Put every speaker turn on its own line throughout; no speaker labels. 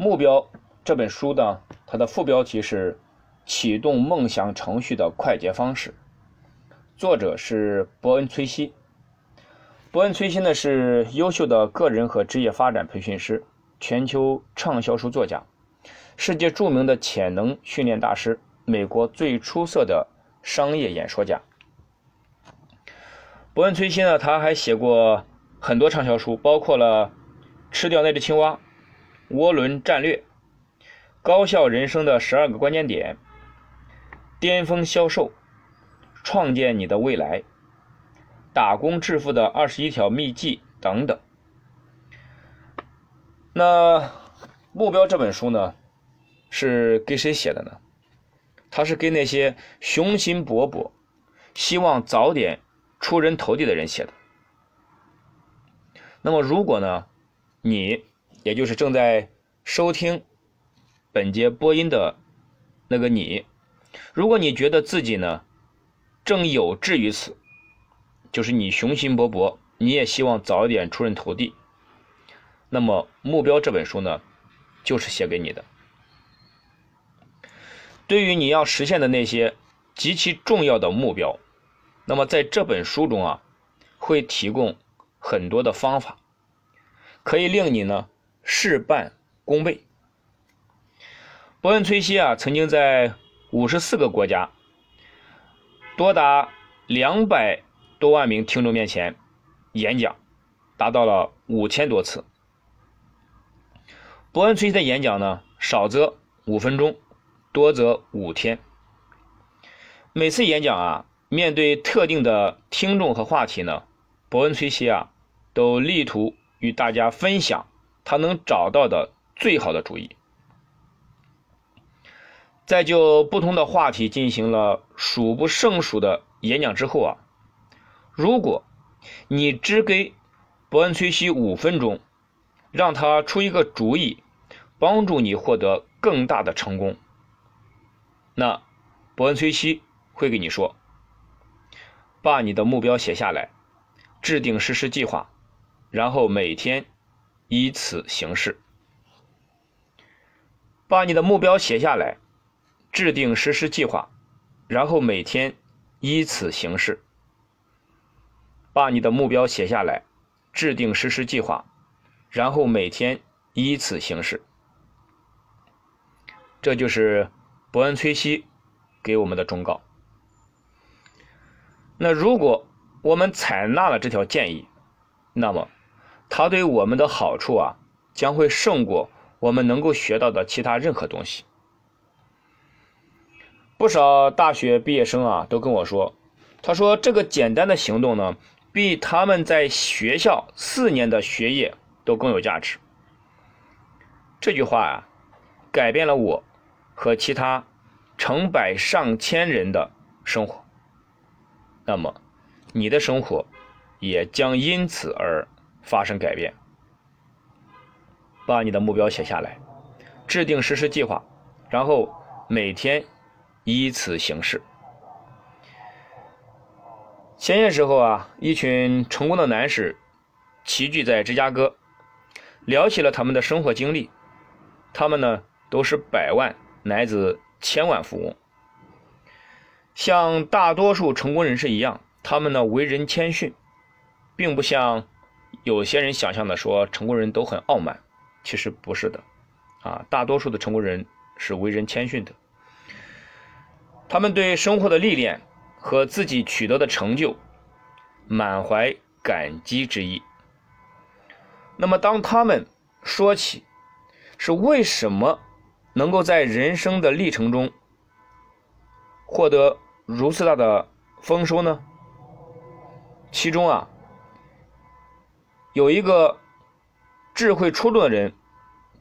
目标这本书呢，它的副标题是“启动梦想程序的快捷方式”，作者是伯恩·崔西。伯恩·崔西呢是优秀的个人和职业发展培训师，全球畅销书作家，世界著名的潜能训练大师，美国最出色的商业演说家。伯恩·崔西呢，他还写过很多畅销书，包括了《吃掉那只青蛙》《涡轮战略》《高效人生的十二个关键点》《巅峰销售》《创建你的未来》。打工致富的二十一条秘籍等等。那目标这本书呢，是给谁写的呢？他是给那些雄心勃勃、希望早点出人头地的人写的。那么，如果呢，你也就是正在收听本节播音的那个你，如果你觉得自己呢，正有志于此，就是你雄心勃勃，你也希望早一点出人头地。那么，目标这本书呢，就是写给你的。对于你要实现的那些极其重要的目标，那么在这本书中啊，会提供很多的方法，可以令你呢事半功倍。伯恩·崔西啊，曾经在五十四个国家，多达两百。多万名听众面前演讲，达到了五千多次。伯恩·崔西的演讲呢，少则五分钟，多则五天。每次演讲啊，面对特定的听众和话题呢，伯恩·崔西啊，都力图与大家分享他能找到的最好的主意。在就不同的话题进行了数不胜数的演讲之后啊。如果你只给伯恩·崔西五分钟，让他出一个主意，帮助你获得更大的成功，那伯恩·崔西会给你说：把你的目标写下来，制定实施计划，然后每天依此行事。把你的目标写下来，制定实施计划，然后每天依此行事。把你的目标写下来，制定实施计划，然后每天依此行事。这就是伯恩·崔西给我们的忠告。那如果我们采纳了这条建议，那么它对我们的好处啊，将会胜过我们能够学到的其他任何东西。不少大学毕业生啊，都跟我说，他说这个简单的行动呢。比他们在学校四年的学业都更有价值。这句话啊，改变了我和其他成百上千人的生活。那么，你的生活也将因此而发生改变。把你的目标写下来，制定实施计划，然后每天依此行事。前些时候啊，一群成功的男士齐聚在芝加哥，聊起了他们的生活经历。他们呢，都是百万乃至千万富翁。像大多数成功人士一样，他们呢为人谦逊，并不像有些人想象的说成功人都很傲慢。其实不是的，啊，大多数的成功人是为人谦逊的。他们对生活的历练。和自己取得的成就，满怀感激之意。那么，当他们说起是为什么能够在人生的历程中获得如此大的丰收呢？其中啊，有一个智慧出众的人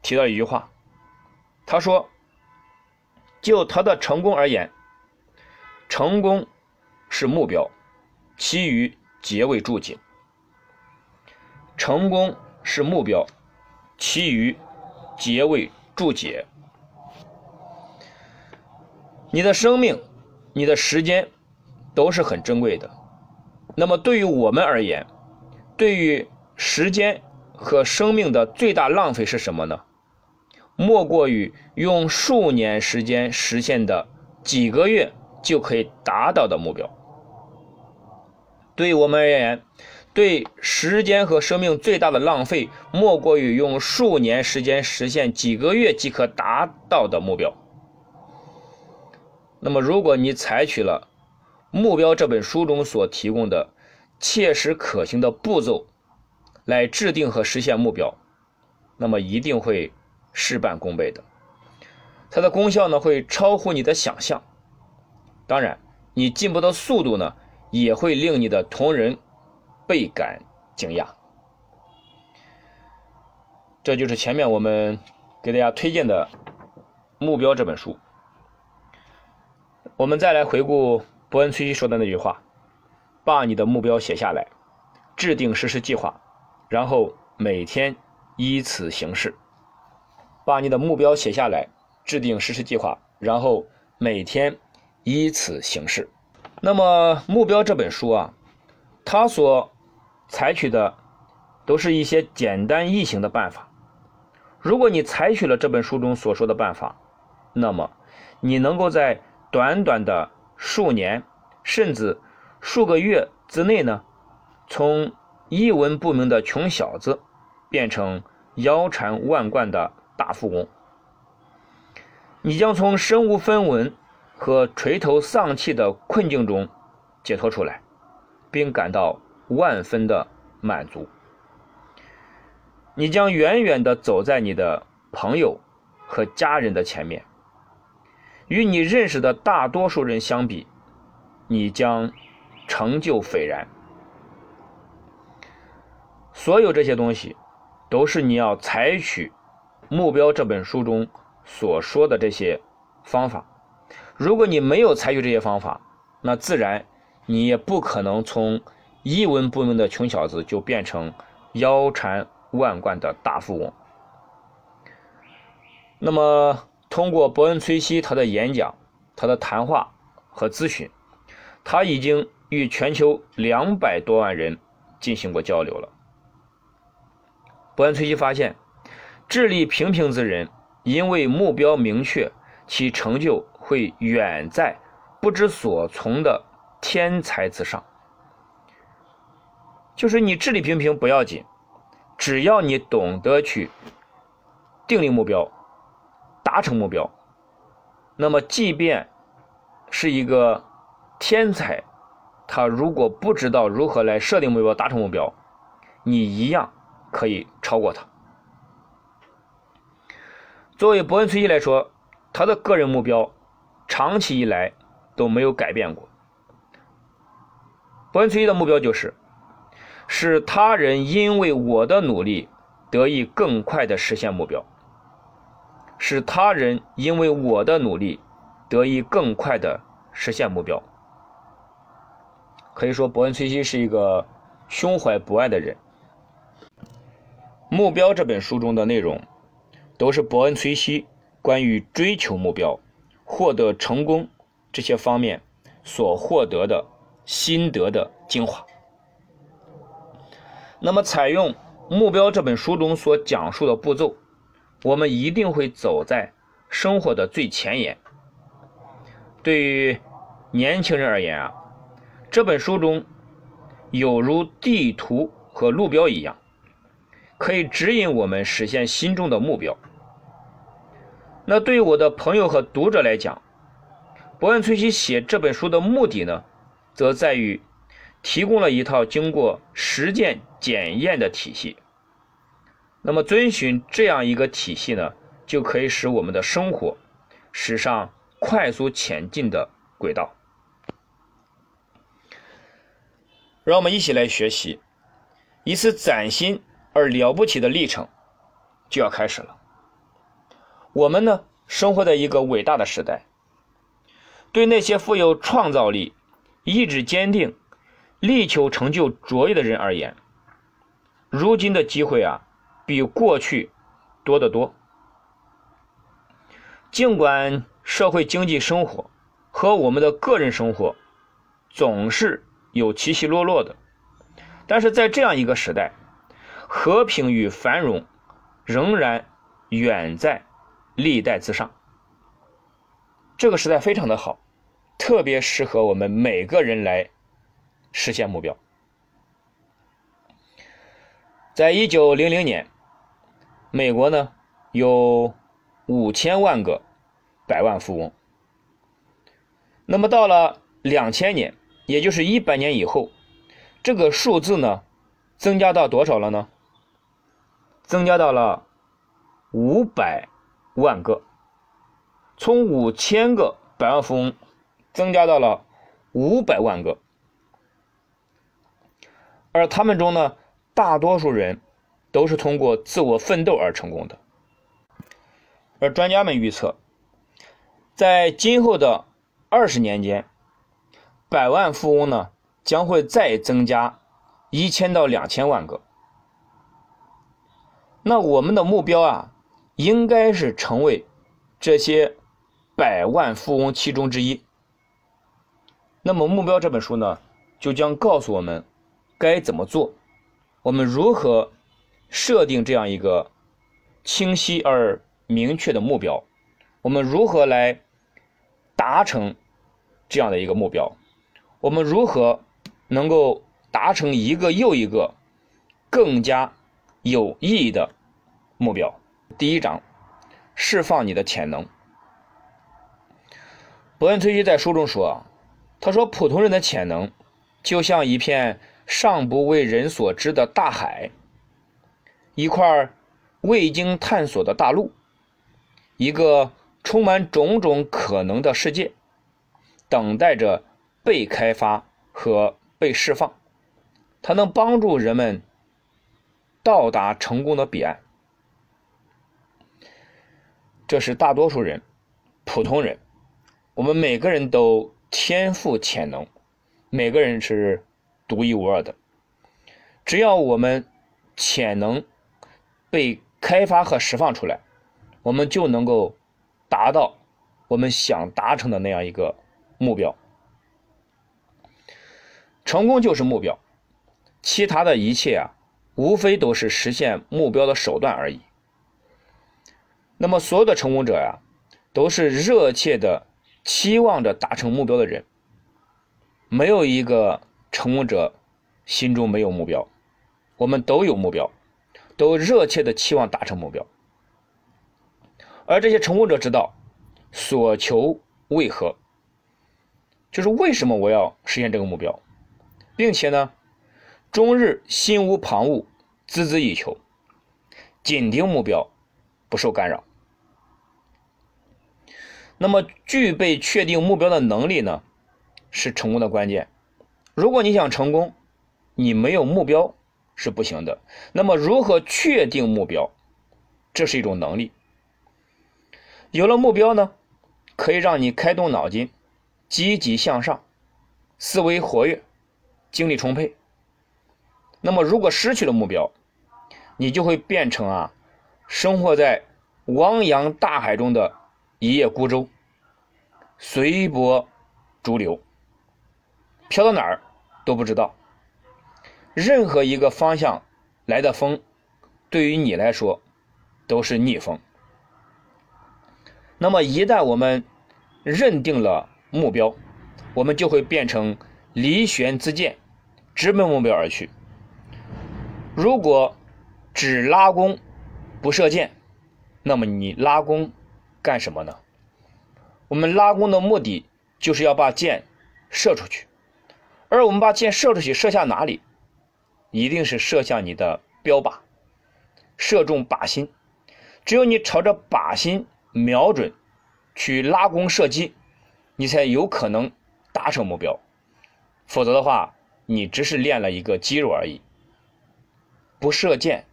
提到一句话，他说：“就他的成功而言，成功。”是目标，其余皆为注解。成功是目标，其余皆为注解。你的生命、你的时间都是很珍贵的。那么对于我们而言，对于时间和生命的最大浪费是什么呢？莫过于用数年时间实现的几个月就可以达到的目标。对我们而言，对时间和生命最大的浪费，莫过于用数年时间实现几个月即可达到的目标。那么，如果你采取了《目标》这本书中所提供的切实可行的步骤来制定和实现目标，那么一定会。事半功倍的，它的功效呢会超乎你的想象。当然，你进步的速度呢也会令你的同仁倍感惊讶。这就是前面我们给大家推荐的《目标》这本书。我们再来回顾伯恩·崔西说的那句话：“把你的目标写下来，制定实施计划，然后每天依此行事。”把你的目标写下来，制定实施计划，然后每天依此行事。那么，《目标》这本书啊，它所采取的都是一些简单易行的办法。如果你采取了这本书中所说的办法，那么你能够在短短的数年甚至数个月之内呢，从一文不名的穷小子变成腰缠万贯的。大富翁，你将从身无分文和垂头丧气的困境中解脱出来，并感到万分的满足。你将远远的走在你的朋友和家人的前面，与你认识的大多数人相比，你将成就斐然。所有这些东西，都是你要采取。目标这本书中所说的这些方法，如果你没有采取这些方法，那自然你也不可能从一文不名的穷小子就变成腰缠万贯的大富翁。那么，通过伯恩·崔西他的演讲、他的谈话和咨询，他已经与全球两百多万人进行过交流了。伯恩·崔西发现。智力平平之人，因为目标明确，其成就会远在不知所从的天才之上。就是你智力平平不要紧，只要你懂得去定立目标，达成目标，那么即便是一个天才，他如果不知道如何来设定目标、达成目标，你一样可以超过他。作为伯恩·崔西来说，他的个人目标长期以来都没有改变过。伯恩·崔西的目标就是使他人因为我的努力得以更快的实现目标，使他人因为我的努力得以更快的实现目标。可以说，伯恩·崔西是一个胸怀博爱的人。《目标》这本书中的内容。都是伯恩·崔西关于追求目标、获得成功这些方面所获得的心得的精华。那么，采用《目标》这本书中所讲述的步骤，我们一定会走在生活的最前沿。对于年轻人而言啊，这本书中有如地图和路标一样，可以指引我们实现心中的目标。那对于我的朋友和读者来讲，伯恩·崔西写这本书的目的呢，则在于提供了一套经过实践检验的体系。那么，遵循这样一个体系呢，就可以使我们的生活驶上快速前进的轨道。让我们一起来学习，一次崭新而了不起的历程就要开始了。我们呢，生活在一个伟大的时代。对那些富有创造力、意志坚定、力求成就卓越的人而言，如今的机会啊，比过去多得多。尽管社会经济生活和我们的个人生活总是有起起落落的，但是在这样一个时代，和平与繁荣仍然远在。历代之上。这个时代非常的好，特别适合我们每个人来实现目标。在一九零零年，美国呢有五千万个百万富翁。那么到了两千年，也就是一百年以后，这个数字呢增加到多少了呢？增加到了五百万个，从五千个百万富翁增加到了五百万个，而他们中呢，大多数人都是通过自我奋斗而成功的。而专家们预测，在今后的二十年间，百万富翁呢将会再增加一千到两千万个。那我们的目标啊，应该是成为这些百万富翁其中之一。那么，《目标》这本书呢，就将告诉我们该怎么做，我们如何设定这样一个清晰而明确的目标，我们如何来达成这样的一个目标，我们如何能够达成一个又一个更加有意义的。目标，第一章，释放你的潜能。伯恩·崔西在书中说：“他说，普通人的潜能就像一片尚不为人所知的大海，一块未经探索的大陆，一个充满种种可能的世界，等待着被开发和被释放。它能帮助人们到达成功的彼岸。”这是大多数人，普通人，我们每个人都天赋潜能，每个人是独一无二的。只要我们潜能被开发和释放出来，我们就能够达到我们想达成的那样一个目标。成功就是目标，其他的一切啊，无非都是实现目标的手段而已。那么，所有的成功者呀，都是热切的期望着达成目标的人。没有一个成功者心中没有目标，我们都有目标，都热切的期望达成目标。而这些成功者知道所求为何，就是为什么我要实现这个目标，并且呢，终日心无旁骛，孜孜以求，紧盯目标，不受干扰。那么，具备确定目标的能力呢，是成功的关键。如果你想成功，你没有目标是不行的。那么，如何确定目标？这是一种能力。有了目标呢，可以让你开动脑筋，积极向上，思维活跃，精力充沛。那么，如果失去了目标，你就会变成啊，生活在汪洋大海中的。一叶孤舟，随波逐流，飘到哪儿都不知道。任何一个方向来的风，对于你来说都是逆风。那么，一旦我们认定了目标，我们就会变成离弦自箭，直奔目标而去。如果只拉弓不射箭，那么你拉弓。干什么呢？我们拉弓的目的就是要把箭射出去，而我们把箭射出去，射向哪里？一定是射向你的标靶，射中靶心。只有你朝着靶心瞄准去拉弓射击，你才有可能达成目标。否则的话，你只是练了一个肌肉而已。不射箭，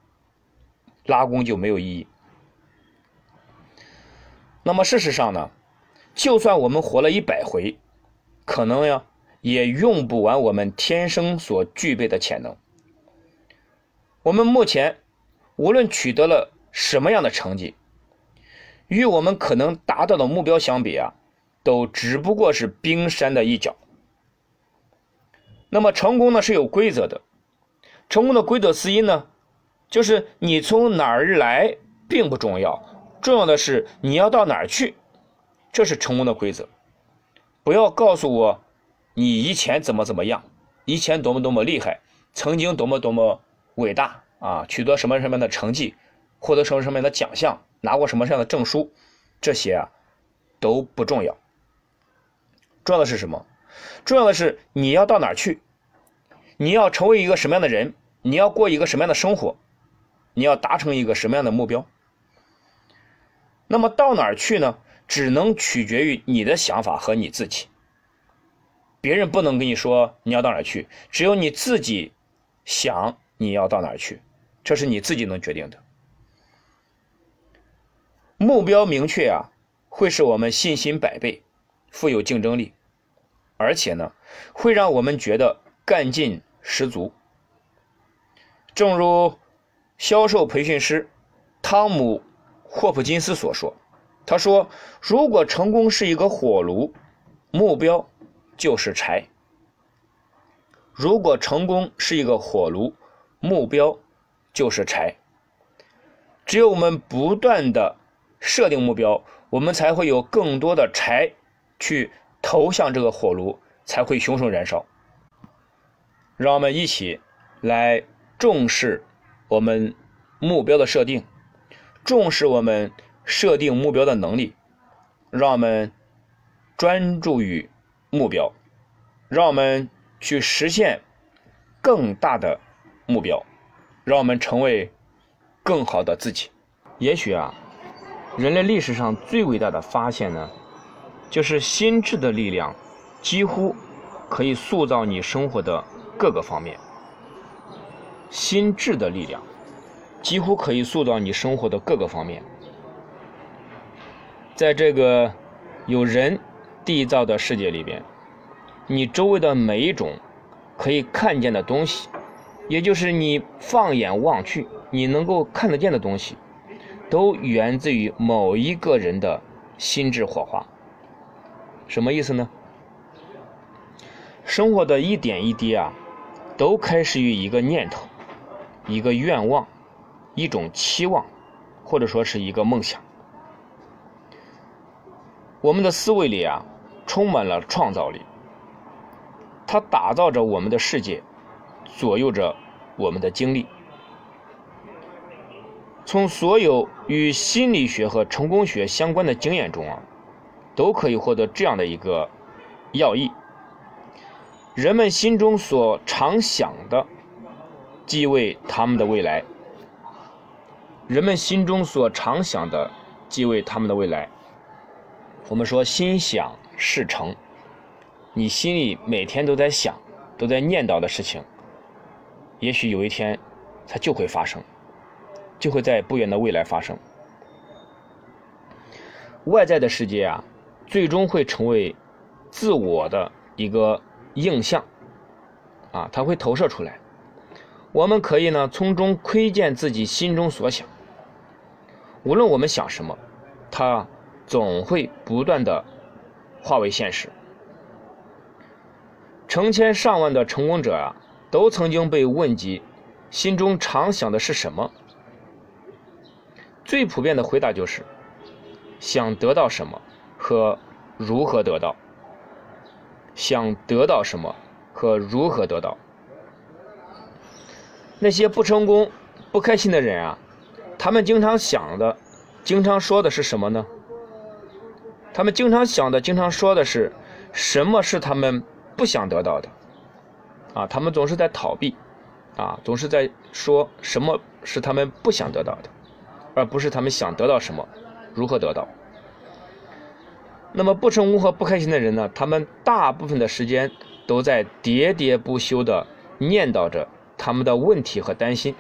拉弓就没有意义。那么事实上呢，就算我们活了一百回，可能呀也用不完我们天生所具备的潜能。我们目前无论取得了什么样的成绩，与我们可能达到的目标相比啊，都只不过是冰山的一角。那么成功呢是有规则的，成功的规则之一呢，就是你从哪儿来并不重要。重要的是你要到哪儿去，这是成功的规则。不要告诉我你以前怎么怎么样，以前多么多么厉害，曾经多么多么伟大啊，取得什么什么样的成绩，获得什么什么样的奖项，拿过什么什么样的证书，这些啊都不重要。重要的是什么？重要的是你要到哪儿去，你要成为一个什么样的人，你要过一个什么样的生活，你要达成一个什么样的目标。那么到哪儿去呢？只能取决于你的想法和你自己。别人不能跟你说你要到哪儿去，只有你自己想你要到哪儿去，这是你自己能决定的。目标明确啊，会使我们信心百倍，富有竞争力，而且呢，会让我们觉得干劲十足。正如销售培训师汤姆。霍普金斯所说：“他说，如果成功是一个火炉，目标就是柴；如果成功是一个火炉，目标就是柴。只有我们不断的设定目标，我们才会有更多的柴去投向这个火炉，才会熊熊燃烧。让我们一起来重视我们目标的设定。”重视我们设定目标的能力，让我们专注于目标，让我们去实现更大的目标，让我们成为更好的自己。也许啊，人类历史上最伟大的发现呢，就是心智的力量几乎可以塑造你生活的各个方面。心智的力量。几乎可以塑造你生活的各个方面。在这个有人缔造的世界里边，你周围的每一种可以看见的东西，也就是你放眼望去你能够看得见的东西，都源自于某一个人的心智火花。什么意思呢？生活的一点一滴啊，都开始于一个念头，一个愿望。一种期望，或者说是一个梦想。我们的思维里啊，充满了创造力，它打造着我们的世界，左右着我们的经历。从所有与心理学和成功学相关的经验中啊，都可以获得这样的一个要义：人们心中所常想的，即为他们的未来。人们心中所常想的，即为他们的未来。我们说心想事成，你心里每天都在想、都在念叨的事情，也许有一天它就会发生，就会在不远的未来发生。外在的世界啊，最终会成为自我的一个映像，啊，它会投射出来。我们可以呢，从中窥见自己心中所想。无论我们想什么，它总会不断的化为现实。成千上万的成功者啊，都曾经被问及心中常想的是什么。最普遍的回答就是想得到什么和如何得到。想得到什么和如何得到。那些不成功、不开心的人啊。他们经常想的、经常说的是什么呢？他们经常想的、经常说的是，什么是他们不想得到的？啊，他们总是在逃避，啊，总是在说什么是他们不想得到的，而不是他们想得到什么，如何得到。那么不成功和不开心的人呢？他们大部分的时间都在喋喋不休地念叨着他们的问题和担心。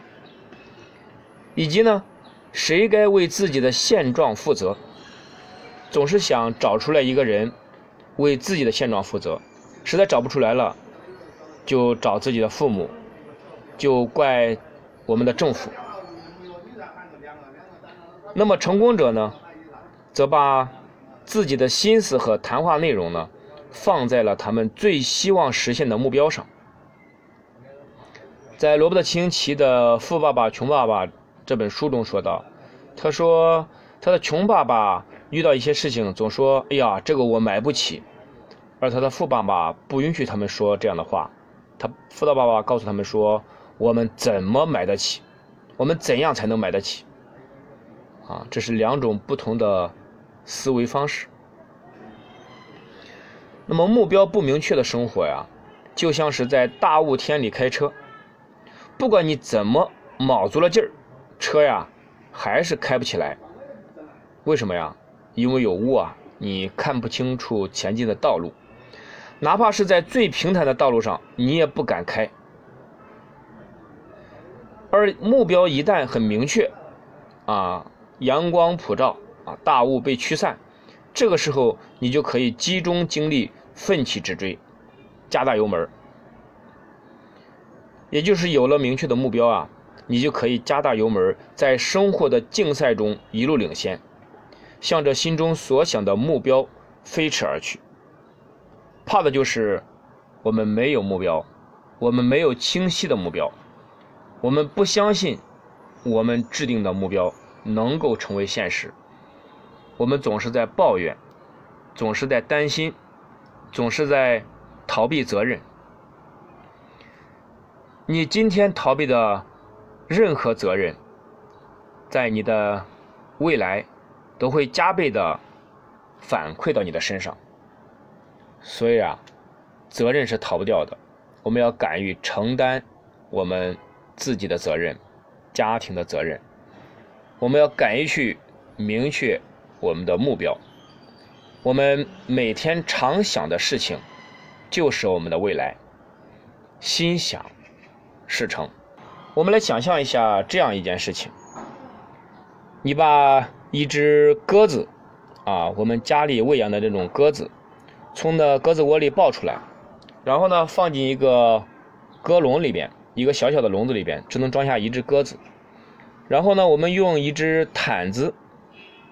以及呢，谁该为自己的现状负责？总是想找出来一个人为自己的现状负责，实在找不出来了，就找自己的父母，就怪我们的政府。那么成功者呢，则把自己的心思和谈话内容呢，放在了他们最希望实现的目标上。在罗伯特清崎的《富爸爸穷爸爸》。这本书中说道：“他说，他的穷爸爸遇到一些事情总说：“哎呀，这个我买不起。”而他的富爸爸不允许他们说这样的话。他富的爸爸告诉他们说：“我们怎么买得起？我们怎样才能买得起？”啊，这是两种不同的思维方式。那么目标不明确的生活呀，就像是在大雾天里开车，不管你怎么卯足了劲儿，车呀还是开不起来。为什么呀？因为有雾啊，你看不清楚前进的道路，哪怕是在最平坦的道路上，你也不敢开。而目标一旦很明确，啊，阳光普照，啊，大雾被驱散，这个时候你就可以集中精力，奋起直追，加大油门。也就是有了明确的目标啊，你就可以加大油门，在生活的竞赛中一路领先。向着心中所想的目标飞驰而去。怕的就是我们没有目标，我们没有清晰的目标，我们不相信我们制定的目标能够成为现实。我们总是在抱怨，总是在担心，总是在逃避责任。你今天逃避的任何责任，在你的未来。都会加倍的反馈到你的身上，所以啊，责任是逃不掉的。我们要敢于承担我们自己的责任、家庭的责任。我们要敢于去明确我们的目标。我们每天常想的事情，就是我们的未来。心想事成。我们来想象一下这样一件事情：你把。一只鸽子，啊，我们家里喂养的这种鸽子，从那鸽子窝里抱出来，然后呢，放进一个鸽笼里边，一个小小的笼子里边，只能装下一只鸽子。然后呢，我们用一只毯子，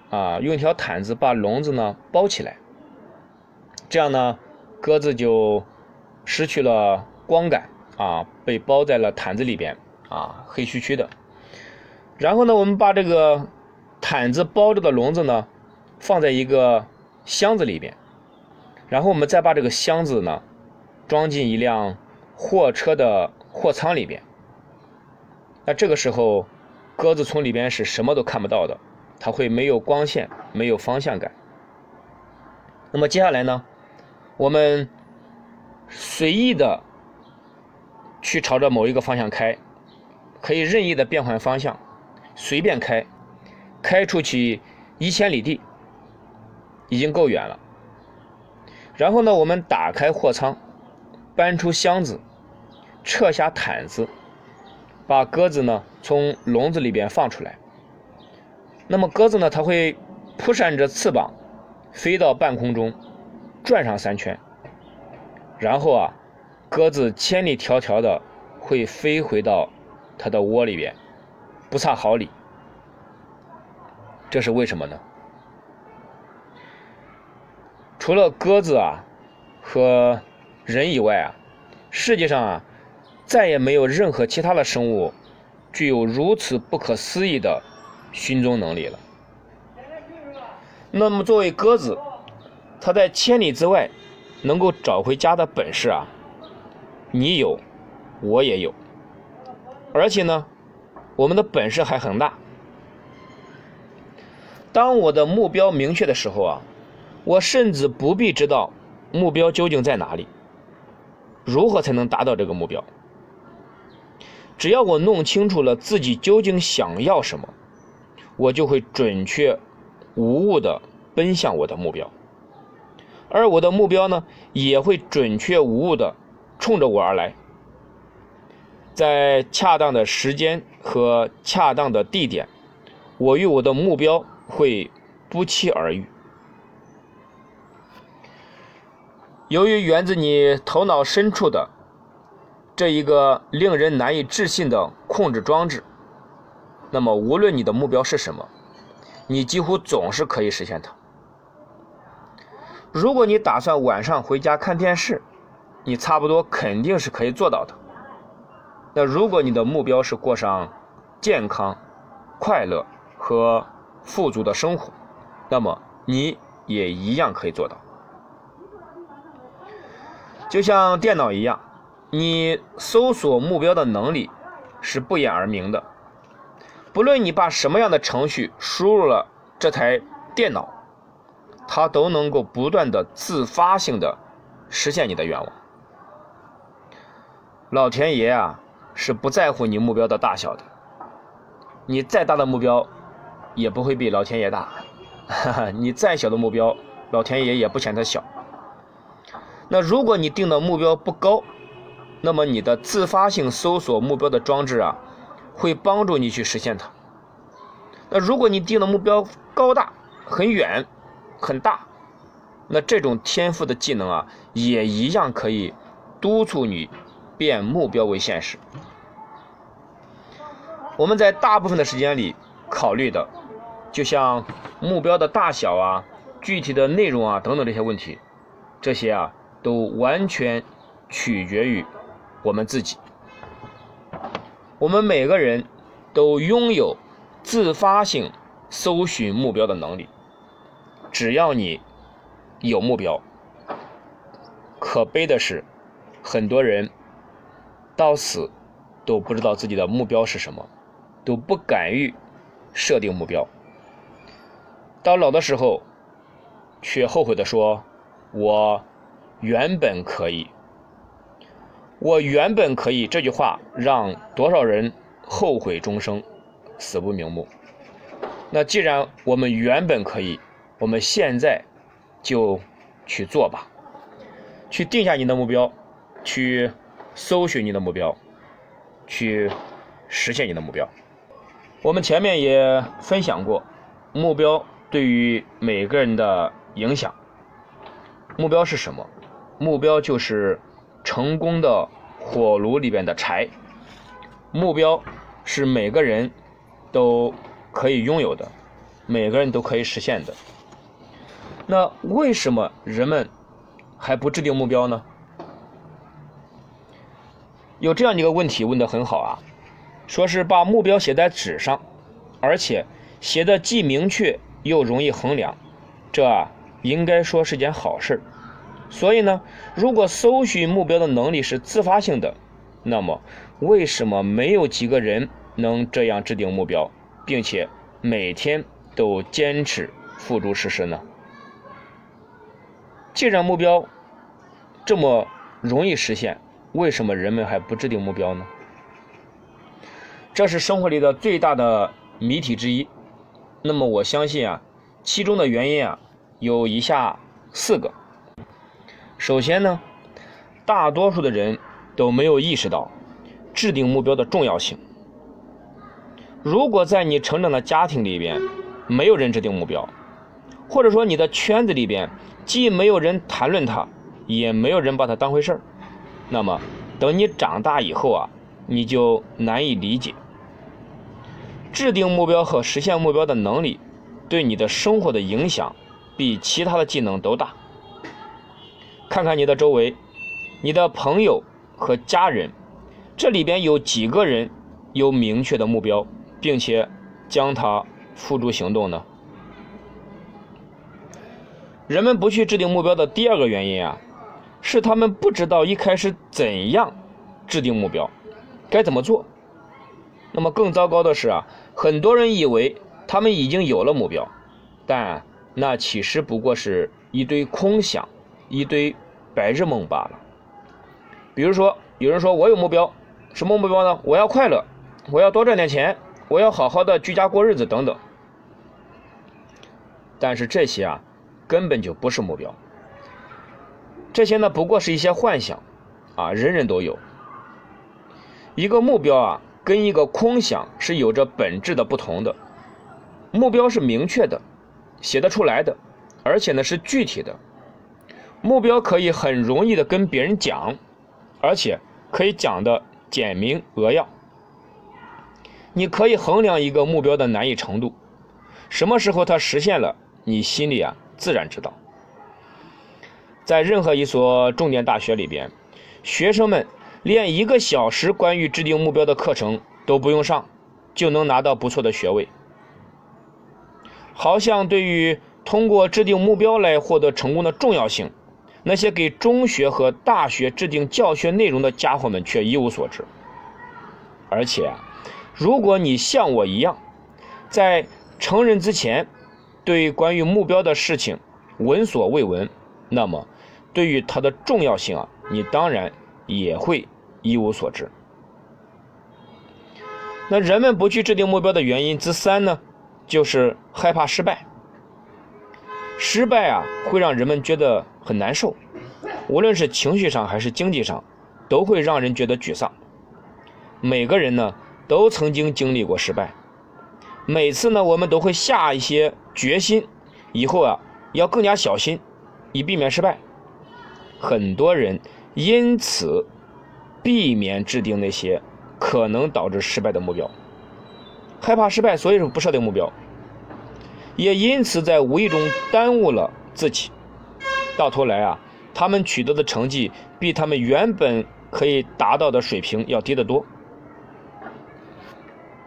啊，用一条毯子把笼子呢包起来，这样呢，鸽子就失去了光感，啊，被包在了毯子里边，啊，黑黢黢的。然后呢，我们把这个。毯子包着的笼子呢，放在一个箱子里边，然后我们再把这个箱子呢，装进一辆货车的货舱里边。那这个时候，鸽子从里边是什么都看不到的，它会没有光线，没有方向感。那么接下来呢，我们随意的去朝着某一个方向开，可以任意的变换方向，随便开。开出去一千里地，已经够远了。然后呢，我们打开货舱，搬出箱子，撤下毯子，把鸽子呢从笼子里边放出来。那么鸽子呢，它会扑扇着翅膀，飞到半空中，转上三圈。然后啊，鸽子千里迢迢的会飞回到它的窝里边，不差毫厘。这是为什么呢？除了鸽子啊和人以外啊，世界上啊再也没有任何其他的生物具有如此不可思议的寻踪能力了。那么，作为鸽子，它在千里之外能够找回家的本事啊，你有，我也有，而且呢，我们的本事还很大。当我的目标明确的时候啊，我甚至不必知道目标究竟在哪里，如何才能达到这个目标。只要我弄清楚了自己究竟想要什么，我就会准确无误的奔向我的目标，而我的目标呢，也会准确无误的冲着我而来，在恰当的时间和恰当的地点，我与我的目标。会不期而遇。由于源自你头脑深处的这一个令人难以置信的控制装置，那么无论你的目标是什么，你几乎总是可以实现它。如果你打算晚上回家看电视，你差不多肯定是可以做到的。那如果你的目标是过上健康、快乐和富足的生活，那么你也一样可以做到。就像电脑一样，你搜索目标的能力是不言而明的。不论你把什么样的程序输入了这台电脑，它都能够不断的自发性的实现你的愿望。老天爷啊，是不在乎你目标的大小的。你再大的目标，也不会比老天爷大。哈哈，你再小的目标，老天爷也不嫌它小。那如果你定的目标不高，那么你的自发性搜索目标的装置啊，会帮助你去实现它。那如果你定的目标高大、很远、很大，那这种天赋的技能啊，也一样可以督促你变目标为现实。我们在大部分的时间里考虑的，就像目标的大小啊、具体的内容啊等等这些问题，这些啊。都完全取决于我们自己。我们每个人都拥有自发性搜寻目标的能力。只要你有目标，可悲的是，很多人到死都不知道自己的目标是什么，都不敢于设定目标。到老的时候，却后悔的说：“我。”原本可以，我原本可以这句话让多少人后悔终生，死不瞑目。那既然我们原本可以，我们现在就去做吧，去定下你的目标，去搜寻你的目标，去实现你的目标。我们前面也分享过，目标对于每个人的影响。目标是什么？目标就是成功的火炉里边的柴。目标是每个人都可以拥有的，每个人都可以实现的。那为什么人们还不制定目标呢？有这样一个问题问得很好啊，说是把目标写在纸上，而且写的既明确又容易衡量，这应该说是件好事。所以呢，如果搜寻目标的能力是自发性的，那么为什么没有几个人能这样制定目标，并且每天都坚持付诸实施呢？既然目标这么容易实现，为什么人们还不制定目标呢？这是生活里的最大的谜题之一。那么我相信啊，其中的原因啊，有以下四个。首先呢，大多数的人都没有意识到制定目标的重要性。如果在你成长的家庭里边没有人制定目标，或者说你的圈子里边既没有人谈论它，也没有人把它当回事儿，那么等你长大以后啊，你就难以理解制定目标和实现目标的能力对你的生活的影响比其他的技能都大。看看你的周围，你的朋友和家人，这里边有几个人有明确的目标，并且将它付诸行动呢？人们不去制定目标的第二个原因啊，是他们不知道一开始怎样制定目标，该怎么做。那么更糟糕的是啊，很多人以为他们已经有了目标，但那其实不过是一堆空想。一堆白日梦罢了。比如说，有人说我有目标，什么目标呢？我要快乐，我要多赚点钱，我要好好的居家过日子等等。但是这些啊，根本就不是目标。这些呢，不过是一些幻想，啊，人人都有。一个目标啊，跟一个空想是有着本质的不同的。目标是明确的，写得出来的，而且呢是具体的。目标可以很容易的跟别人讲，而且可以讲的简明扼要。你可以衡量一个目标的难易程度，什么时候它实现了，你心里啊自然知道。在任何一所重点大学里边，学生们连一个小时关于制定目标的课程都不用上，就能拿到不错的学位。好像对于通过制定目标来获得成功的重要性，那些给中学和大学制定教学内容的家伙们却一无所知。而且啊，如果你像我一样，在成人之前对关于目标的事情闻所未闻，那么对于它的重要性啊，你当然也会一无所知。那人们不去制定目标的原因之三呢，就是害怕失败。失败啊，会让人们觉得很难受，无论是情绪上还是经济上，都会让人觉得沮丧。每个人呢，都曾经经历过失败，每次呢，我们都会下一些决心，以后啊，要更加小心，以避免失败。很多人因此避免制定那些。可能导致失败的目标，害怕失败，所以说不设定目标，也因此在无意中耽误了自己。到头来啊，他们取得的成绩比他们原本可以达到的水平要低得多。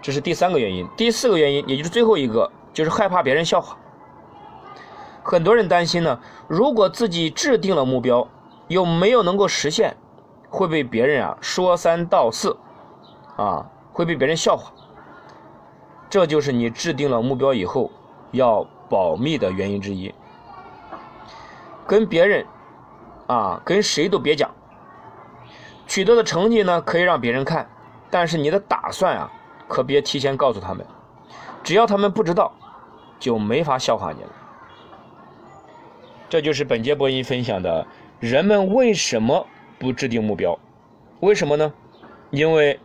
这是第三个原因。第四个原因，也就是最后一个，就是害怕别人笑话。很多人担心呢，如果自己制定了目标，又没有能够实现，会被别人啊说三道四。啊，会被别人笑话，这就是你制定了目标以后要保密的原因之一。跟别人，啊，跟谁都别讲。取得的成绩呢，可以让别人看，但是你的打算啊，可别提前告诉他们。只要他们不知道，就没法笑话你了。这就是本节播音分享的，人们为什么不制定目标？为什么呢？因为。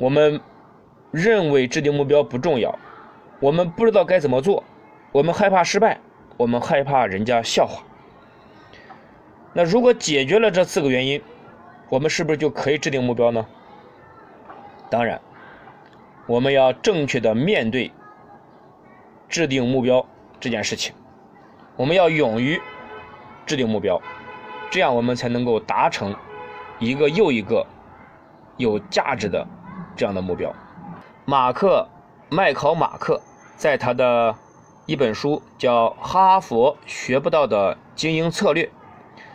我们认为制定目标不重要，我们不知道该怎么做，我们害怕失败，我们害怕人家笑话。那如果解决了这四个原因，我们是不是就可以制定目标呢？当然，我们要正确的面对制定目标这件事情，我们要勇于制定目标，这样我们才能够达成一个又一个有价值的。这样的目标，马克·麦考马克在他的一本书叫《哈佛学不到的经营策略》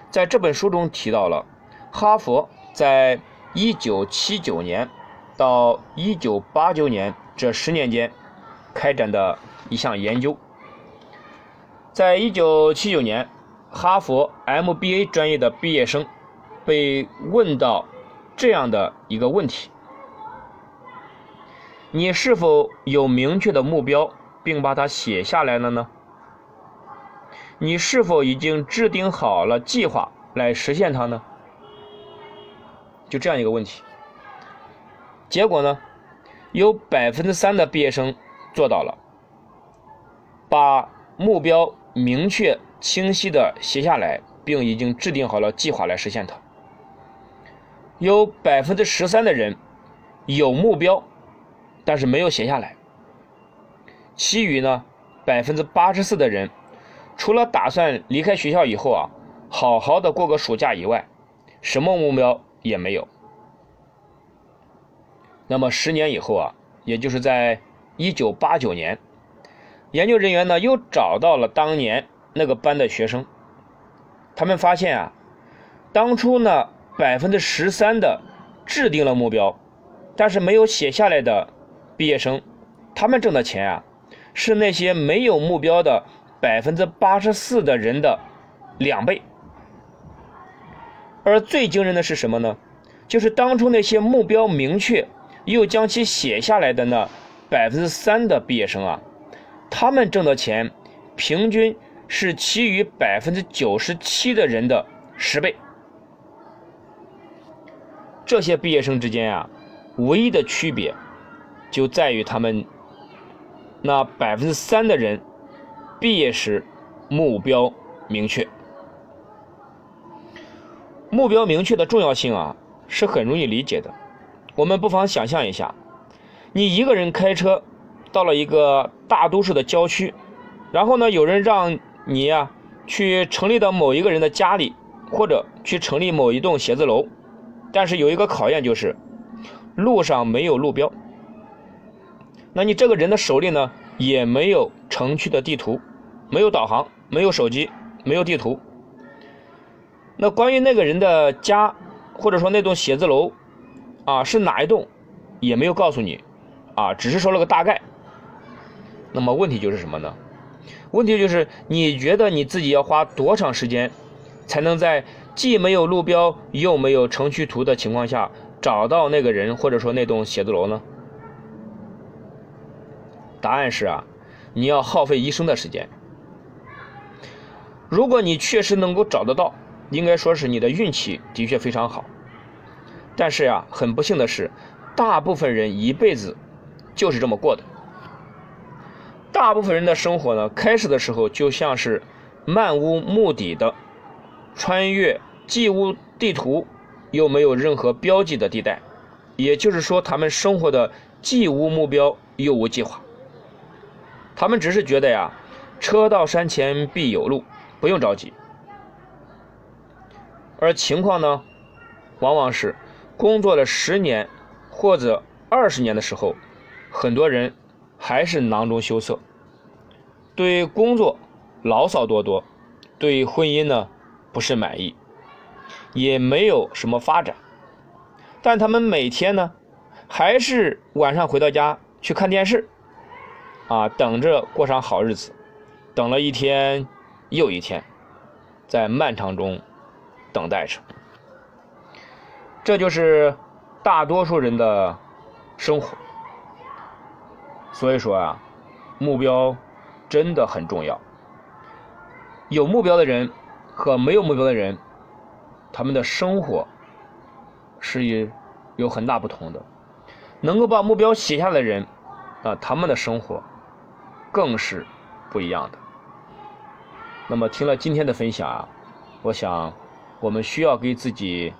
在这本书中提到了哈佛在1979年到1989年这十年间开展的一项研究。在1979年，哈佛 MBA 专业的毕业生被问到这样的一个问题。你是否有明确的目标，并把它写下来了呢？你是否已经制定好了计划来实现它呢？就这样一个问题。结果呢，有百分之三的毕业生做到了，把目标明确清晰的写下来，并已经制定好了计划来实现它。有百分之十三的人有目标。但是没有写下来。其余呢，百分之八十四的人，除了打算离开学校以后啊，好好的过个暑假以外，什么目标也没有。那么十年以后啊，也就是在一九八九年，研究人员呢又找到了当年那个班的学生，他们发现啊，当初呢百分之十三的制定了目标，但是没有写下来的。毕业生，他们挣的钱啊，是那些没有目标的百分之八十四的人的两倍。而最惊人的是什么呢？就是当初那些目标明确又将其写下来的那百分之三的毕业生啊，他们挣的钱平均是其余百分之九十七的人的十倍。这些毕业生之间啊，唯一的区别。就在于他们那百分之三的人毕业时目标明确，目标明确的重要性啊是很容易理解的。我们不妨想象一下，你一个人开车到了一个大都市的郊区，然后呢，有人让你呀去城里的某一个人的家里，或者去城里某一栋写字楼，但是有一个考验就是路上没有路标。那你这个人的手里呢，也没有城区的地图，没有导航，没有手机，没有地图。那关于那个人的家，或者说那栋写字楼，啊是哪一栋，也没有告诉你，啊只是说了个大概。那么问题就是什么呢？问题就是你觉得你自己要花多长时间，才能在既没有路标又没有城区图的情况下找到那个人或者说那栋写字楼呢？答案是啊，你要耗费一生的时间。如果你确实能够找得到，应该说是你的运气的确非常好。但是呀，很不幸的是，大部分人一辈子就是这么过的。大部分人的生活呢，开始的时候就像是漫无目的的穿越既无地图又没有任何标记的地带，也就是说，他们生活的既无目标又无计划。他们只是觉得呀，车到山前必有路，不用着急。而情况呢，往往是工作了十年或者二十年的时候，很多人还是囊中羞涩，对工作牢骚多多，对婚姻呢不是满意，也没有什么发展。但他们每天呢，还是晚上回到家去看电视。啊，等着过上好日子，等了一天又一天，在漫长中等待着。这就是大多数人的生活。所以说啊，目标真的很重要。有目标的人和没有目标的人，他们的生活是有有很大不同的。能够把目标写下的人啊，他们的生活。更是不一样的。那么，听了今天的分享啊，我想我们需要给自己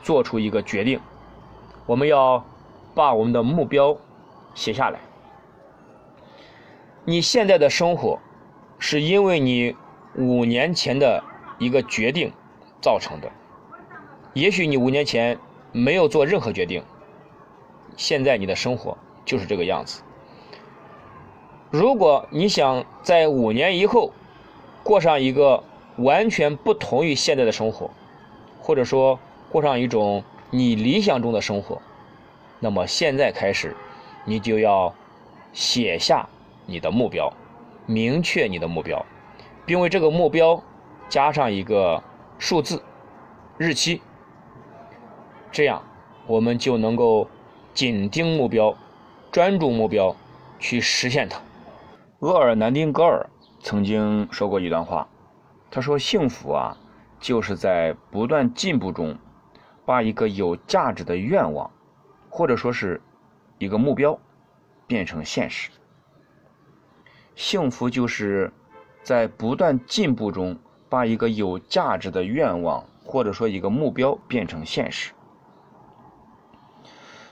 做出一个决定，我们要把我们的目标写下来。你现在的生活是因为你五年前的一个决定造成的，也许你五年前没有做任何决定，现在你的生活就是这个样子。如果你想在五年以后过上一个完全不同于现在的生活，或者说过上一种你理想中的生活，那么现在开始，你就要写下你的目标，明确你的目标，并为这个目标加上一个数字、日期，这样我们就能够紧盯目标，专注目标，去实现它。厄尔南丁格尔曾经说过一段话，他说：“幸福啊，就是在不断进步中，把一个有价值的愿望，或者说是一个目标，变成现实。幸福就是在不断进步中，把一个有价值的愿望，或者说一个目标变成现实。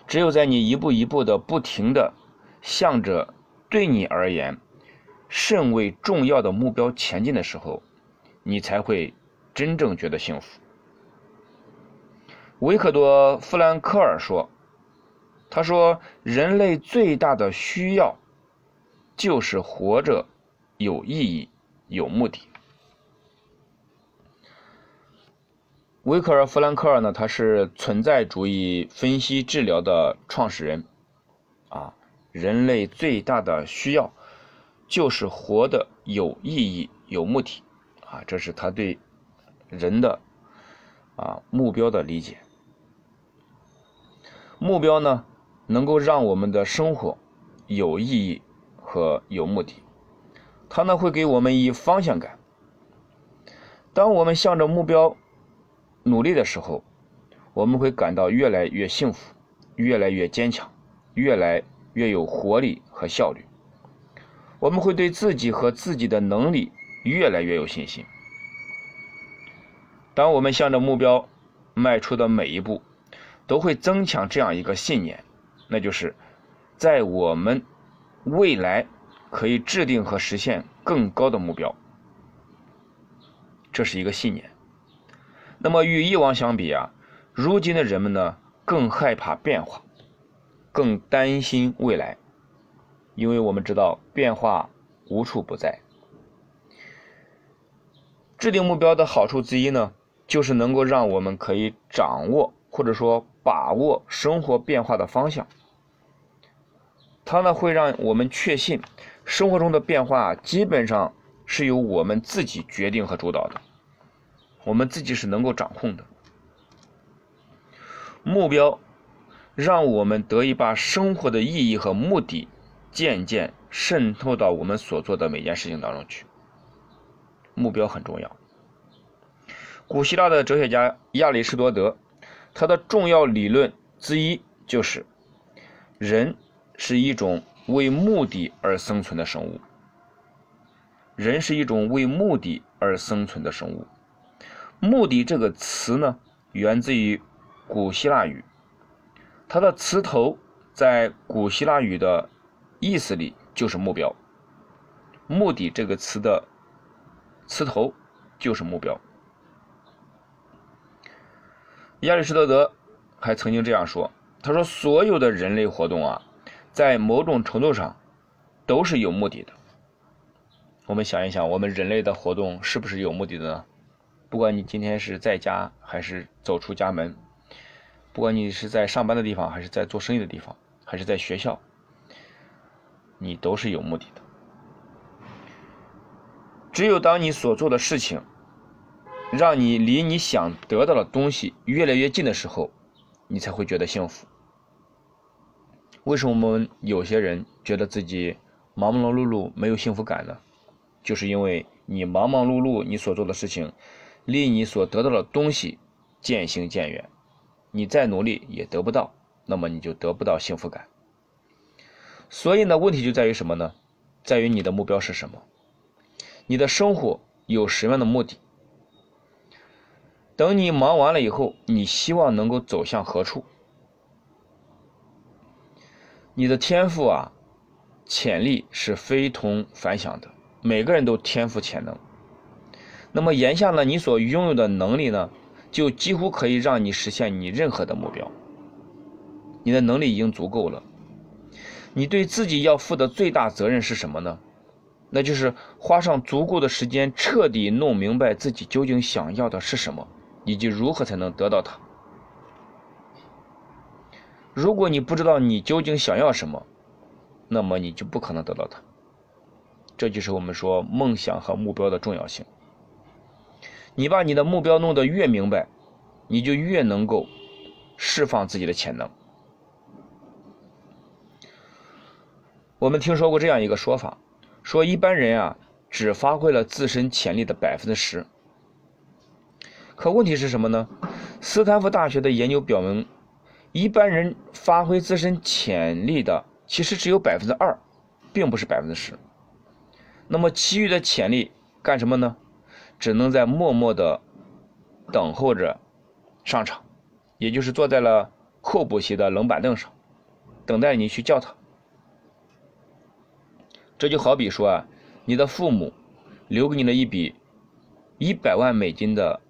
只有在你一步一步的不停的向着对你而言。”甚为重要的目标前进的时候，你才会真正觉得幸福。维克多·弗兰克尔说：“他说，人类最大的需要就是活着有意义、有目的。”维克尔·弗兰克尔呢，他是存在主义分析治疗的创始人。啊，人类最大的需要。就是活得有意义、有目的，啊，这是他对人的啊目标的理解。目标呢，能够让我们的生活有意义和有目的，它呢会给我们以方向感。当我们向着目标努力的时候，我们会感到越来越幸福，越来越坚强，越来越有活力和效率。我们会对自己和自己的能力越来越有信心。当我们向着目标迈出的每一步，都会增强这样一个信念，那就是在我们未来可以制定和实现更高的目标。这是一个信念。那么与以往相比啊，如今的人们呢，更害怕变化，更担心未来。因为我们知道变化无处不在。制定目标的好处之一呢，就是能够让我们可以掌握或者说把握生活变化的方向。它呢会让我们确信，生活中的变化基本上是由我们自己决定和主导的，我们自己是能够掌控的。目标让我们得以把生活的意义和目的渐渐渗透到我们所做的每件事情当中去。目标很重要。古希腊的哲学家亚里士多德，他的重要理论之一就是，人是一种为目的而生存的生物。人是一种为目的而生存的生物。目的这个词呢，源自于古希腊语，它的词头在古希腊语的意思里就是目标。目的这个词的。词头就是目标。亚里士多德还曾经这样说：“他说，所有的人类活动啊，在某种程度上都是有目的的。我们想一想，我们人类的活动是不是有目的的呢？不管你今天是在家还是走出家门，不管你是在上班的地方还是在做生意的地方，还是在学校，你都是有目的的。”只有当你所做的事情让你离你想得到的东西越来越近的时候，你才会觉得幸福。为什么我们有些人觉得自己忙忙碌碌没有幸福感呢？就是因为你忙忙碌碌，你所做的事情离你所得到的东西渐行渐远，你再努力也得不到，那么你就得不到幸福感。所以呢，问题就在于什么呢？在于你的目标是什么？你的生活有什么样的目的？等你忙完了以后，你希望能够走向何处？你的天赋啊，潜力是非同凡响的，每个人都天赋潜能。那么眼下呢，你所拥有的能力呢，就几乎可以让你实现你任何的目标。你的能力已经足够了。你对自己要负的最大责任是什么呢？那就是花上足够的时间，彻底弄明白自己究竟想要的是什么，以及如何才能得到它。如果你不知道你究竟想要什么，那么你就不可能得到它。这就是我们说梦想和目标的重要性。你把你的目标弄得越明白，你就越能够释放自己的潜能。我们听说过这样一个说法。说一般人啊，只发挥了自身潜力的百分之十。可问题是什么呢？斯坦福大学的研究表明，一般人发挥自身潜力的其实只有百分之二，并不是百分之十。那么其余的潜力干什么呢？只能在默默的等候着上场，也就是坐在了候补席的冷板凳上，等待你去叫他。这就好比说啊，你的父母留给你了一笔一百万美金的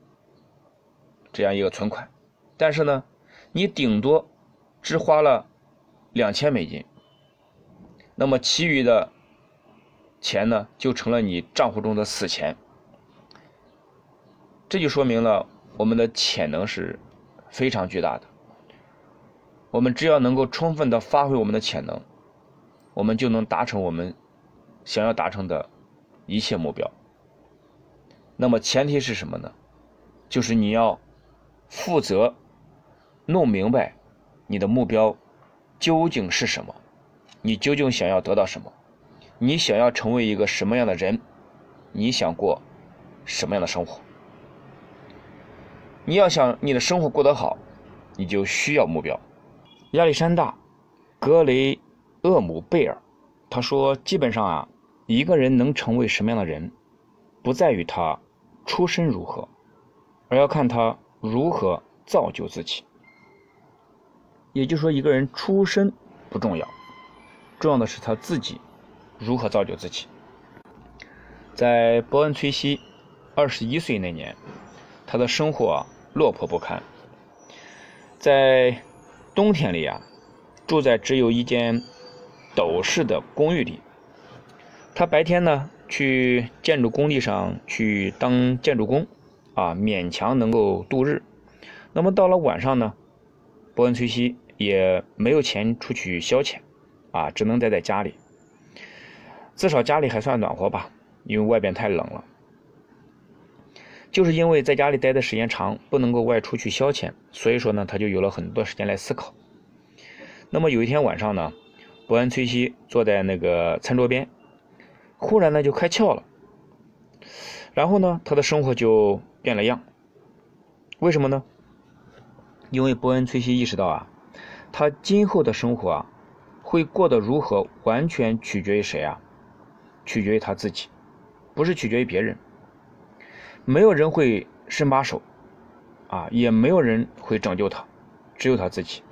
这样一个存款，但是呢，你顶多只花了两千美金，那么其余的钱呢，就成了你账户中的死钱。这就说明了我们的潜能是非常巨大的。我们只要能够充分的发挥我们的潜能，我们就能达成我们。想要达成的一切目标，那么前提是什么呢？就是你要负责弄明白你的目标究竟是什么，你究竟想要得到什么，你想要成为一个什么样的人，你想过什么样的生活？你要想你的生活过得好，你就需要目标。亚历山大·格雷厄姆贝尔他说：“基本上啊。”一个人能成为什么样的人，不在于他出身如何，而要看他如何造就自己。也就是说，一个人出身不重要，重要的是他自己如何造就自己。在伯恩·崔西二十一岁那年，他的生活落魄不堪，在冬天里啊，住在只有一间斗室的公寓里。他白天呢去建筑工地上去当建筑工，啊，勉强能够度日。那么到了晚上呢，伯恩·崔西也没有钱出去消遣，啊，只能待在家里。至少家里还算暖和吧，因为外边太冷了。就是因为在家里待的时间长，不能够外出去消遣，所以说呢，他就有了很多时间来思考。那么有一天晚上呢，伯恩·崔西坐在那个餐桌边，忽然呢就开窍了。然后呢，他的生活就变了样。为什么呢？因为伯恩·崔西意识到啊，他今后的生活啊，会过得如何，完全取决于谁啊？取决于他自己，不是取决于别人。没有人会伸把手，啊，也没有人会拯救他，只有他自己。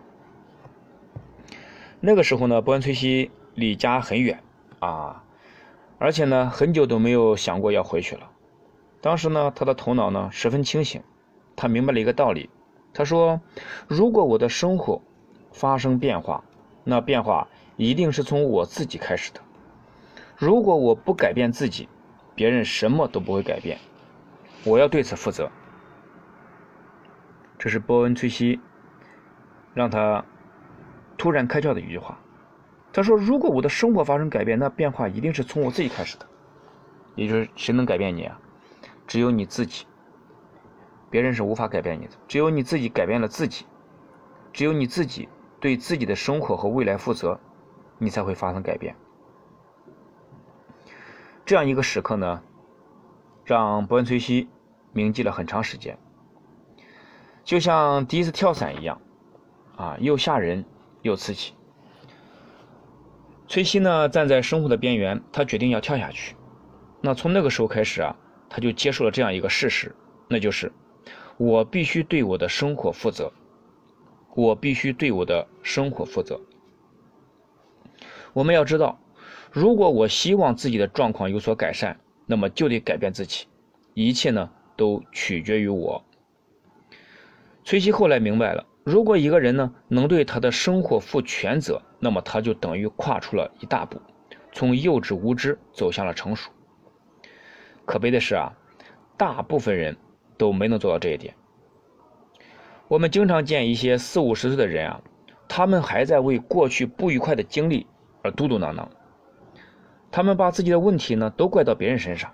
那个时候呢，伯恩崔西离家很远，啊，而且呢，很久都没有想过要回去了。当时呢，他的头脑呢十分清醒，他明白了一个道理。他说：“如果我的生活发生变化，那变化一定是从我自己开始的。如果我不改变自己，别人什么都不会改变。”我要对此负责。这是波恩·崔西让他突然开窍的一句话。他说：“如果我的生活发生改变，那变化一定是从我自己开始的。也就是谁能改变你啊？只有你自己。别人是无法改变你的。只有你自己改变了自己，只有你自己对自己的生活和未来负责，你才会发生改变。这样一个时刻呢，让伯恩·崔西。”铭记了很长时间，就像第一次跳伞一样，啊，又吓人又刺激。崔西呢，站在生活的边缘，他决定要跳下去。那从那个时候开始啊，他就接受了这样一个事实，那就是我必须对我的生活负责，我必须对我的生活负责。我们要知道，如果我希望自己的状况有所改善，那么就得改变自己，一切呢。都取决于我。崔西后来明白了，如果一个人呢能对他的生活负全责，那么他就等于跨出了一大步，从幼稚无知走向了成熟。可悲的是啊，大部分人都没能做到这一点。我们经常见一些四五十岁的人啊，他们还在为过去不愉快的经历而嘟嘟囔囔，他们把自己的问题呢都怪到别人身上，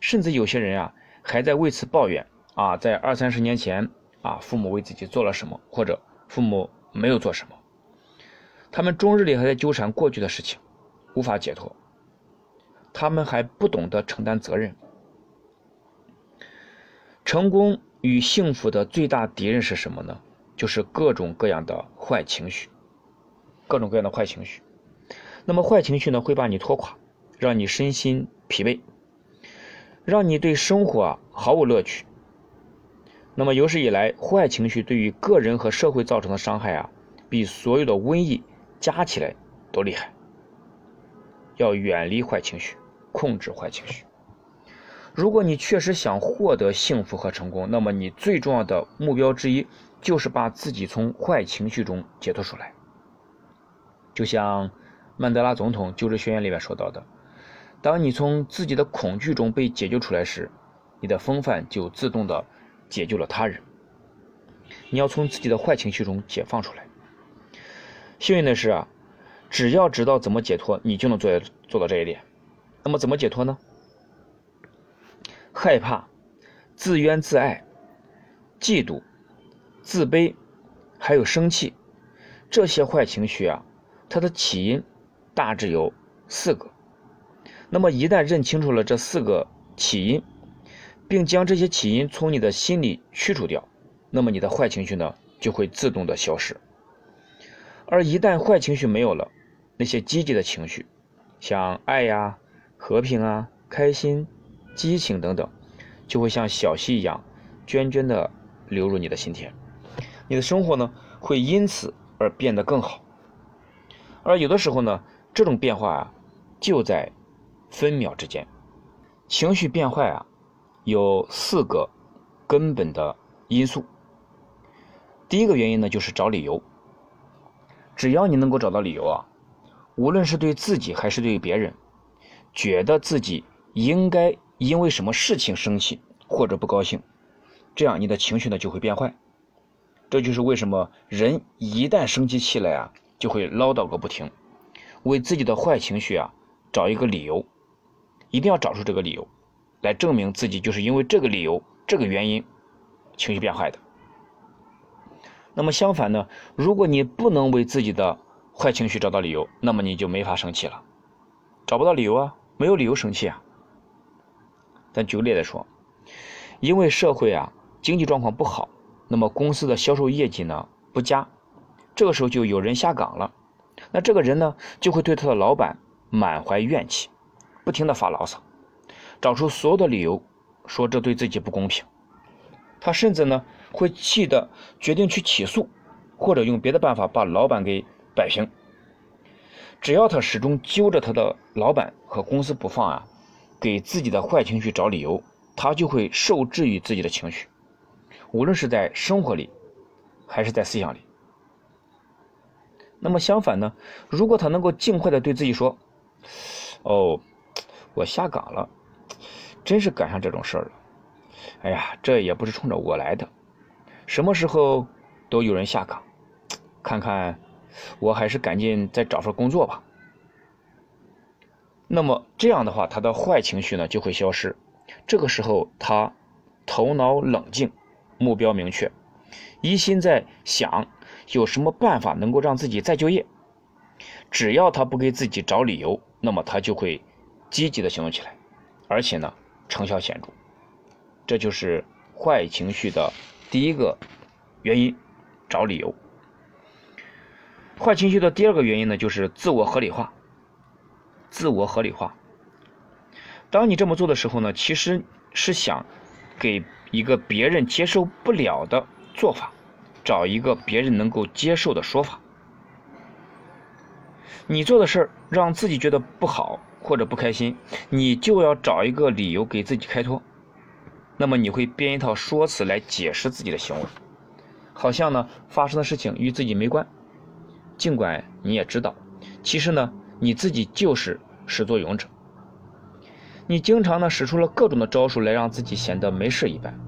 甚至有些人啊。还在为此抱怨啊，在二三十年前啊，父母为自己做了什么，或者父母没有做什么，他们终日里还在纠缠过去的事情，无法解脱。他们还不懂得承担责任。成功与幸福的最大敌人是什么呢？就是各种各样的坏情绪，各种各样的坏情绪。那么坏情绪呢，会把你拖垮，让你身心疲惫。让你对生活毫无乐趣。那么有史以来，坏情绪对于个人和社会造成的伤害啊，比所有的瘟疫加起来都厉害。要远离坏情绪，控制坏情绪。如果你确实想获得幸福和成功，那么你最重要的目标之一就是把自己从坏情绪中解脱出来。就像曼德拉总统就职宣言里面说到的。当你从自己的恐惧中被解救出来时，你的风范就自动的解救了他人。你要从自己的坏情绪中解放出来。幸运的是啊，只要知道怎么解脱，你就能做做到这一点。那么怎么解脱呢？害怕、自怨自艾、嫉妒、自卑，还有生气，这些坏情绪啊，它的起因大致有四个。那么，一旦认清楚了这四个起因，并将这些起因从你的心里去除掉，那么你的坏情绪呢就会自动的消失。而一旦坏情绪没有了，那些积极的情绪，像爱呀、和平啊、开心、激情等等，就会像小溪一样涓涓的流入你的心田。你的生活呢会因此而变得更好。而有的时候呢，这种变化啊就在。分秒之间，情绪变坏啊，有四个根本的因素。第一个原因呢，就是找理由。只要你能够找到理由啊，无论是对自己还是对别人，觉得自己应该因为什么事情生气或者不高兴，这样你的情绪呢就会变坏。这就是为什么人一旦生起气来啊，就会唠叨个不停，为自己的坏情绪啊找一个理由，一定要找出这个理由，来证明自己就是因为这个理由、这个原因情绪变坏的。那么相反呢，如果你不能为自己的坏情绪找到理由，那么你就没法生气了，找不到理由啊，没有理由生气啊。咱举个例来说，因为社会啊经济状况不好，那么公司的销售业绩呢不佳，这个时候就有人下岗了，那这个人呢就会对他的老板满怀怨气，不停的发牢骚，找出所有的理由，说这对自己不公平。他甚至呢会气得决定去起诉，或者用别的办法把老板给摆平。只要他始终揪着他的老板和公司不放啊，给自己的坏情绪找理由，他就会受制于自己的情绪，无论是在生活里，还是在思想里。那么相反呢，如果他能够尽快的对自己说：“哦，我下岗了，真是赶上这种事儿了。”哎呀，这也不是冲着我来的，什么时候都有人下岗，看看我还是赶紧再找份工作吧。那么这样的话，他的坏情绪呢就会消失。这个时候，他头脑冷静，目标明确，一心在想有什么办法能够让自己再就业。只要他不给自己找理由，那么他就会积极的行动起来，而且呢，成效显著。这就是坏情绪的第一个原因，找理由。坏情绪的第二个原因呢，就是自我合理化。自我合理化。当你这么做的时候呢，其实是想给一个别人接受不了的做法，找一个别人能够接受的说法。你做的事儿让自己觉得不好或者不开心，你就要找一个理由给自己开脱。那么你会编一套说辞来解释自己的行为，好像呢发生的事情与自己没关，尽管你也知道，其实呢你自己就是始作俑者。你经常呢使出了各种的招数来让自己显得没事一般，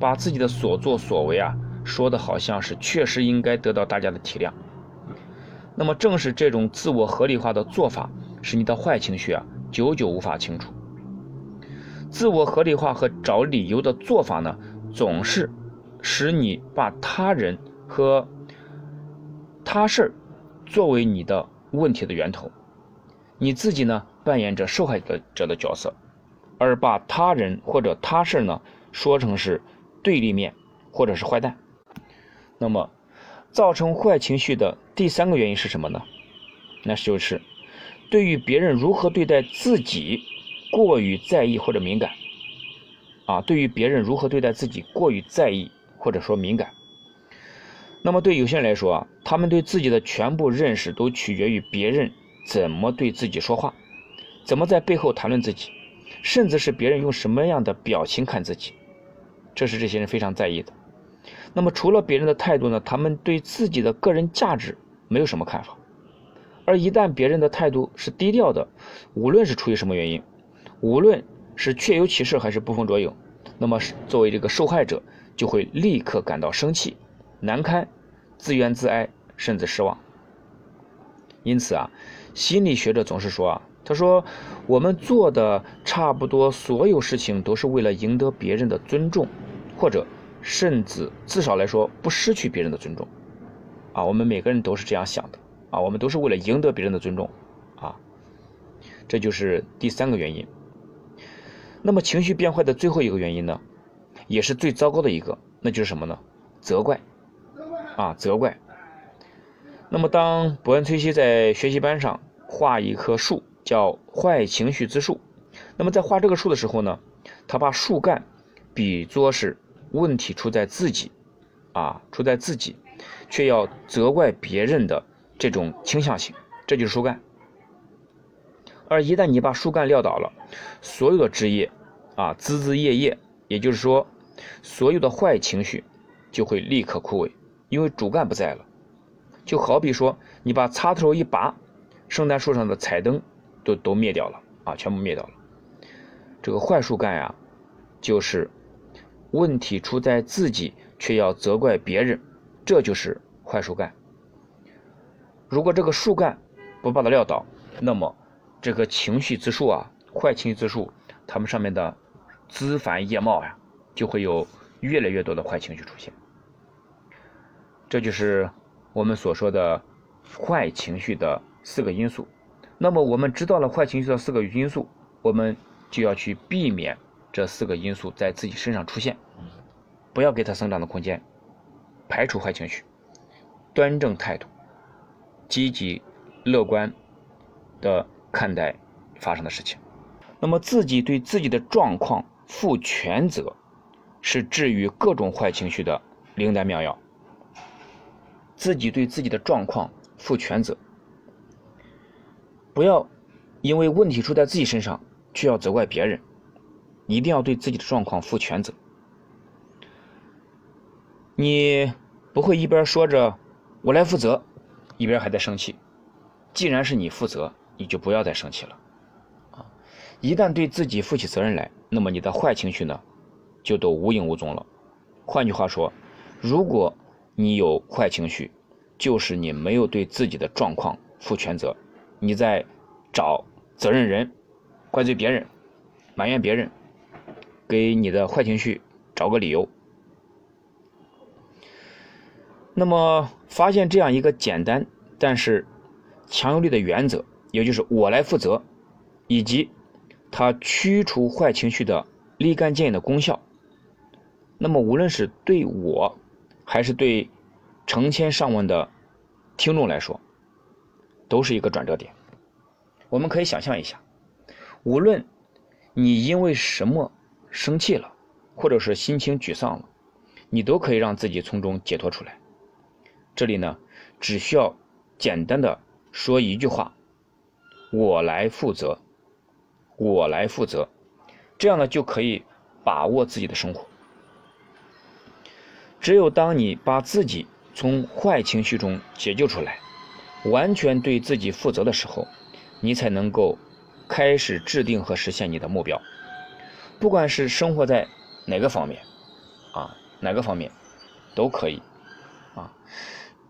把自己的所作所为啊说的好像是确实应该得到大家的体谅。那么正是这种自我合理化的做法，使你的坏情绪啊久久无法清除。自我合理化和找理由的做法呢，总是使你把他人和他事儿作为你的问题的源头，你自己呢扮演着受害者者的角色，而把他人或者他事儿呢说成是对立面或者是坏蛋。那么，造成坏情绪的第三个原因是什么呢？那就是对于别人如何对待自己。过于在意或者敏感，啊，对于别人如何对待自己过于在意或者说敏感，那么对有些人来说啊，他们对自己的全部认识都取决于别人怎么对自己说话，怎么在背后谈论自己，甚至是别人用什么样的表情看自己，这是这些人非常在意的。那么除了别人的态度呢，他们对自己的个人价值没有什么看法，而一旦别人的态度是低调的，无论是出于什么原因。无论是确有其事还是捕风捉影，那么作为这个受害者就会立刻感到生气、难堪、自怨自哀，甚至失望。因此啊，心理学者总是说啊，他说我们做的差不多所有事情都是为了赢得别人的尊重，或者甚至至少来说不失去别人的尊重。啊，我们每个人都是这样想的啊，我们都是为了赢得别人的尊重啊，这就是第三个原因。那么情绪变坏的最后一个原因呢，也是最糟糕的一个，那就是什么呢？责怪，啊，责怪。那么当伯恩·崔西在学习班上画一棵树，叫“坏情绪之树”。那么在画这个树的时候呢，他把树干比作是问题出在自己，啊，出在自己，却要责怪别人的这种倾向性，这就是树干。而一旦你把树干撂倒了，所有的枝叶，啊，枝枝叶叶，也就是说，所有的坏情绪就会立刻枯萎，因为主干不在了。就好比说，你把插头一拔，圣诞树上的彩灯都都灭掉了啊，全部灭掉了。这个坏树干呀，就是问题出在自己，却要责怪别人，这就是坏树干。如果这个树干不把它撂倒，那么这个情绪之树啊，坏情绪之树，它们上面的枝繁叶茂呀，就会有越来越多的坏情绪出现。这就是我们所说的坏情绪的四个因素。那么我们知道了坏情绪的四个因素，我们就要去避免这四个因素在自己身上出现，不要给它生长的空间，排除坏情绪，端正态度，积极乐观的看待发生的事情。那么自己对自己的状况负全责，是治愈各种坏情绪的灵丹妙药。自己对自己的状况负全责，不要因为问题出在自己身上，却要责怪别人。一定要对自己的状况负全责。你不会一边说着“我来负责”，一边还在生气。既然是你负责，你就不要再生气了。啊，一旦对自己负起责任来，那么你的坏情绪呢，就都无影无踪了。换句话说，如果你有坏情绪，就是你没有对自己的状况负全责，你在找责任人，怪罪别人，埋怨别人，给你的坏情绪找个理由。那么，发现这样一个简单但是强有力的原则，也就是我来负责，以及它驱除坏情绪的立竿见影的功效。那么，无论是对我。还是对成千上万的听众来说，都是一个转折点。我们可以想象一下，无论你因为什么生气了，或者是心情沮丧了，你都可以让自己从中解脱出来。这里呢，只需要简单的说一句话：“我来负责，我来负责。”这样呢，就可以把握自己的生活。只有当你把自己从坏情绪中解救出来，完全对自己负责的时候，你才能够开始制定和实现你的目标。不管是生活在哪个方面，啊，哪个方面都可以，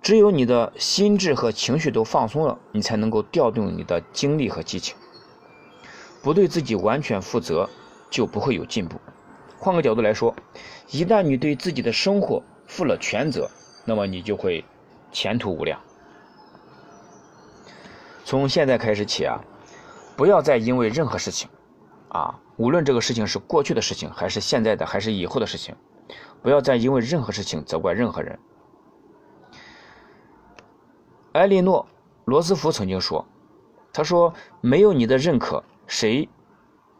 只有你的心智和情绪都放松了，你才能够调动你的精力和激情。不对自己完全负责，就不会有进步。换个角度来说，一旦你对自己的生活负了全责，那么你就会前途无量。从现在开始起啊，不要再因为任何事情，啊，无论这个事情是过去的事情，还是现在的，还是以后的事情，不要再因为任何事情责怪任何人。埃莉诺·罗斯福曾经说：“他说，没有你的认可，谁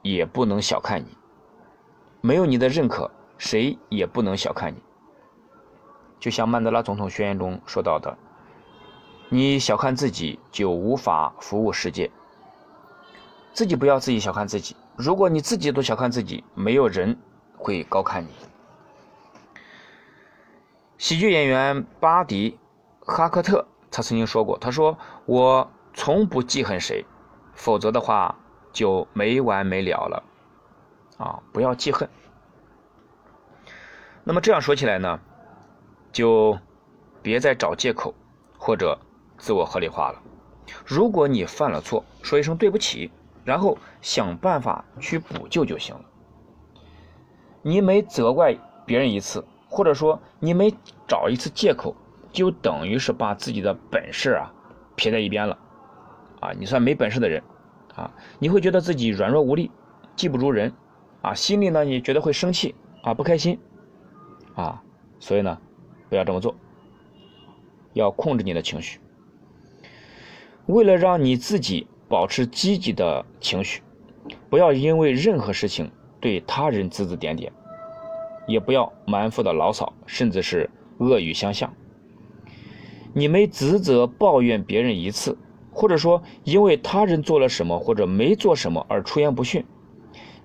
也不能小看你。”没有你的认可，谁也不能小看你。就像曼德拉总统宣言中说到的：“你小看自己，就无法服务世界。自己不要自己小看自己。如果你自己都小看自己，没有人会高看你。”喜剧演员巴迪·哈克特他曾经说过：“他说我从不记恨谁，否则的话就没完没了了。”啊，不要记恨。那么这样说起来呢，就别再找借口或者自我合理化了。如果你犯了错，说一声对不起，然后想办法去补救就行了。你每责怪别人一次，或者说你每找一次借口，就等于是把自己的本事啊撇在一边了。啊，你算没本事的人啊，你会觉得自己软弱无力，技不如人。啊，心里呢，你觉得会生气啊，不开心，啊，所以呢，不要这么做，要控制你的情绪。为了让你自己保持积极的情绪，不要因为任何事情对他人指指点点，也不要满腹的牢骚，甚至是恶语相向。你没指责抱怨别人一次，或者说因为他人做了什么或者没做什么而出言不逊。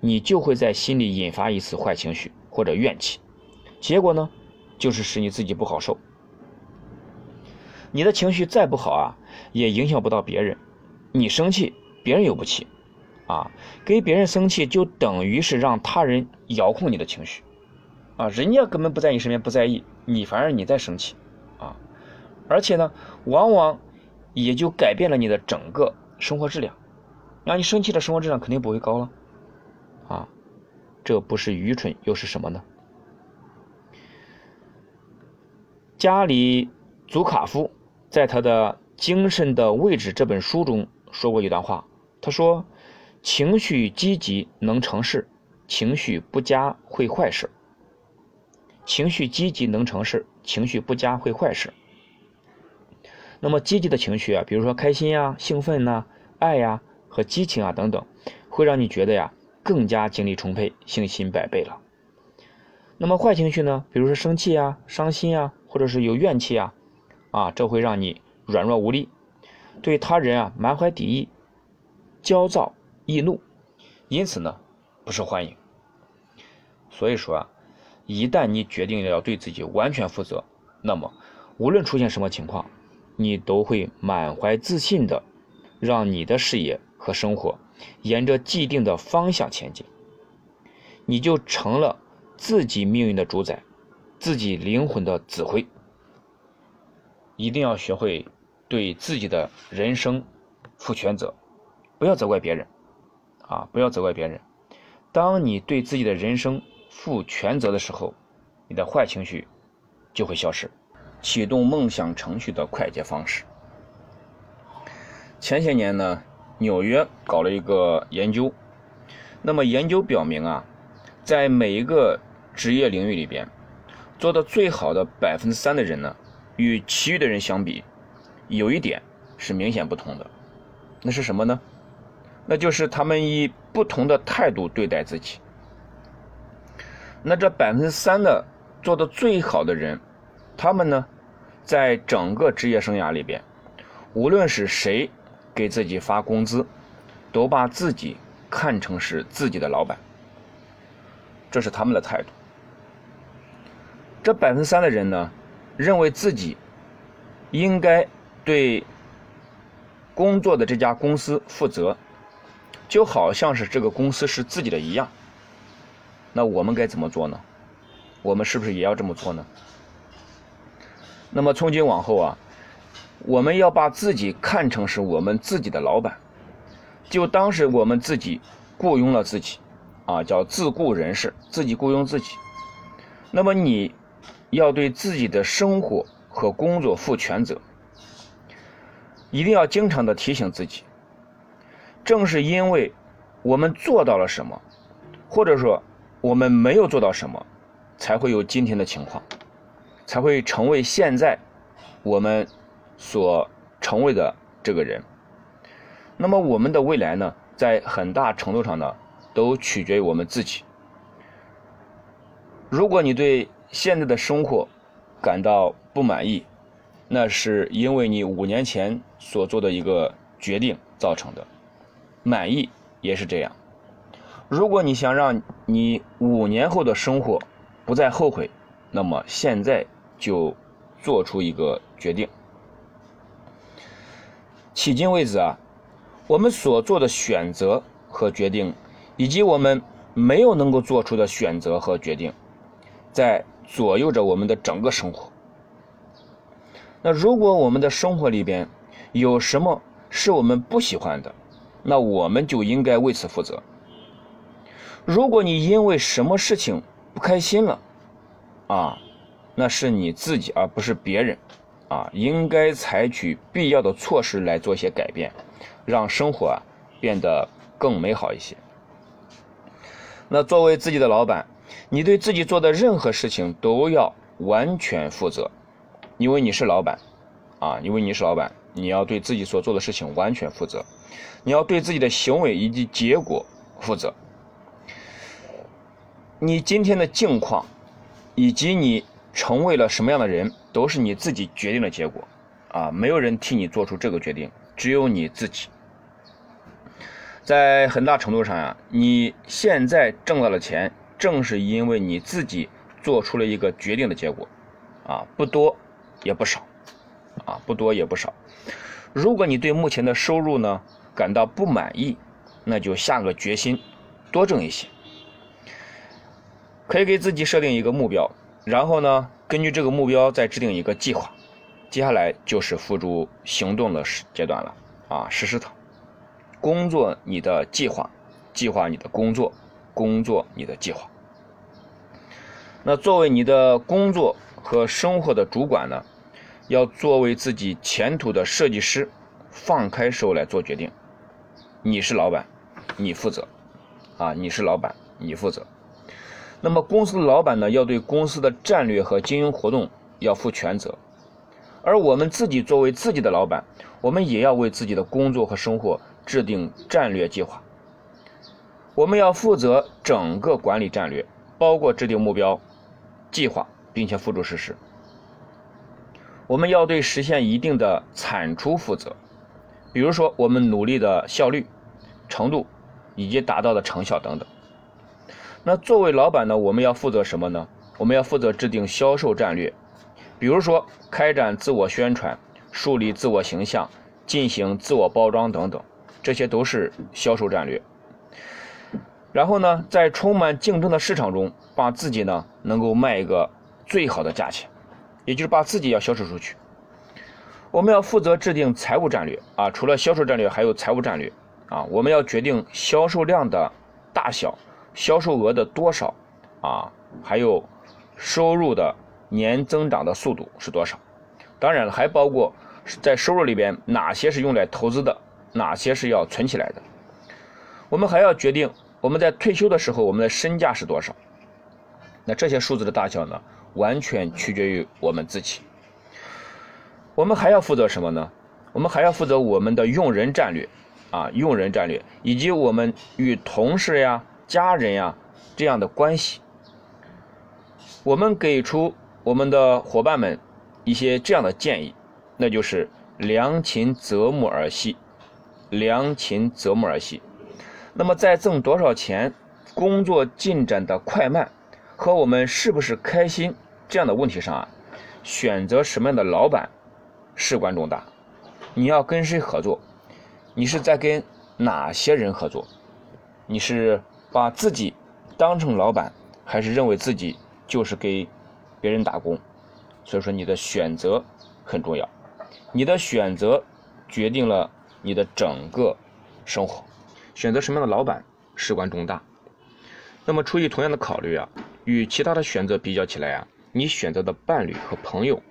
你就会在心里引发一次坏情绪或者怨气，结果呢，就是使你自己不好受。你的情绪再不好啊，也影响不到别人，你生气，别人又不气，啊，给别人生气就等于是让他人遥控你的情绪，啊，人家根本不在你身边，不在意你，反而你在生气，而且呢，往往也就改变了你的整个生活质量，让你生气的生活质量肯定不会高了，啊，这不是愚蠢又是什么呢？加里祖卡夫在他的《精神的位置》这本书中说过一段话，他说：“情绪积极能成事，情绪不佳会坏事。情绪积极能成事，情绪不佳会坏事。那么积极的情绪啊，比如说开心呀、兴奋呐、爱呀和激情啊等等，会让你觉得呀更加精力充沛、信心百倍了。那么坏情绪呢，比如说生气啊、伤心啊。”或者是有怨气啊，啊，这会让你软弱无力，对他人啊满怀敌意，焦躁易怒，因此呢不受欢迎。所以说啊，一旦你决定要对自己完全负责，那么无论出现什么情况，你都会满怀自信的，让你的事业和生活沿着既定的方向前进，你就成了自己命运的主宰。自己灵魂的指挥，一定要学会对自己的人生负全责，不要责怪别人，啊，不要责怪别人。当你对自己的人生负全责的时候，你的坏情绪就会消失。启动梦想程序的快捷方式。前些年呢，纽约搞了一个研究，那么研究表明啊，在每一个职业领域里边。做的最好的百分之三的人呢，与其余的人相比，有一点是明显不同的，那是什么呢？那就是他们以不同的态度对待自己。那这百分之三的做的最好的人，他们呢，在整个职业生涯里边，无论是谁给自己发工资，都把自己看成是自己的老板，这是他们的态度。这百分之三的人呢，认为自己应该对工作的这家公司负责，就好像是这个公司是自己的一样。那我们该怎么做呢？我们是不是也要这么做呢？那么从今往后啊，我们要把自己看成是我们自己的老板，就当是我们自己雇佣了自己，啊，叫自雇人士，自己雇佣自己。那么你。要对自己的生活和工作负全责，一定要经常的提醒自己。正是因为我们做到了什么，或者说我们没有做到什么，才会有今天的情况，才会成为现在我们所成为的这个人。那么我们的未来呢，在很大程度上呢，都取决于我们自己。如果你对现在的生活感到不满意，那是因为你五年前所做的一个决定造成的。满意也是这样。如果你想让你五年后的生活不再后悔，那么现在就做出一个决定。迄今为止啊，我们所做的选择和决定，以及我们没有能够做出的选择和决定，在。左右着我们的整个生活。那如果我们的生活里边有什么是我们不喜欢的，那我们就应该为此负责。如果你因为什么事情不开心了，啊，那是你自己而不是别人，啊，应该采取必要的措施来做一些改变，让生活啊变得更美好一些。那作为自己的老板。你对自己做的任何事情都要完全负责，因为你是老板，啊，因为你是老板，你要对自己所做的事情完全负责，你要对自己的行为以及结果负责。你今天的境况，以及你成为了什么样的人，都是你自己决定的结果，啊，没有人替你做出这个决定，只有你自己。在很大程度上呀，你现在挣到了钱。正是因为你自己做出了一个决定的结果，啊，不多也不少，啊，不多也不少。如果你对目前的收入呢感到不满意，那就下个决心，多挣一些。可以给自己设定一个目标，然后呢，根据这个目标再制定一个计划。接下来就是付诸行动的阶段了啊，实施它。工作你的计划，计划你的工作，工作你的计划。那作为你的工作和生活的主管呢，要作为自己前途的设计师，放开手来做决定。你是老板，你负责啊，你是老板，你负责。那么公司的老板呢，要对公司的战略和经营活动要负全责，而我们自己作为自己的老板，我们也要为自己的工作和生活制定战略计划。我们要负责整个管理战略，包括制定目标、计划，并且付诸实施。我们要对实现一定的产出负责，比如说我们努力的效率、程度以及达到的成效等等。那作为老板呢，我们要负责什么呢？我们要负责制定销售战略，比如说开展自我宣传、树立自我形象、进行自我包装等等，这些都是销售战略。然后呢，在充满竞争的市场中，把自己呢能够卖一个最好的价钱，也就是把自己要销售出去。我们要负责制定财务战略啊，除了销售战略，还有财务战略啊。我们要决定销售量的大小。销售额的多少啊？还有收入的年增长的速度是多少？当然了，还包括在收入里边哪些是用来投资的，哪些是要存起来的。我们还要决定我们在退休的时候我们的身价是多少。那这些数字的大小呢，完全取决于我们自己。我们还要负责什么呢？我们还要负责我们的用人战略啊，用人战略以及我们与同事呀。家人呀，这样的关系，我们给出我们的伙伴们一些这样的建议，那就是良禽择木而栖，良禽择木而栖。那么在挣多少钱、工作进展的快慢和我们是不是开心这样的问题上啊，选择什么样的老板事关重大。你要跟谁合作？你是在跟哪些人合作？你是？把自己当成老板，还是认为自己就是给别人打工？所以说，你的选择很重要，你的选择决定了你的整个生活。选择什么样的老板事关重大。那么，出于同样的考虑啊，与其他的选择比较起来啊，你选择的伴侣和朋友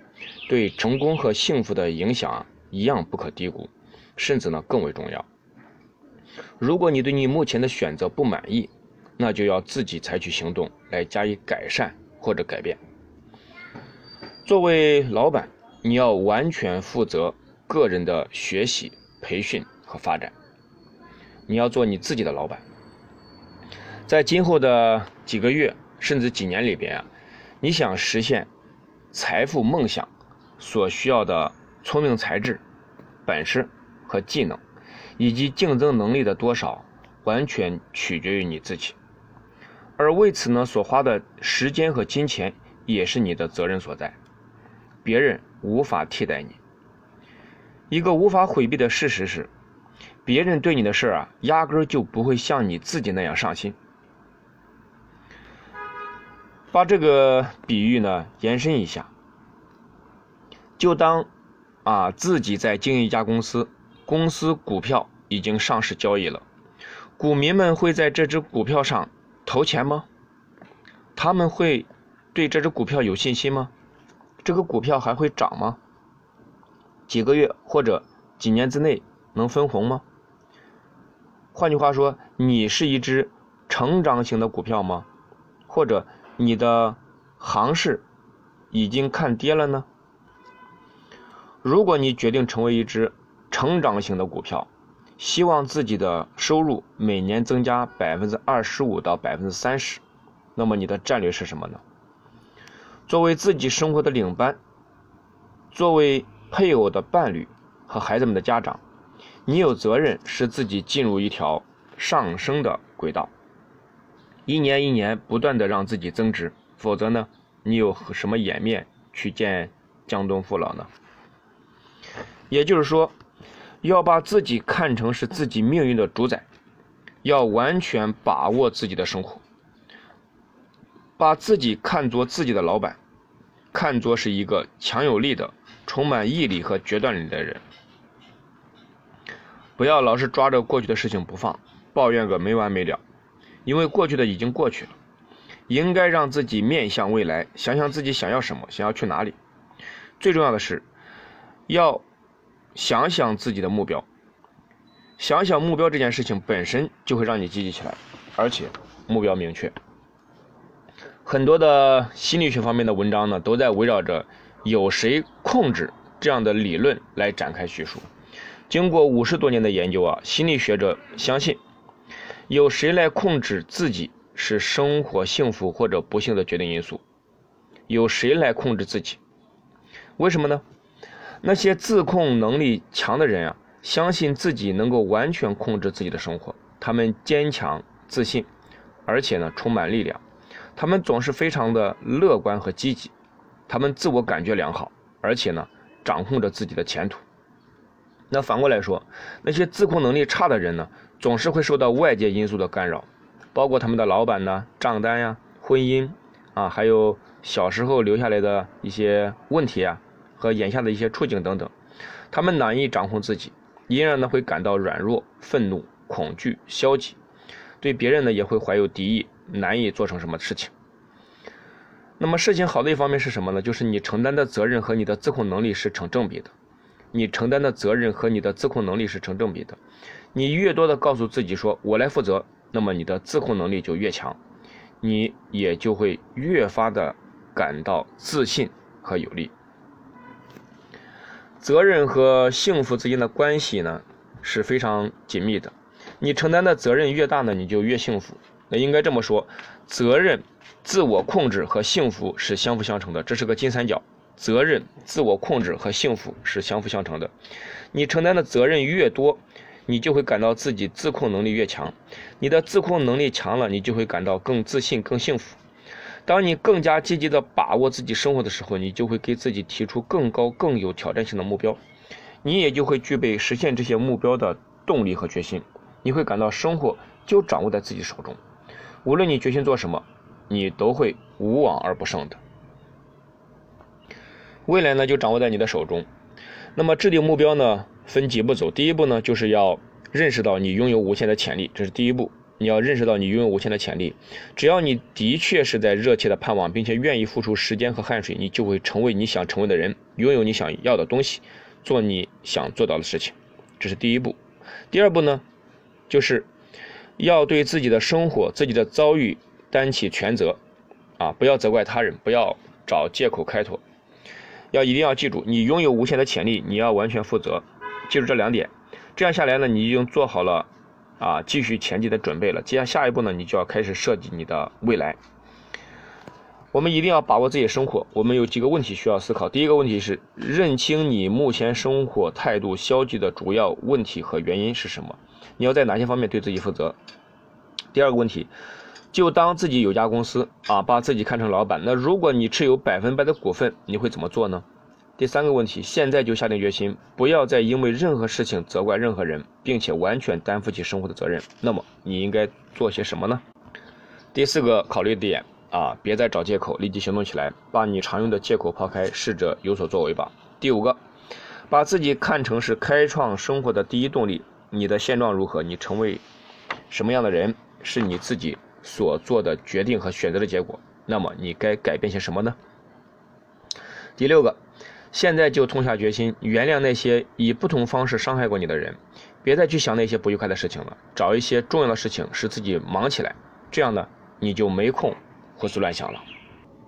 对成功和幸福的影响啊，一样不可低估，甚至呢更为重要。如果你对你目前的选择不满意，那就要自己采取行动来加以改善或者改变。作为老板，你要完全负责个人的学习、培训和发展。你要做你自己的老板。在今后的几个月甚至几年里边啊，你想实现财富梦想所需要的聪明才智、本事和技能，以及竞争能力的多少，完全取决于你自己。而为此呢，所花的时间和金钱也是你的责任所在，别人无法替代你。一个无法回避的事实是，别人对你的事儿啊，压根儿就不会像你自己那样上心。把这个比喻呢延伸一下，就当啊自己在经营一家公司，公司股票已经上市交易了，股民们会在这只股票上。投钱吗？他们会对这只股票有信心吗？这个股票还会涨吗？几个月或者几年之内能分红吗？换句话说，你是一只成长型的股票吗？或者你的行市已经看跌了呢？如果你决定成为一只成长型的股票，希望自己的收入每年增加百分之二十五到百分之三十，那么你的战略是什么呢？作为自己生活的领班，作为配偶的伴侣和孩子们的家长，你有责任使自己进入一条上升的轨道，一年一年不断的让自己增值，否则呢，你有什么颜面去见江东父老呢？也就是说。要把自己看成是自己命运的主宰，要完全把握自己的生活，把自己看作自己的老板，看作是一个强有力的、充满毅力和决断力的人。不要老是抓着过去的事情不放，抱怨个没完没了，因为过去的已经过去了。应该让自己面向未来，想想自己想要什么，想要去哪里。最重要的是，要想想自己的目标。想想目标这件事情本身就会让你积极起来，而且目标明确。很多的心理学方面的文章呢，都在围绕着有谁控制这样的理论来展开叙述。经过五十多年的研究啊，心理学者相信，有谁来控制自己。是生活幸福或者不幸的决定因素，有谁来控制自己？为什么呢？那些自控能力强的人啊，相信自己能够完全控制自己的生活，他们坚强自信，而且呢充满力量，他们总是非常的乐观和积极，他们自我感觉良好，而且呢掌控着自己的前途。那反过来说，那些自控能力差的人呢，总是会受到外界因素的干扰。包括他们的老板呢、账单呀、婚姻啊，还有小时候留下来的一些问题啊，和眼下的一些处境等等，他们难以掌控自己，依然呢会感到软弱、愤怒、恐惧、消极，对别人呢也会怀有敌意，难以做成什么事情。那么事情好的一方面是什么呢？就是你承担的责任和你的自控能力是成正比的，你承担的责任和你的自控能力是成正比的，你越多的告诉自己说“我来负责”。那么你的自控能力就越强，你也就会越发的感到自信和有力。责任和幸福之间的关系呢是非常紧密的，你承担的责任越大呢，你就越幸福。那应该这么说，责任、自我控制和幸福是相辅相成的，这是个金三角。责任、自我控制和幸福是相辅相成的，你承担的责任越多。你就会感到自己自控能力越强，你的自控能力强了，你就会感到更自信、更幸福。当你更加积极地把握自己生活的时候，你就会给自己提出更高、更有挑战性的目标，你也就会具备实现这些目标的动力和决心。你会感到生活就掌握在自己手中，无论你决心做什么，你都会无往而不胜的。未来呢，就掌握在你的手中。那么制定目标呢？分几步走，第一步呢，就是要认识到你拥有无限的潜力，这是第一步。你要认识到你拥有无限的潜力，只要你的确是在热切的盼望，并且愿意付出时间和汗水，你就会成为你想成为的人，拥有你想要的东西，做你想做到的事情。这是第一步。第二步呢，就是要对自己的生活、自己的遭遇担起全责，啊，不要责怪他人，不要找借口开脱，要一定要记住，你拥有无限的潜力，你要完全负责。记住这两点，这样下来呢，你已经做好了啊继续前进的准备了。接下下一步呢，你就要开始设计你的未来。我们一定要把握自己的生活。我们有几个问题需要思考。第一个问题是认清你目前生活态度消极的主要问题和原因是什么？你要在哪些方面对自己负责？第二个问题，就当自己有家公司啊，把自己看成老板。那如果你持有百分百的股份，你会怎么做呢？第三个问题，现在就下定决心，不要再因为任何事情责怪任何人，并且完全担负起生活的责任。那么你应该做些什么呢？第四个考虑点啊，别再找借口，立即行动起来，把你常用的借口抛开，试着有所作为吧。第五个，把自己看成是开创生活的第一动力。你的现状如何？你成为什么样的人，是你自己所做的决定和选择的结果。那么你该改变些什么呢？第六个。现在就痛下决心，原谅那些以不同方式伤害过你的人，别再去想那些不愉快的事情了，找一些重要的事情使自己忙起来，这样呢，你就没空胡思乱想了。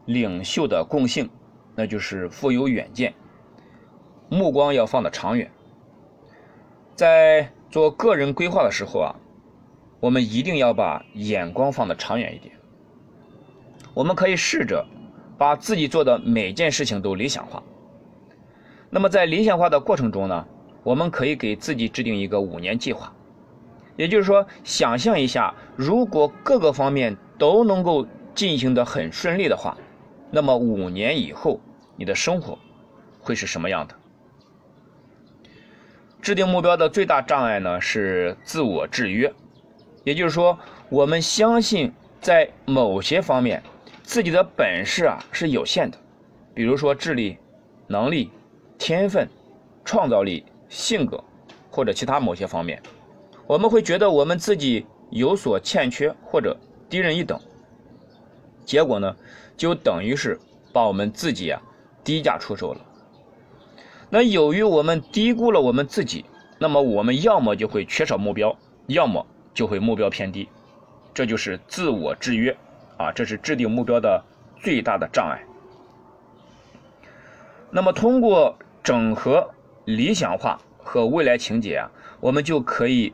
领袖的共性，那就是富有远见，目光要放得长远。在做个人规划的时候啊，我们一定要把眼光放得长远一点。我们可以试着把自己做的每件事情都理想化。那么在理想化的过程中呢，我们可以给自己制定一个五年计划，也就是说，想象一下，如果各个方面都能够进行的很顺利的话，那么五年以后你的生活会是什么样的？制定目标的最大障碍呢是自我制约，也就是说，我们相信在某些方面自己的本事啊是有限的，比如说智力、能力、天分、创造力、性格或者其他某些方面，我们会觉得我们自己有所欠缺或者低人一等，结果呢就等于是把我们自己啊低价出售了。那由于我们低估了我们自己，那么我们要么就会缺少目标，要么就会目标偏低，这就是自我制约啊，这是制定目标的最大的障碍。那么通过整合理想化和未来情节啊，我们就可以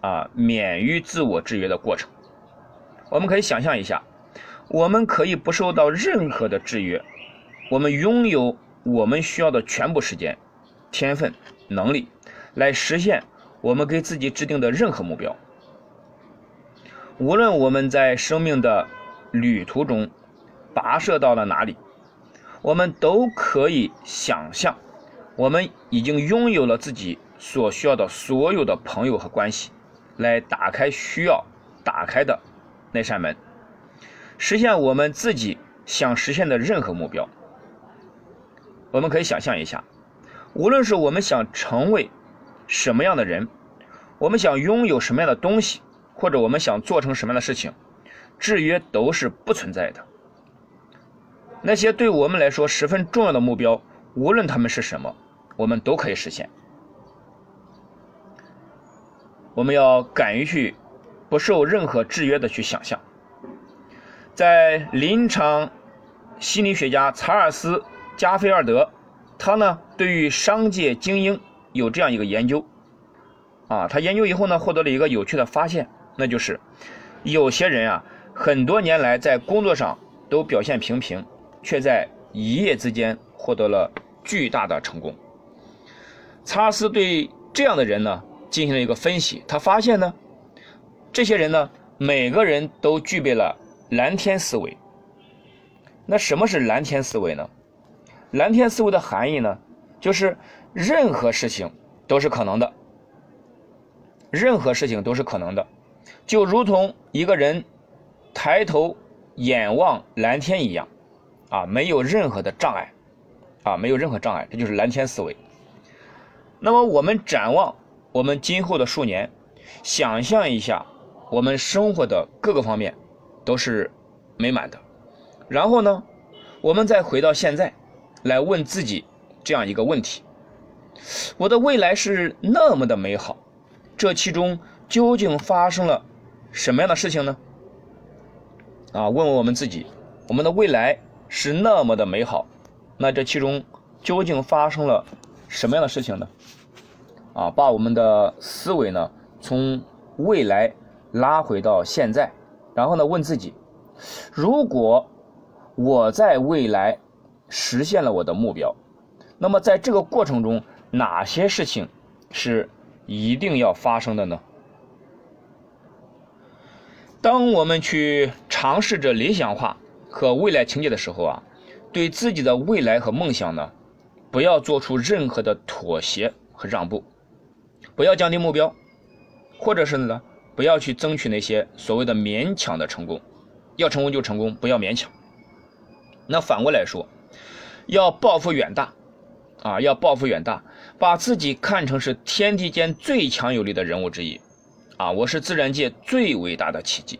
啊免于自我制约的过程。我们可以想象一下，我们可以不受到任何的制约，我们拥有。我们需要的全部时间、天分、能力，来实现我们给自己制定的任何目标。无论我们在生命的旅途中跋涉到了哪里，我们都可以想象，我们已经拥有了自己所需要的所有的朋友和关系，来打开需要打开的那扇门，实现我们自己想实现的任何目标。我们可以想象一下，无论是我们想成为什么样的人，我们想拥有什么样的东西，或者我们想做成什么样的事情，制约都是不存在的。那些对我们来说十分重要的目标，无论他们是什么，我们都可以实现。我们要敢于去不受任何制约的去想象。在临床心理学家查尔斯。加菲尔德，他呢对于商界精英有这样一个研究，啊，他研究以后呢获得了一个有趣的发现，那就是有些人啊很多年来在工作上都表现平平，却在一夜之间获得了巨大的成功。查尔斯对这样的人呢进行了一个分析，他发现呢，这些人呢每个人都具备了蓝天思维。那什么是蓝天思维呢？蓝天思维的含义呢，就是任何事情都是可能的，任何事情都是可能的，就如同一个人抬头眼望蓝天一样，啊，没有任何的障碍，啊，没有任何障碍，这就是蓝天思维。那么我们展望我们今后的数年，想象一下我们生活的各个方面都是美满的，然后呢，我们再回到现在。来问自己这样一个问题：我的未来是那么的美好，这其中究竟发生了什么样的事情呢？啊，问问我们自己，我们的未来是那么的美好，那这其中究竟发生了什么样的事情呢？啊，把我们的思维呢从未来拉回到现在，然后呢问自己：如果我在未来。实现了我的目标，那么在这个过程中，哪些事情是一定要发生的呢？当我们去尝试着理想化和未来情节的时候啊，对自己的未来和梦想呢，不要做出任何的妥协和让步，不要降低目标，或者是呢，不要去争取那些所谓的勉强的成功，要成功就成功，不要勉强。那反过来说。要抱负远大，啊，要抱负远大，把自己看成是天地间最强有力的人物之一，啊，我是自然界最伟大的奇迹。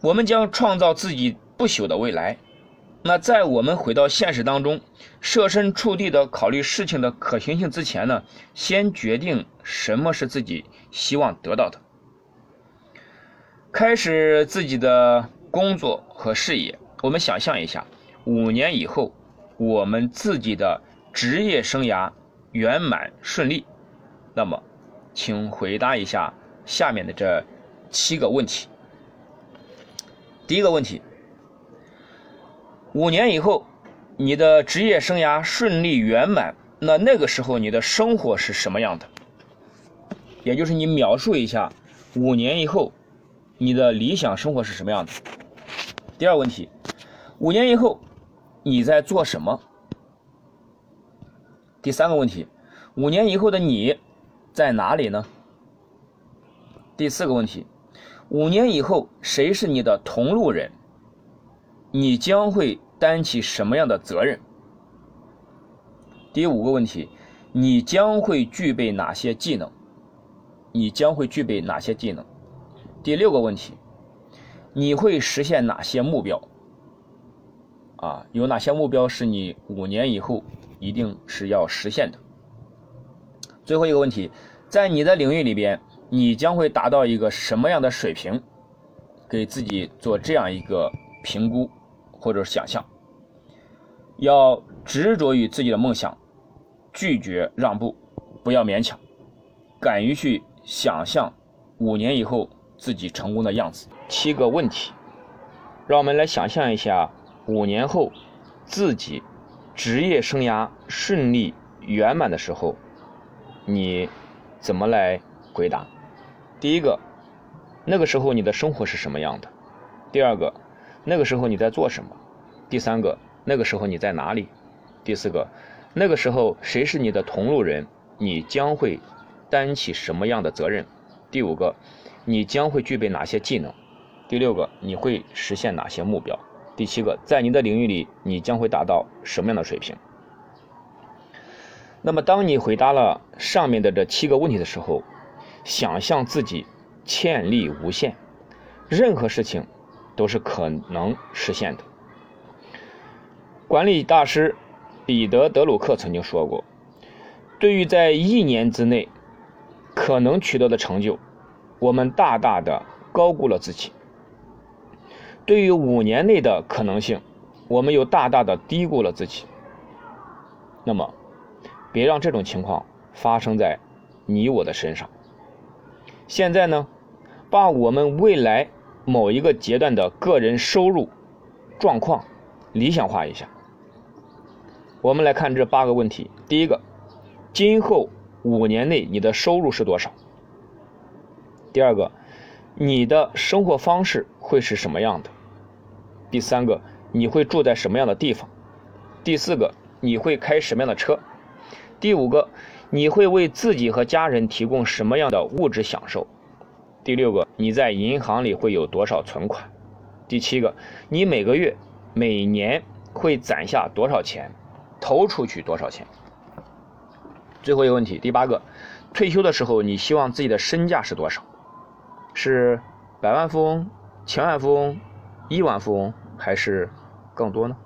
我们将创造自己不朽的未来。那在我们回到现实当中，设身处地的考虑事情的可行性之前呢，先决定什么是自己希望得到的，开始自己的工作和事业。我们想象一下。五年以后，我们自己的职业生涯圆满顺利，那么，请回答一下下面的这七个问题。第一个问题：五年以后，你的职业生涯顺利圆满，那那个时候你的生活是什么样的？也就是你描述一下五年以后你的理想生活是什么样的。第二个问题：五年以后。你在做什么？第三个问题，五年以后的你在哪里呢？第四个问题，五年以后谁是你的同路人？你将会担起什么样的责任？第五个问题，你将会具备哪些技能？你将会具备哪些技能？第六个问题，你会实现哪些目标？啊，有哪些目标是你五年以后一定是要实现的？最后一个问题，在你的领域里边，你将会达到一个什么样的水平？给自己做这样一个评估或者想象，要执着于自己的梦想，拒绝让步，不要勉强，敢于去想象五年以后自己成功的样子。七个问题，让我们来想象一下。五年后，自己职业生涯顺利圆满的时候，你怎么来回答？第一个，那个时候你的生活是什么样的？第二个，那个时候你在做什么？第三个，那个时候你在哪里？第四个，那个时候谁是你的同路人？你将会担起什么样的责任？第五个，你将会具备哪些技能？第六个，你会实现哪些目标？第七个，在你的领域里，你将会达到什么样的水平？那么，当你回答了上面的这七个问题的时候，想象自己潜力无限，任何事情都是可能实现的。管理大师彼得·德鲁克曾经说过：“对于在一年之内可能取得的成就，我们大大的高估了自己。”对于五年内的可能性，我们又大大的低估了自己。那么，别让这种情况发生在你我的身上。现在呢，把我们未来某一个阶段的个人收入状况理想化一下。我们来看这八个问题：第一个，今后五年内你的收入是多少？第二个，你的生活方式会是什么样的？第三个，你会住在什么样的地方？第四个，你会开什么样的车？第五个，你会为自己和家人提供什么样的物质享受？第六个，你在银行里会有多少存款？第七个，你每个月、每年会攒下多少钱，投出去多少钱？最后一个问题，第八个，退休的时候你希望自己的身价是多少？是百万富翁、千万富翁？亿万富翁还是更多呢？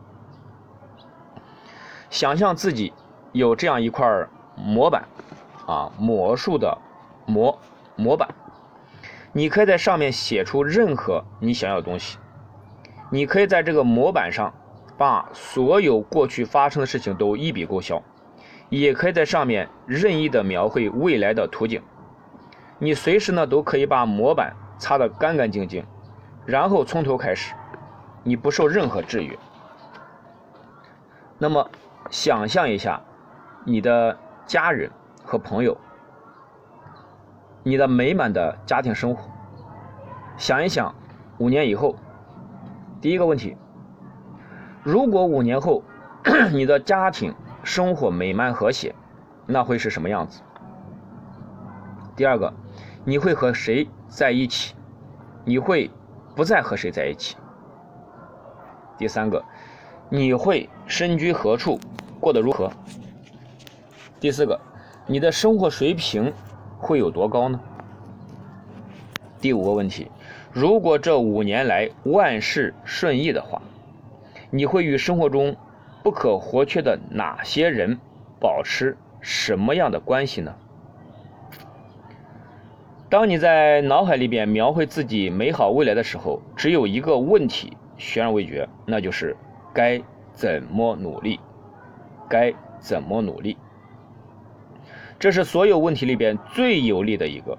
想象自己有这样一块模板，啊，魔术的模模板，你可以在上面写出任何你想要的东西。你可以在这个模板上把所有过去发生的事情都一笔勾销，也可以在上面任意的描绘未来的图景。你随时呢都可以把模板擦得干干净净。然后从头开始，你不受任何制约。那么，想象一下，你的家人和朋友，你的美满的家庭生活。想一想，五年以后，第一个问题：如果五年后你的家庭生活美满和谐，那会是什么样子？第二个，你会和谁在一起？你会？不再和谁在一起。第三个，你会身居何处，过得如何？第四个，你的生活水平会有多高呢？第五个问题，如果这五年来万事顺意的话，你会与生活中不可或缺的哪些人保持什么样的关系呢？当你在脑海里边描绘自己美好未来的时候，只有一个问题悬而未决，那就是该怎么努力？该怎么努力？这是所有问题里边最有力的一个。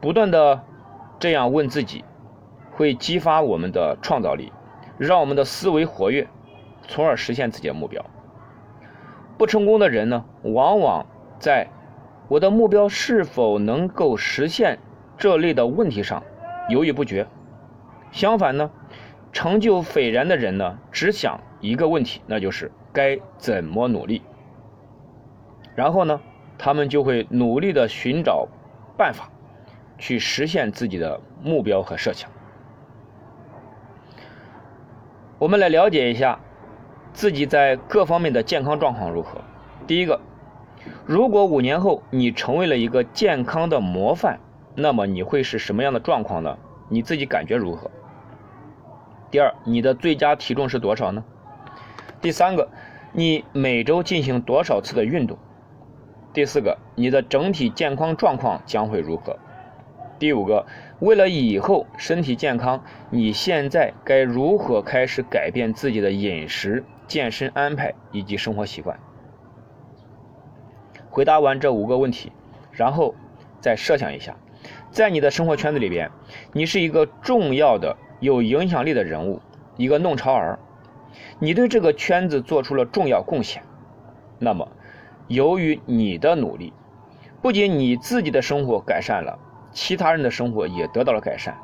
不断的这样问自己，会激发我们的创造力，让我们的思维活跃，从而实现自己的目标。不成功的人呢，往往在。我的目标是否能够实现？这类的问题上犹豫不决。相反呢，成就斐然的人呢，只想一个问题，那就是该怎么努力。然后呢，他们就会努力的寻找办法，去实现自己的目标和设想。我们来了解一下自己在各方面的健康状况如何。第一个，如果五年后你成为了一个健康的模范，那么你会是什么样的状况呢？你自己感觉如何？第二，你的最佳体重是多少呢？第三个，你每周进行多少次的运动？第四个，你的整体健康状况将会如何？第五个，为了以后身体健康，你现在该如何开始改变自己的饮食、健身安排以及生活习惯？回答完这五个问题，然后再设想一下，在你的生活圈子里边，你是一个重要的、有影响力的人物，一个弄潮儿，你对这个圈子做出了重要贡献，那么。由于你的努力，不仅你自己的生活改善了，其他人的生活也得到了改善。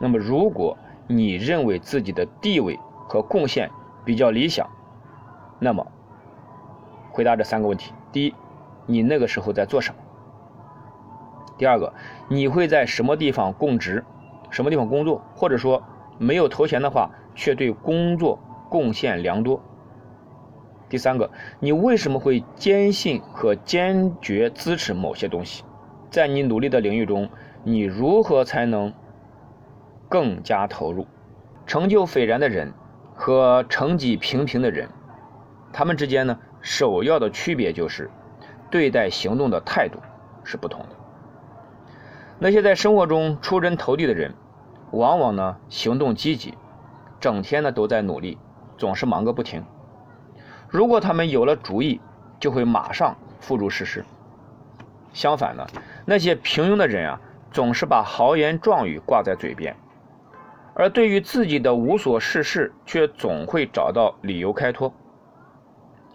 那么，如果你认为自己的地位和贡献比较理想，那么回答这三个问题：第一，你那个时候在做什么？第二个，你会在什么地方供职，什么地方工作？或者说没有头衔的话，却对工作贡献良多？第三个，你为什么会坚信和坚决支持某些东西？在你努力的领域中，你如何才能更加投入？成就斐然的人和成绩平平的人，他们之间呢，首要的区别就是对待行动的态度是不同的。那些在生活中出人头地的人，往往呢行动积极，整天呢都在努力，总是忙个不停。如果他们有了主意，就会马上付诸实施。相反呢，那些平庸的人啊，总是把豪言壮语挂在嘴边，而对于自己的无所事事，却总会找到理由开脱。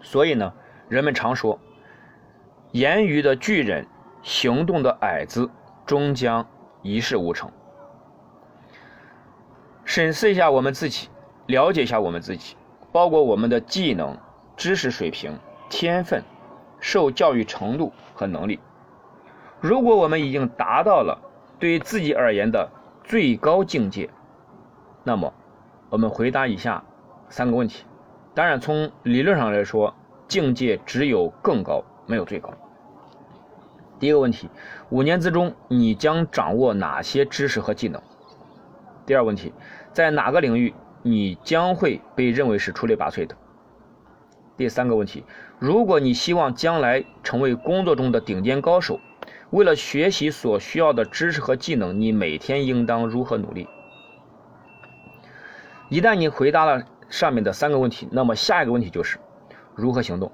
所以呢，人们常说，言语的巨人，行动的矮子，终将一事无成。审视一下我们自己，了解一下我们自己，包括我们的技能。知识水平、天分、受教育程度和能力，如果我们已经达到了对自己而言的最高境界，那么我们回答以下三个问题。当然，从理论上来说，境界只有更高，没有最高。第一个问题：五年之中，你将掌握哪些知识和技能？第二个问题：在哪个领域你将会被认为是出类拔萃的？第三个问题，如果你希望将来成为工作中的顶尖高手，为了学习所需要的知识和技能，你每天应当如何努力？一旦你回答了上面的三个问题，那么下一个问题就是如何行动。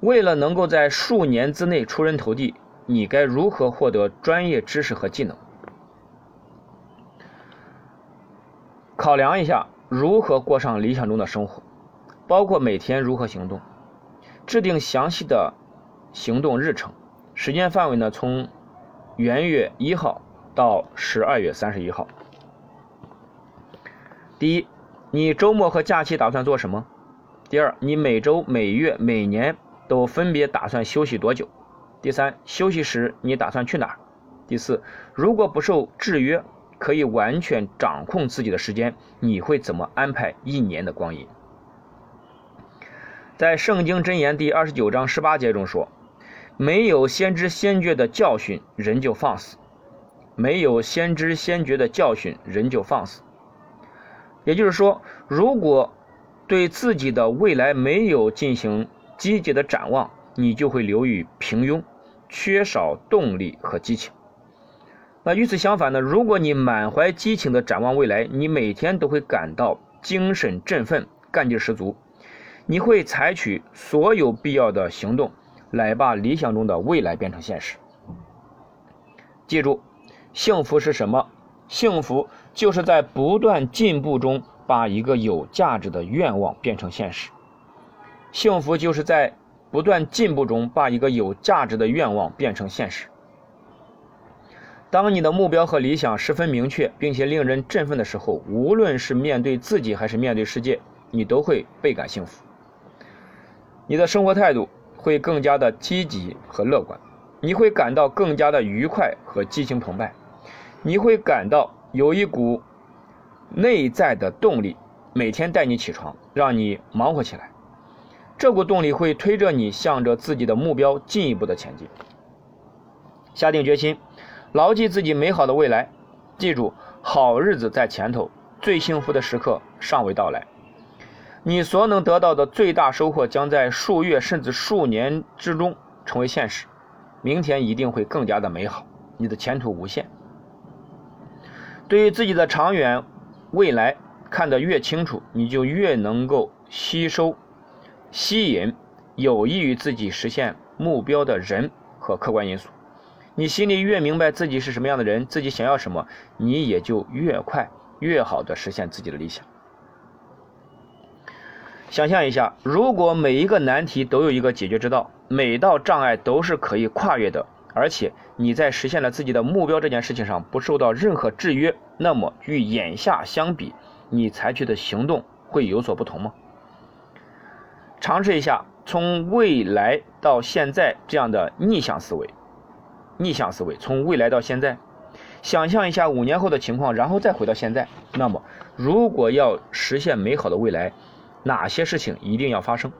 为了能够在数年之内出人头地，你该如何获得专业知识和技能？考量一下如何过上理想中的生活。包括每天如何行动，制定详细的行动日程，时间范围呢？从元月一号到十二月三十一号。第一，你周末和假期打算做什么？第二，你每周、每月、每年都分别打算休息多久？第三，休息时你打算去哪儿？第四，如果不受制约，可以完全掌控自己的时间，你会怎么安排一年的光阴？在《圣经箴言》第二十九章十八节中说：“没有先知先觉的教训，人就放肆；没有先知先觉的教训，人就放肆。”也就是说，如果对自己的未来没有进行积极的展望，你就会流于平庸，缺少动力和激情。那与此相反呢？如果你满怀激情的展望未来，你每天都会感到精神振奋，干劲十足。你会采取所有必要的行动，来把理想中的未来变成现实。记住，幸福是什么？幸福就是在不断进步中，把一个有价值的愿望变成现实。幸福就是在不断进步中，把一个有价值的愿望变成现实。当你的目标和理想十分明确，并且令人振奋的时候，无论是面对自己还是面对世界，你都会倍感幸福。你的生活态度会更加的积极和乐观，你会感到更加的愉快和激情澎湃，你会感到有一股内在的动力，每天带你起床，让你忙活起来。这股动力会推着你向着自己的目标进一步的前进。下定决心，牢记自己美好的未来，记住，好日子在前头，最幸福的时刻尚未到来。你所能得到的最大收获将在数月甚至数年之中成为现实。明天一定会更加的美好，你的前途无限。对于自己的长远未来看得越清楚，你就越能够吸收、吸引有益于自己实现目标的人和客观因素。你心里越明白自己是什么样的人，自己想要什么，你也就越快、越好的实现自己的理想。想象一下，如果每一个难题都有一个解决之道，每道障碍都是可以跨越的，而且你在实现了自己的目标这件事情上不受到任何制约，那么与眼下相比，你采取的行动会有所不同吗？尝试一下从未来到现在这样的逆向思维，逆向思维从未来到现在，想象一下五年后的情况，然后再回到现在。那么，如果要实现美好的未来，哪些事情一定要发生？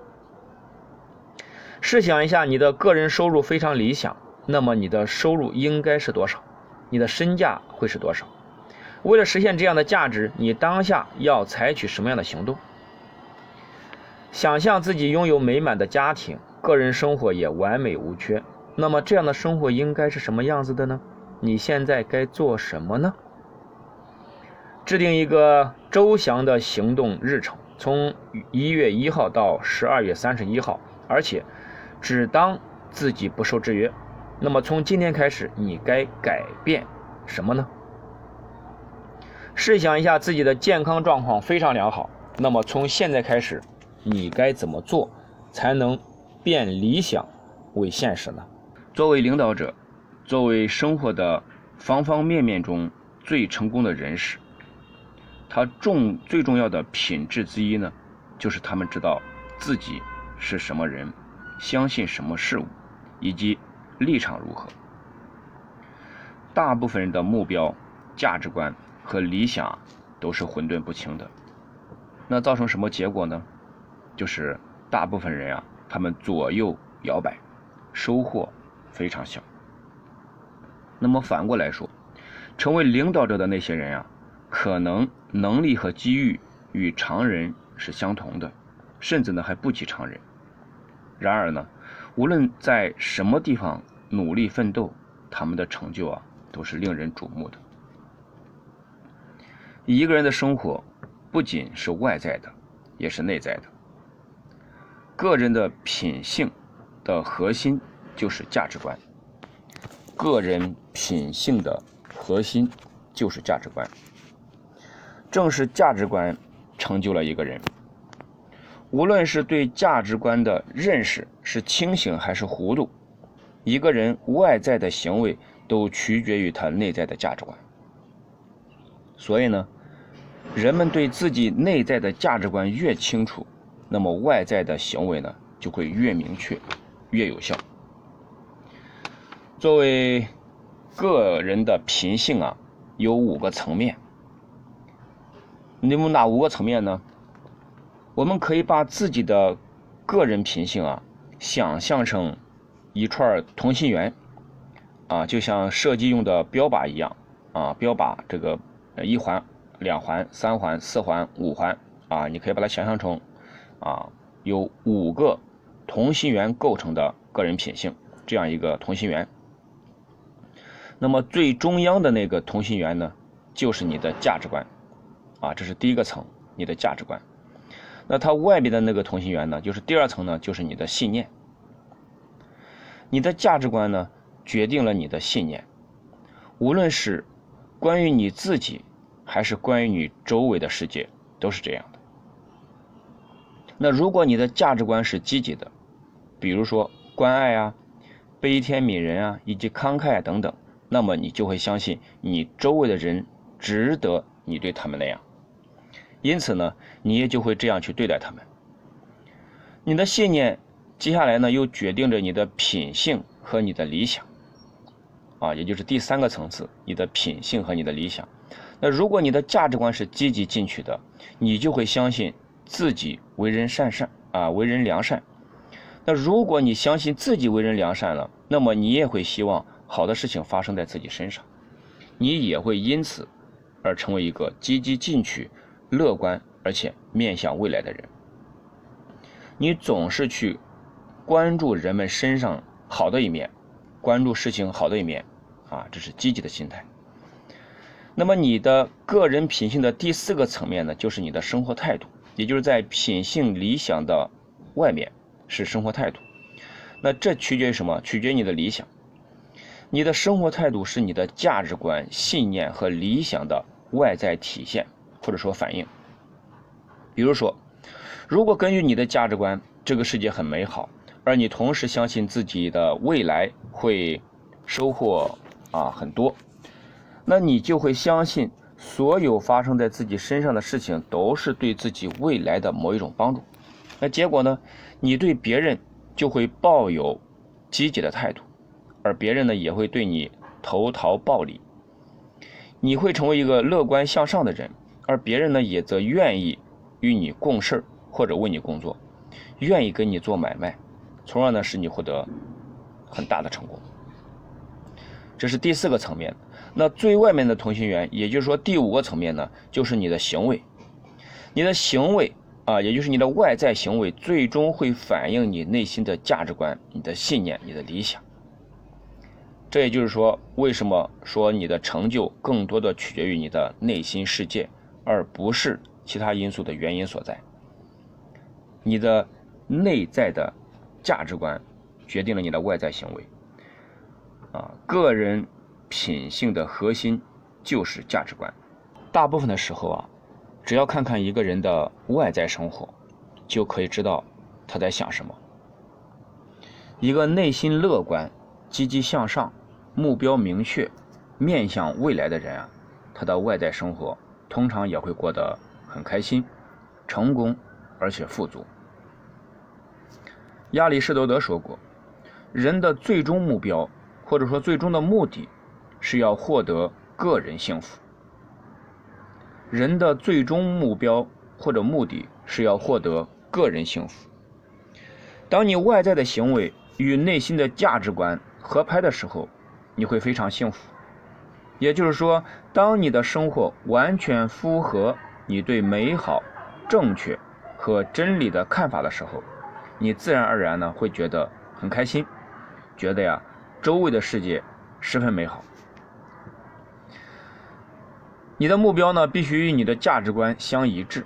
试想一下，你的个人收入非常理想，那么你的收入应该是多少？你的身价会是多少？为了实现这样的价值，你当下要采取什么样的行动？想象自己拥有美满的家庭，个人生活也完美无缺，那么这样的生活应该是什么样子的呢？你现在该做什么呢？制定一个周详的行动日程。从一月一号到十二月三十一号，而且只当自己不受制约。那么从今天开始，你该改变什么呢？试想一下，自己的健康状况非常良好。那么从现在开始，你该怎么做才能变理想为现实呢？作为领导者，作为生活的方方面面中最成功的人士。他重最重要的品质之一呢，就是他们知道自己是什么人，相信什么事物，以及立场如何。大部分人的目标、价值观和理想都是混沌不清的，那造成什么结果呢？就是大部分人啊，他们左右摇摆，收获非常小。那么反过来说，成为领导者的那些人啊。可能能力和机遇与常人是相同的，甚至呢还不及常人。然而呢，无论在什么地方努力奋斗，他们的成就啊都是令人瞩目的。一个人的生活不仅是外在的，也是内在的。个人的品性的核心就是价值观。个人品性的核心就是价值观。正是价值观成就了一个人。无论是对价值观的认识是清醒还是糊涂，一个人外在的行为都取决于他内在的价值观。所以呢，人们对自己内在的价值观越清楚，那么外在的行为呢就会越明确、越有效。作为个人的品性啊，有五个层面。那么哪五个层面呢？我们可以把自己的个人品性啊，想象成一串同心圆啊，就像射击用的标靶一样啊，标靶这个一环、两环、三环、四环、五环啊，你可以把它想象成啊，有五个同心圆构成的个人品性这样一个同心圆。那么最中央的那个同心圆呢，就是你的价值观。啊，这是第一个层，你的价值观。那它外边的那个同心圆呢，就是第二层呢，就是你的信念。你的价值观呢，决定了你的信念。无论是关于你自己，还是关于你周围的世界，都是这样的。那如果你的价值观是积极的，比如说关爱啊、悲天悯人啊，以及慷慨等等，那么你就会相信你周围的人值得你对他们那样。因此呢，你也就会这样去对待他们。你的信念接下来呢，又决定着你的品性和你的理想，啊，也就是第三个层次，你的品性和你的理想。那如果你的价值观是积极进取的，你就会相信自己为人善善啊，为人良善。那如果你相信自己为人良善了，那么你也会希望好的事情发生在自己身上，你也会因此而成为一个积极进取、乐观而且面向未来的人。你总是去关注人们身上好的一面，关注事情好的一面，啊，这是积极的心态。那么你的个人品性的第四个层面呢，就是你的生活态度，也就是在品性理想的外面是生活态度。那这取决于什么？取决于你的理想。你的生活态度是你的价值观、信念和理想的外在体现，或者说反应。比如说。如果根据你的价值观，这个世界很美好，而你同时相信自己的未来会收获啊很多，那你就会相信所有发生在自己身上的事情都是对自己未来的某一种帮助。那结果呢？你对别人就会抱有积极的态度，而别人呢也会对你投桃报李。你会成为一个乐观向上的人，而别人呢也则愿意与你共事。或者为你工作，愿意跟你做买卖，从而呢使你获得很大的成功。这是第四个层面。那最外面的同心圆，也就是说第五个层面呢，就是你的行为。你的行为啊，也就是你的外在行为，最终会反映你内心的价值观、你的信念、你的理想。这也就是说，为什么说你的成就更多的取决于你的内心世界，而不是其他因素的原因所在。你的内在的价值观决定了你的外在行为。啊，个人品性的核心就是价值观。大部分的时候啊，只要看看一个人的外在生活，就可以知道他在想什么。一个内心乐观、积极向上、目标明确、面向未来的人啊，他的外在生活通常也会过得很开心、成功。而且富足。亚里士多德说过：“人的最终目标，或者说最终的目的，是要获得个人幸福。人的最终目标或者目的是要获得个人幸福。当你外在的行为与内心的价值观合拍的时候，你会非常幸福。也就是说，当你的生活完全符合你对美好、正确。”和真理的看法的时候，你自然而然呢会觉得很开心，觉得呀周围的世界十分美好。你的目标呢必须与你的价值观相一致，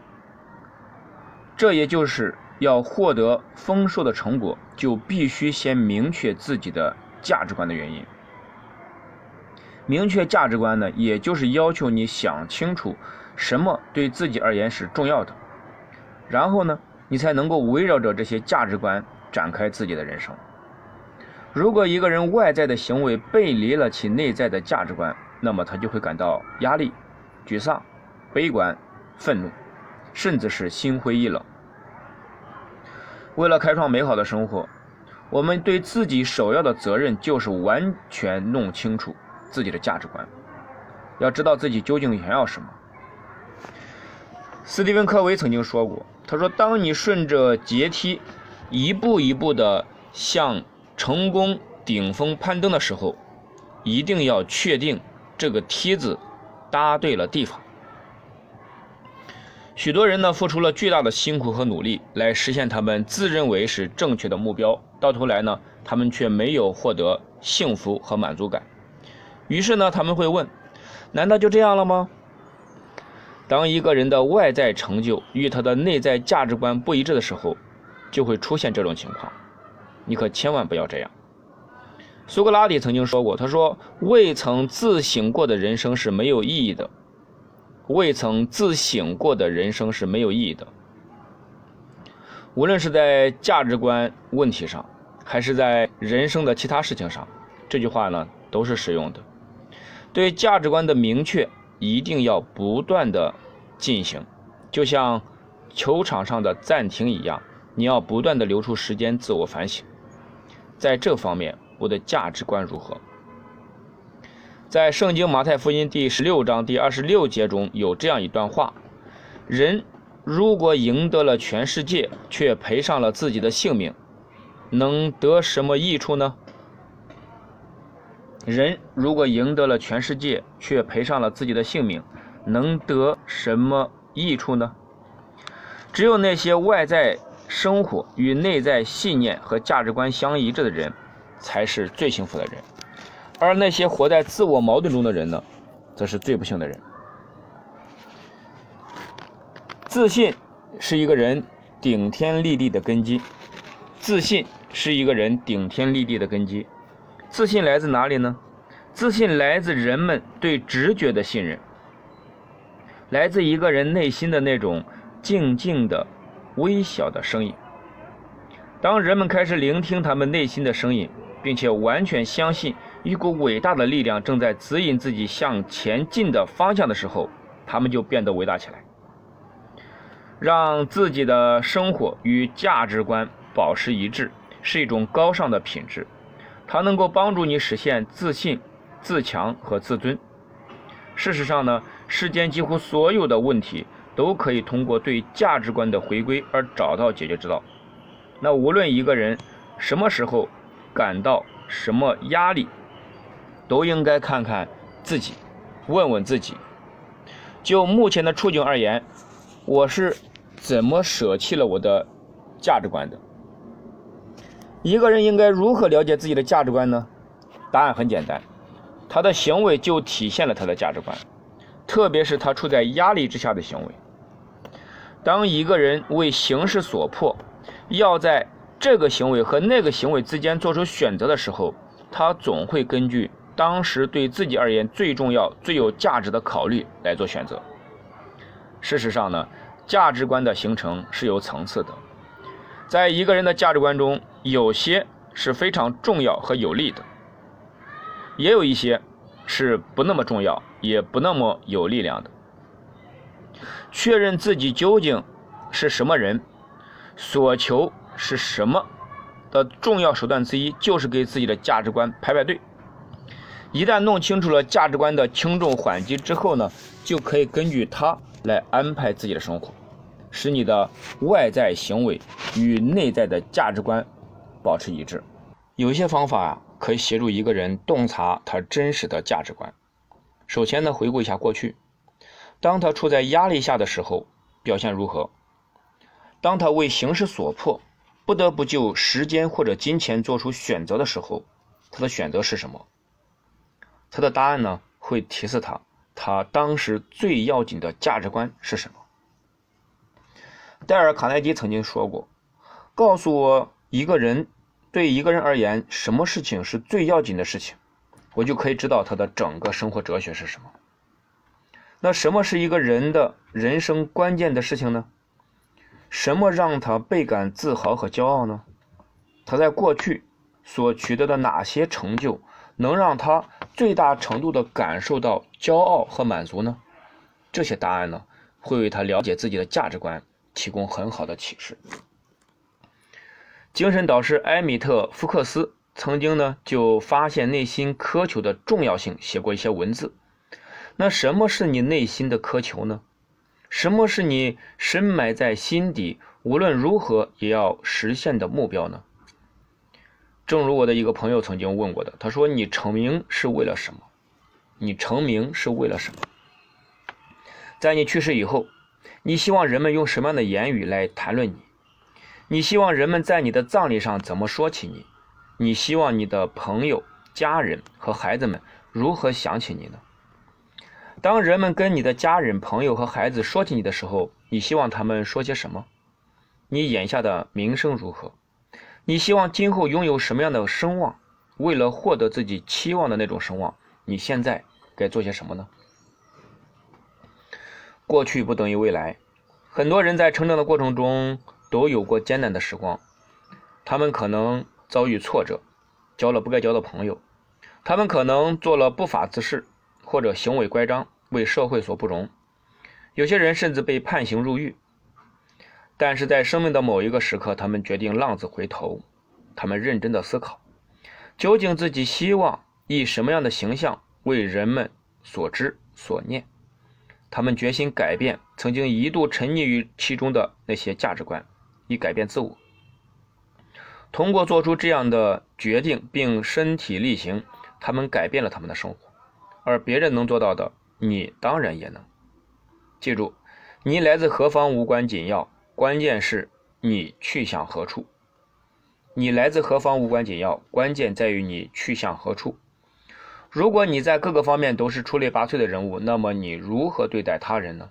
这也就是要获得丰硕的成果，就必须先明确自己的价值观的原因。明确价值观呢，也就是要求你想清楚什么对自己而言是重要的。然后呢，你才能够围绕着这些价值观展开自己的人生。如果一个人外在的行为背离了其内在的价值观，那么他就会感到压力、沮丧、悲观、愤怒，甚至是心灰意冷。为了开创美好的生活，我们对自己首要的责任就是完全弄清楚自己的价值观，要知道自己究竟想要什么。斯蒂芬·科维曾经说过：“他说，当你顺着阶梯一步一步地向成功顶峰攀登的时候，一定要确定这个梯子搭对了地方。”许多人呢，付出了巨大的辛苦和努力来实现他们自认为是正确的目标，到头来呢，他们却没有获得幸福和满足感。于是呢，他们会问：“难道就这样了吗？”当一个人的外在成就与他的内在价值观不一致的时候，就会出现这种情况。你可千万不要这样。苏格拉底曾经说过：“他说，未曾自省过的人生是没有意义的。未曾自省过的人生是没有意义的。无论是在价值观问题上，还是在人生的其他事情上，这句话呢都是适用的。对价值观的明确。”一定要不断的进行，就像球场上的暂停一样，你要不断的留出时间自我反省，在这方面我的价值观如何？在圣经马太福音第十六章第二十六节中有这样一段话：人如果赢得了全世界，却赔上了自己的性命，能得什么益处呢？人如果赢得了全世界，却赔上了自己的性命，能得什么益处呢？只有那些外在生活与内在信念和价值观相一致的人，才是最幸福的人。而那些活在自我矛盾中的人呢，则是最不幸的人。自信是一个人顶天立地的根基。自信是一个人顶天立地的根基。自信来自哪里呢？自信来自人们对直觉的信任，来自一个人内心的那种静静的、微小的声音。当人们开始聆听他们内心的声音，并且完全相信。一股伟大的力量正在指引自己向前进的方向的时候，他们就变得伟大起来。让自己的生活与价值观保持一致，是一种高尚的品质，它能够帮助你实现自信、自强和自尊。事实上呢，世间几乎所有的问题都可以通过对价值观的回归而找到解决之道。那无论一个人什么时候感到什么压力，都应该看看自己，问问自己，就目前的处境而言，我是怎么舍弃了我的价值观的？一个人应该如何了解自己的价值观呢？答案很简单，他的行为就体现了他的价值观，特别是他处在压力之下的行为。当一个人为形势所迫，要在这个行为和那个行为之间做出选择的时候，他总会根据。当时对自己而言最重要、最有价值的考虑来做选择。事实上呢，价值观的形成是有层次的。在一个人的价值观中，有些是非常重要和有利的，也有一些是不那么重要，也不那么有力量的。确认自己究竟是什么人，所求是什么的重要手段之一，就是给自己的价值观排排队。一旦弄清楚了价值观的轻重缓急之后呢，就可以根据它来安排自己的生活，使你的外在行为与内在的价值观保持一致。有一些方法，可以协助一个人洞察他真实的价值观。首先呢，回顾一下过去，当他处在压力下的时候，表现如何？当他为形势所迫，不得不就时间或者金钱做出选择的时候，他的选择是什么？他的答案呢，会提示他，他当时最要紧的价值观是什么。戴尔·卡耐基曾经说过：“告诉我一个人，对一个人而言，什么事情是最要紧的事情，我就可以知道他的整个生活哲学是什么。”那什么是一个人的人生关键的事情呢？什么让他倍感自豪和骄傲呢？他在过去所取得的哪些成就？能让他最大程度的感受到骄傲和满足呢？这些答案呢，会为他了解自己的价值观提供很好的启示。精神导师埃米特·福克斯曾经呢就发现内心苛求的重要性，写过一些文字。那什么是你内心的苛求呢？什么是你深埋在心底，无论如何也要实现的目标呢？正如我的一个朋友曾经问过的，他说：“你成名是为了什么？你成名是为了什么？在你去世以后，你希望人们用什么样的言语来谈论你？你希望人们在你的葬礼上怎么说起你？你希望你的朋友、家人和孩子们如何想起你呢？当人们跟你的家人、朋友和孩子说起你的时候，你希望他们说些什么？你眼下的名声如何？”你希望今后拥有什么样的声望？为了获得自己期望的那种声望，你现在该做些什么呢？过去不等于未来。很多人在成长的过程中都有过艰难的时光，他们可能遭遇挫折，交了不该交的朋友，他们可能做了不法之事，或者行为乖张，为社会所不容。有些人甚至被判刑入狱。但是在生命的某一个时刻，他们决定浪子回头。他们认真的思考，究竟自己希望以什么样的形象为人们所知所念。他们决心改变曾经一度沉溺于其中的那些价值观，以改变自我。通过做出这样的决定并身体力行，他们改变了他们的生活。而别人能做到的，你当然也能。记住，你来自何方无关紧要，关键是你去向何处。你来自何方无关紧要，关键在于你去向何处。如果你在各个方面都是出类拔萃的人物，那么你如何对待他人呢？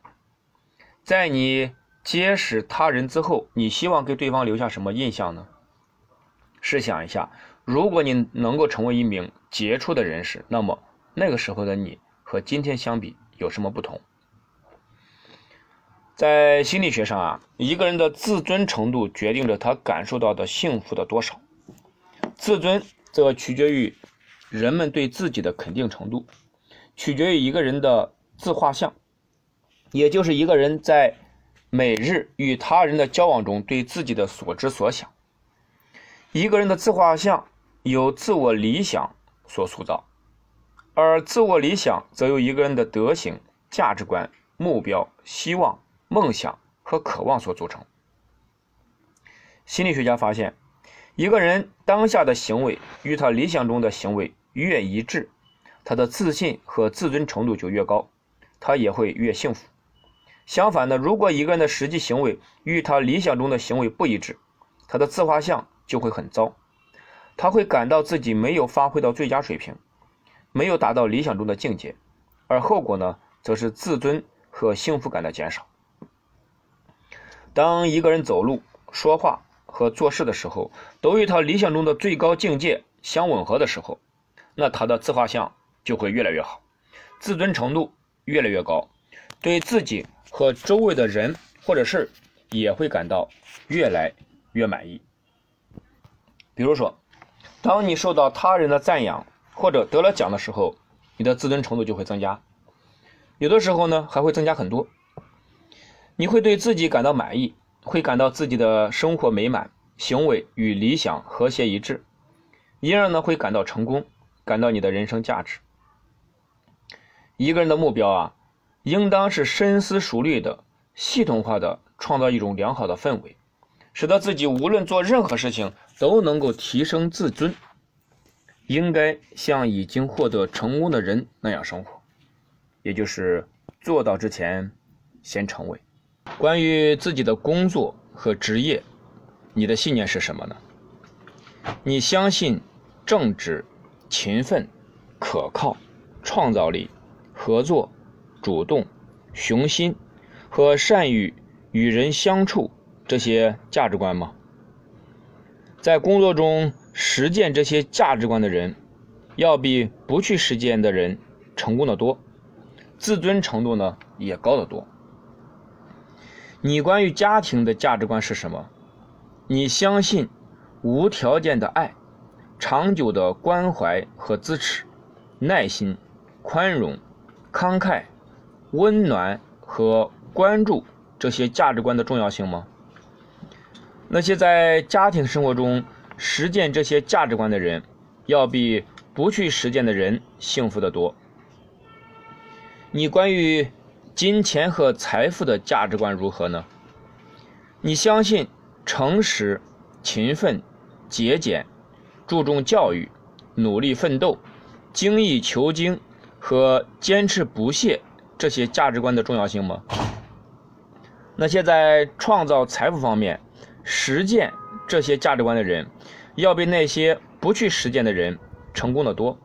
在你结识他人之后，你希望给对方留下什么印象呢？试想一下，如果你能够成为一名杰出的人士，那么那个时候的你和今天相比有什么不同？在心理学上啊，一个人的自尊程度决定着他感受到的幸福的多少。自尊则取决于人们对自己的肯定程度，取决于一个人的自画像，也就是一个人在每日与他人的交往中对自己的所知所想。一个人的自画像由自我理想所塑造，而自我理想则由一个人的德行、价值观、目标、希望。梦想和渴望所组成。心理学家发现，一个人当下的行为与他理想中的行为越一致，他的自信和自尊程度就越高，他也会越幸福。相反的，如果一个人的实际行为与他理想中的行为不一致，他的自画像就会很糟，他会感到自己没有发挥到最佳水平，没有达到理想中的境界，而后果呢，则是自尊和幸福感的减少。当一个人走路、说话和做事的时候，都与他理想中的最高境界相吻合的时候，那他的自画像就会越来越好，自尊程度越来越高，对自己和周围的人或者事也会感到越来越满意。比如说，当你受到他人的赞扬或者得了奖的时候，你的自尊程度就会增加，有的时候呢还会增加很多。你会对自己感到满意，会感到自己的生活美满，行为与理想和谐一致，因而呢会感到成功，感到你的人生价值。一个人的目标啊，应当是深思熟虑的、系统化的，创造一种良好的氛围，使得自己无论做任何事情都能够提升自尊。应该像已经获得成功的人那样生活，也就是做到之前先成为。关于自己的工作和职业，你的信念是什么呢？你相信正直、勤奋、可靠、创造力、合作、主动、雄心和善于与人相处这些价值观吗？在工作中实践这些价值观的人，要比不去实践的人成功的多，自尊程度呢也高得多。你关于家庭的价值观是什么？你相信无条件的爱、长久的关怀和支持、耐心、宽容、慷慨、温暖和关注这些价值观的重要性吗？那些在家庭生活中实践这些价值观的人，要比不去实践的人幸福得多。你关于？金钱和财富的价值观如何呢？你相信诚实、勤奋、节俭、注重教育、努力奋斗、精益求精和坚持不懈这些价值观的重要性吗？那些在创造财富方面实践这些价值观的人，要比那些不去实践的人成功的多，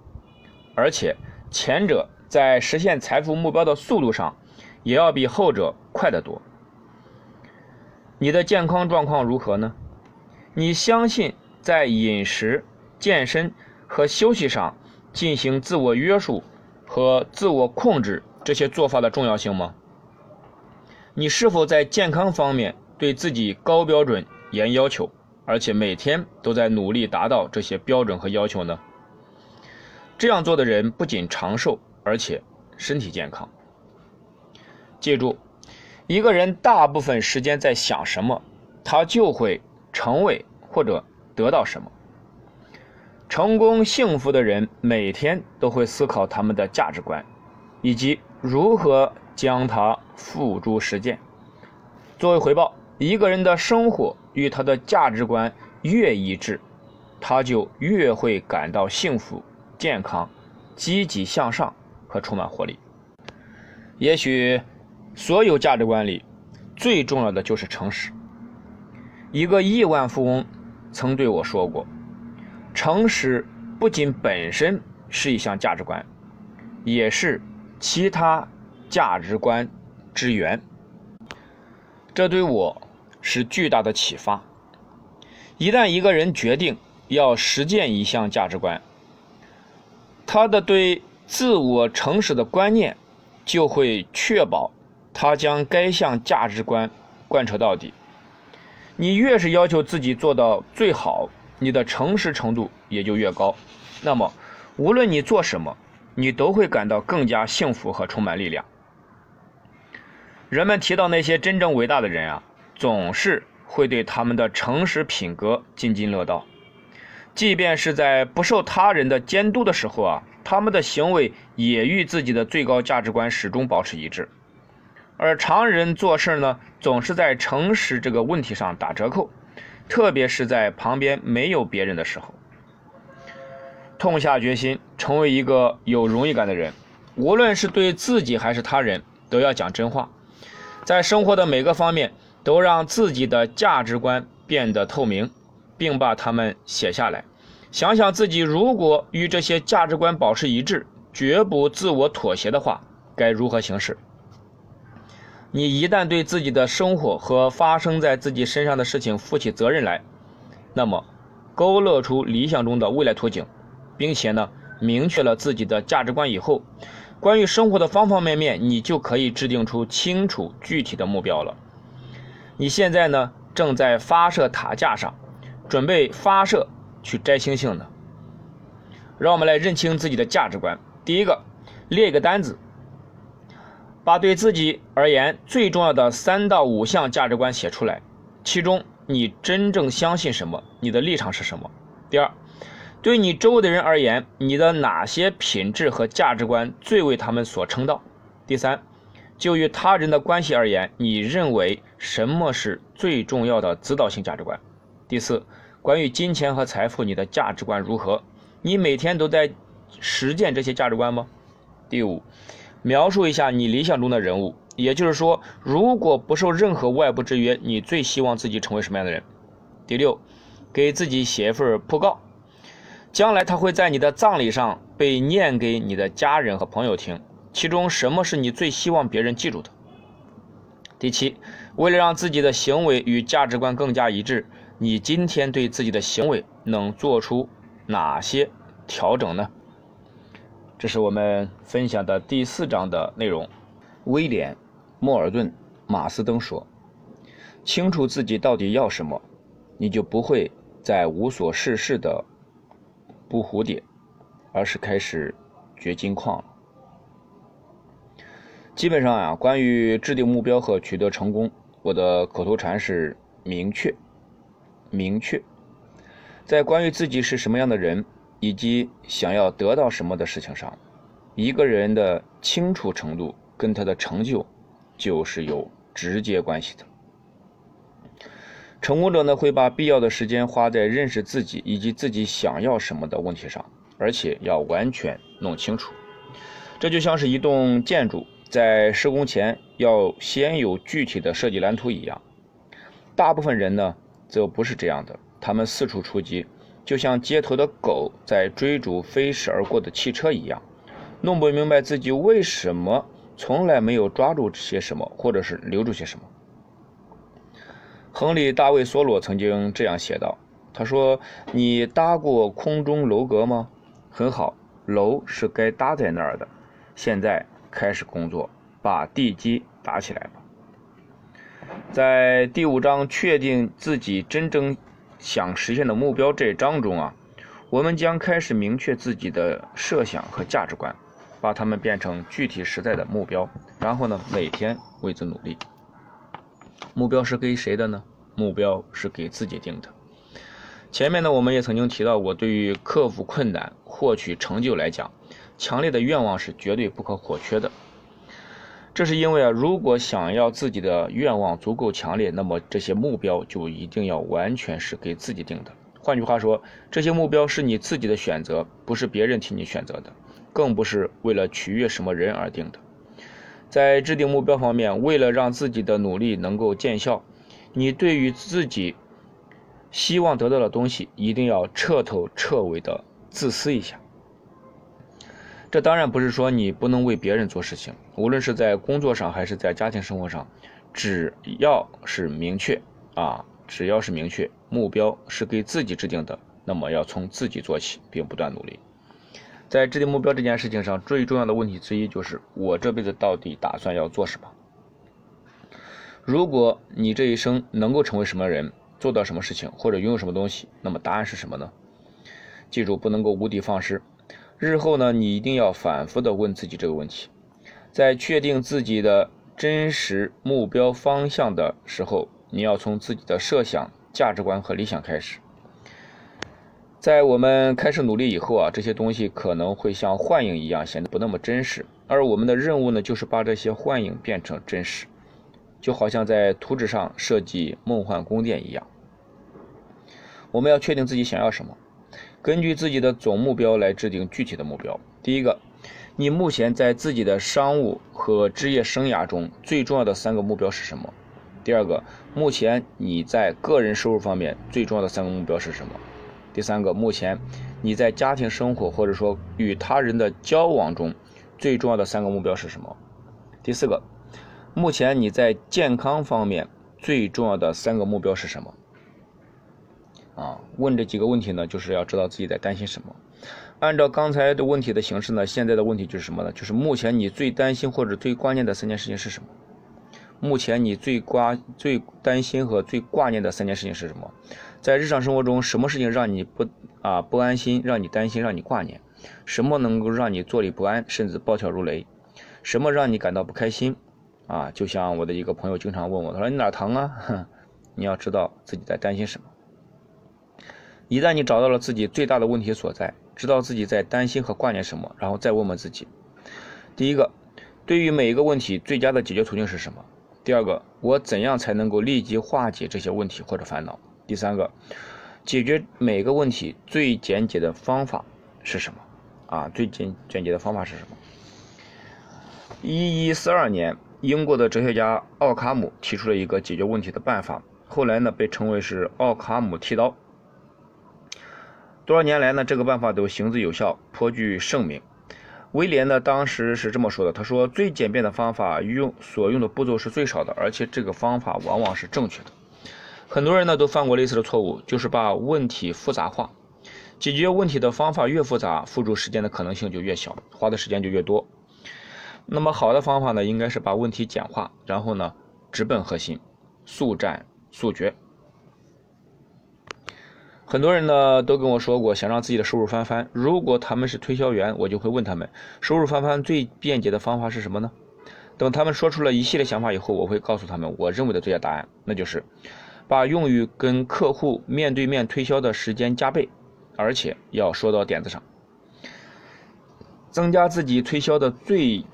而且前者在实现财富目标的速度上。也要比后者快得多。你的健康状况如何呢？你相信在饮食、健身和休息上进行自我约束和自我控制这些做法的重要性吗？你是否在健康方面对自己高标准、严要求，而且每天都在努力达到这些标准和要求呢？这样做的人不仅长寿，而且身体健康。记住，一个人大部分时间在想什么，他就会成为或者得到什么。成功幸福的人每天都会思考他们的价值观，以及如何将它付诸实践。作为回报，一个人的生活与他的价值观越一致，他就越会感到幸福、健康、积极向上和充满活力。也许，所有价值观里最重要的就是诚实。一个亿万富翁曾对我说过。诚实不仅本身是一项价值观，也是其他价值观之源。这对我是巨大的启发。一旦一个人决定要实践一项价值观，他的对自我诚实的观念就会确保他将该项价值观贯彻到底。你越是要求自己做到最好。你的诚实程度也就越高，那么无论你做什么，你都会感到更加幸福和充满力量。人们提到那些真正伟大的人啊，总是会对他们的诚实品格津津乐道，即便是在不受他人的监督的时候啊，他们的行为也与自己的最高价值观始终保持一致。而常人做事呢，总是在诚实这个问题上打折扣。特别是在旁边没有别人的时候，痛下决心成为一个有荣誉感的人，无论是对自己还是他人，都要讲真话，在生活的每个方面都让自己的价值观变得透明，并把它们写下来。想想自己如果与这些价值观保持一致，绝不自我妥协的话，该如何行事？你一旦对自己的生活和发生在自己身上的事情负起责任来，那么勾勒出理想中的未来图景，并且呢明确了自己的价值观以后，关于生活的方方面面，你就可以制定出清楚具体的目标了。你现在呢正在发射塔架上，准备发射去摘星星呢。让我们来认清自己的价值观。第一个，列一个单子。把对自己而言最重要的三到五项价值观写出来，其中你真正相信什么？你的立场是什么？第二，对你周围的人而言，你的哪些品质和价值观最为他们所称道？第三，就与他人的关系而言，你认为什么是最重要的指导性价值观？第四，关于金钱和财富，你的价值观如何？你每天都在实践这些价值观吗？第五。描述一下你理想中的人物，也就是说，如果不受任何外部制约，你最希望自己成为什么样的人？第六，给自己写一份讣告，将来他会在你的葬礼上被念给你的家人和朋友听。其中什么是你最希望别人记住的？第七，为了让自己的行为与价值观更加一致，你今天对自己的行为能做出哪些调整呢？这是我们分享的第四章的内容。威廉·莫尔顿·马斯登说：“清楚自己到底要什么，你就不会再无所事事的捕蝴蝶，而是开始掘金矿了。”基本上啊，关于制定目标和取得成功，我的口头禅是“明确，明确”。在关于自己是什么样的人。以及想要得到什么的事情上，一个人的清楚程度跟他的成就就是有直接关系的。成功者呢，会把必要的时间花在认识自己以及自己想要什么的问题上，而且要完全弄清楚。这就像是一栋建筑在施工前要先有具体的设计蓝图一样。大部分人呢，则不是这样的，他们四处出击。就像街头的狗在追逐飞驰而过的汽车一样，弄不明白自己为什么从来没有抓住些什么，或者是留住些什么。亨利·大卫·索罗曾经这样写道：“他说，你搭过空中楼阁吗？很好，楼是该搭在那儿的。现在开始工作，把地基打起来吧。”在第五章，确定自己真正。想实现的目标这一章中啊，我们将开始明确自己的设想和价值观，把它们变成具体实在的目标，然后呢，每天为之努力。目标是给谁的呢？目标是给自己定的。前面呢，我们也曾经提到过，对于克服困难、获取成就来讲，强烈的愿望是绝对不可或缺的。这是因为啊，如果想要自己的愿望足够强烈，那么这些目标就一定要完全是给自己定的。换句话说，这些目标是你自己的选择，不是别人替你选择的，更不是为了取悦什么人而定的。在制定目标方面，为了让自己的努力能够见效，你对于自己希望得到的东西，一定要彻头彻尾的自私一下。这当然不是说你不能为别人做事情，无论是在工作上还是在家庭生活上，只要是明确啊，只要是明确目标是给自己制定的，那么要从自己做起，并不断努力。在制定目标这件事情上，最重要的问题之一就是我这辈子到底打算要做什么？如果你这一生能够成为什么人，做到什么事情，或者拥有什么东西，那么答案是什么呢？记住，不能够无的放矢。日后呢，你一定要反复的问自己这个问题，在确定自己的真实目标方向的时候，你要从自己的设想、价值观和理想开始。在我们开始努力以后啊，这些东西可能会像幻影一样显得不那么真实，而我们的任务呢，就是把这些幻影变成真实，就好像在图纸上设计梦幻宫殿一样。我们要确定自己想要什么。根据自己的总目标来制定具体的目标。第一个，你目前在自己的商务和职业生涯中最重要的三个目标是什么？第二个，目前你在个人收入方面最重要的三个目标是什么？第三个，目前你在家庭生活或者说与他人的交往中最重要的三个目标是什么？第四个，目前你在健康方面最重要的三个目标是什么？啊，问这几个问题呢，就是要知道自己在担心什么。按照刚才的问题的形式呢，现在的问题就是什么呢？就是目前你最担心或者最关键的三件事情是什么？目前你最挂、最担心和最挂念的三件事情是什么？在日常生活中，什么事情让你不啊不安心，让你担心，让你挂念？什么能够让你坐立不安，甚至暴跳如雷？什么让你感到不开心？啊，就像我的一个朋友经常问我，他说你哪疼啊？你要知道自己在担心什么。一旦你找到了自己最大的问题所在，知道自己在担心和挂念什么，然后再问问自己：第一个，对于每一个问题，最佳的解决途径是什么？第二个，我怎样才能够立即化解这些问题或者烦恼？第三个，解决每个问题最简洁的方法是什么？啊，最简简洁的方法是什么？一一四二年，英国的哲学家奥卡姆提出了一个解决问题的办法，后来呢被称为是奥卡姆剃刀。多少年来呢？这个办法都行之有效，颇具盛名。威廉呢，当时是这么说的：“他说，最简便的方法用所用的步骤是最少的，而且这个方法往往是正确的。”很多人呢都犯过类似的错误，就是把问题复杂化。解决问题的方法越复杂，付出时间的可能性就越小，花的时间就越多。那么好的方法呢，应该是把问题简化，然后呢直奔核心，速战速决。很多人呢都跟我说过，想让自己的收入翻番。如果他们是推销员，我就会问他们，收入翻番最便捷的方法是什么呢？等他们说出了一系列想法以后，我会告诉他们，我认为的最佳答案，那就是把用于跟客户面对面推销的时间加倍，而且要说到点子上。增加自己推销的最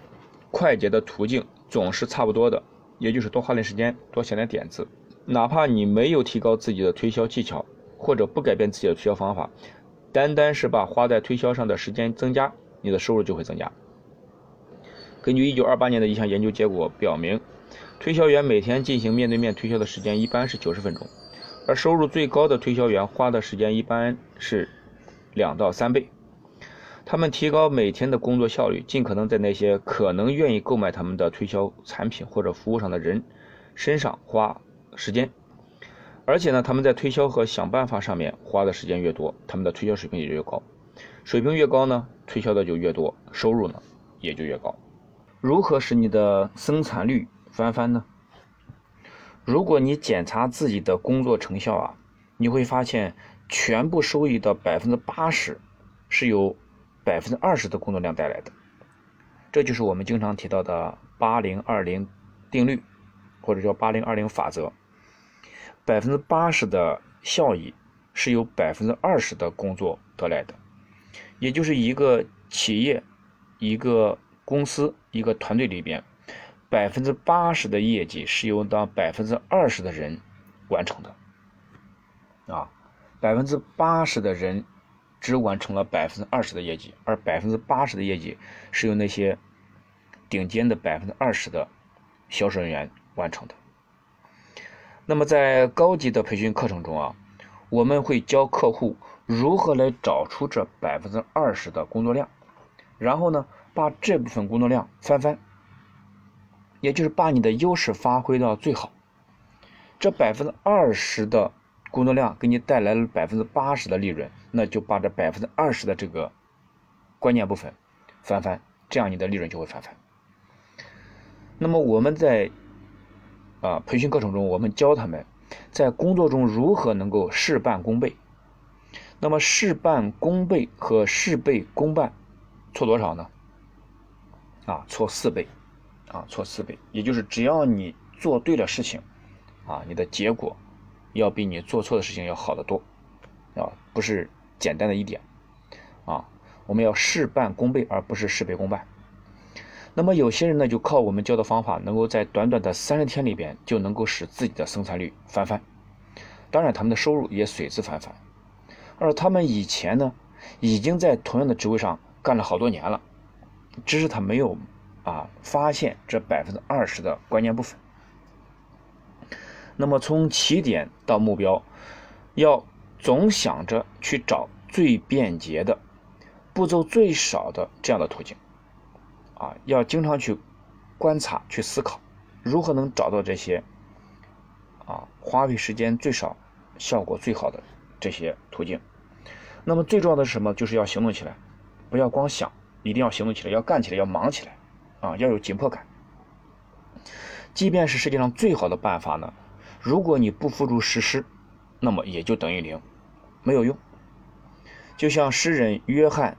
快捷的途径总是差不多的，也就是多花点时间，多想点点子，哪怕你没有提高自己的推销技巧。或者不改变自己的推销方法，单单是把花在推销上的时间增加，你的收入就会增加。根据1928年的一项研究结果表明，推销员每天进行面对面推销的时间一般是90分钟，而收入最高的推销员花的时间一般是两到三倍。他们提高每天的工作效率，尽可能在那些可能愿意购买他们的推销产品或者服务上的人身上花时间。而且呢，他们在推销和想办法上面花的时间越多，他们的推销水平也就越高。水平越高呢，推销的就越多，收入呢也就越高。如何使你的生产率翻番呢？如果你检查自己的工作成效啊，你会发现全部收益的百分之八十是由百分之二十的工作量带来的。这就是我们经常提到的八零二零定律。或者叫八零二零法则，百分之八十的效益是由百分之二十的工作得来的，也就是一个企业、一个公司、一个团队里边，百分之八十的业绩是由当百分之二十的人完成的，啊，百分之八十的人只完成了百分之二十的业绩，而百分之八十的业绩是由那些顶尖的百分之二十的销售人员。完成的。那么在高级的培训课程中啊，我们会教客户如何来找出这百分之二十的工作量，然后呢，把这部分工作量翻番，也就是把你的优势发挥到最好。这百分之二十的工作量给你带来了百分之八十的利润，那就把这百分之二十的这个关键部分翻番，这样你的利润就会翻番。那么我们在啊，培训课程中，我们教他们在工作中如何能够事半功倍。那么事半功倍和事倍功半错多少呢？啊，错四倍，啊，错四倍。也就是只要你做对了事情，啊，你的结果要比你做错的事情要好得多，啊，不是简单的一点，啊，我们要事半功倍，而不是事倍功半。那么有些人呢，就靠我们教的方法，能够在短短的三十天里边，就能够使自己的生产率翻番，当然他们的收入也随之翻番。而他们以前呢，已经在同样的职位上干了好多年了，只是他没有啊发现这百分之二十的关键部分。那么从起点到目标，要总想着去找最便捷的、步骤最少的这样的途径。啊，要经常去观察、去思考，如何能找到这些啊花费时间最少、效果最好的这些途径。那么最重要的是什么？就是要行动起来，不要光想，一定要行动起来，要干起来，要忙起来，啊，要有紧迫感。即便是世界上最好的办法呢，如果你不付诸实施，那么也就等于零，没有用。就像诗人约翰·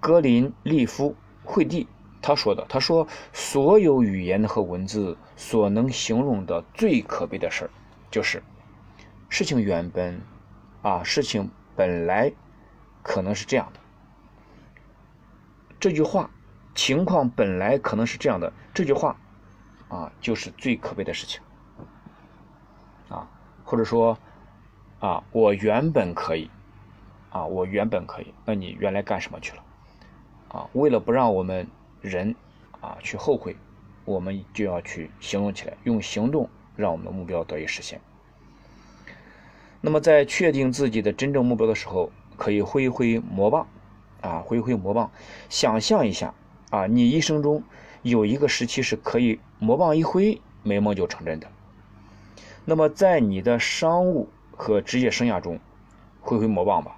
格林利夫惠蒂。他说的，他说，所有语言和文字所能形容的最可悲的事儿，就是事情原本，啊，事情本来可能是这样的。这句话，情况本来可能是这样的。这句话，啊，就是最可悲的事情。啊，或者说，啊，我原本可以，啊，我原本可以，那你原来干什么去了？啊，为了不让我们。人啊，去后悔，我们就要去行动起来，用行动让我们的目标得以实现。那么，在确定自己的真正目标的时候，可以挥一挥魔棒，啊，挥一挥魔棒，想象一下啊，你一生中有一个时期是可以魔棒一挥，美梦就成真的。那么，在你的商务和职业生涯中，挥挥魔棒吧。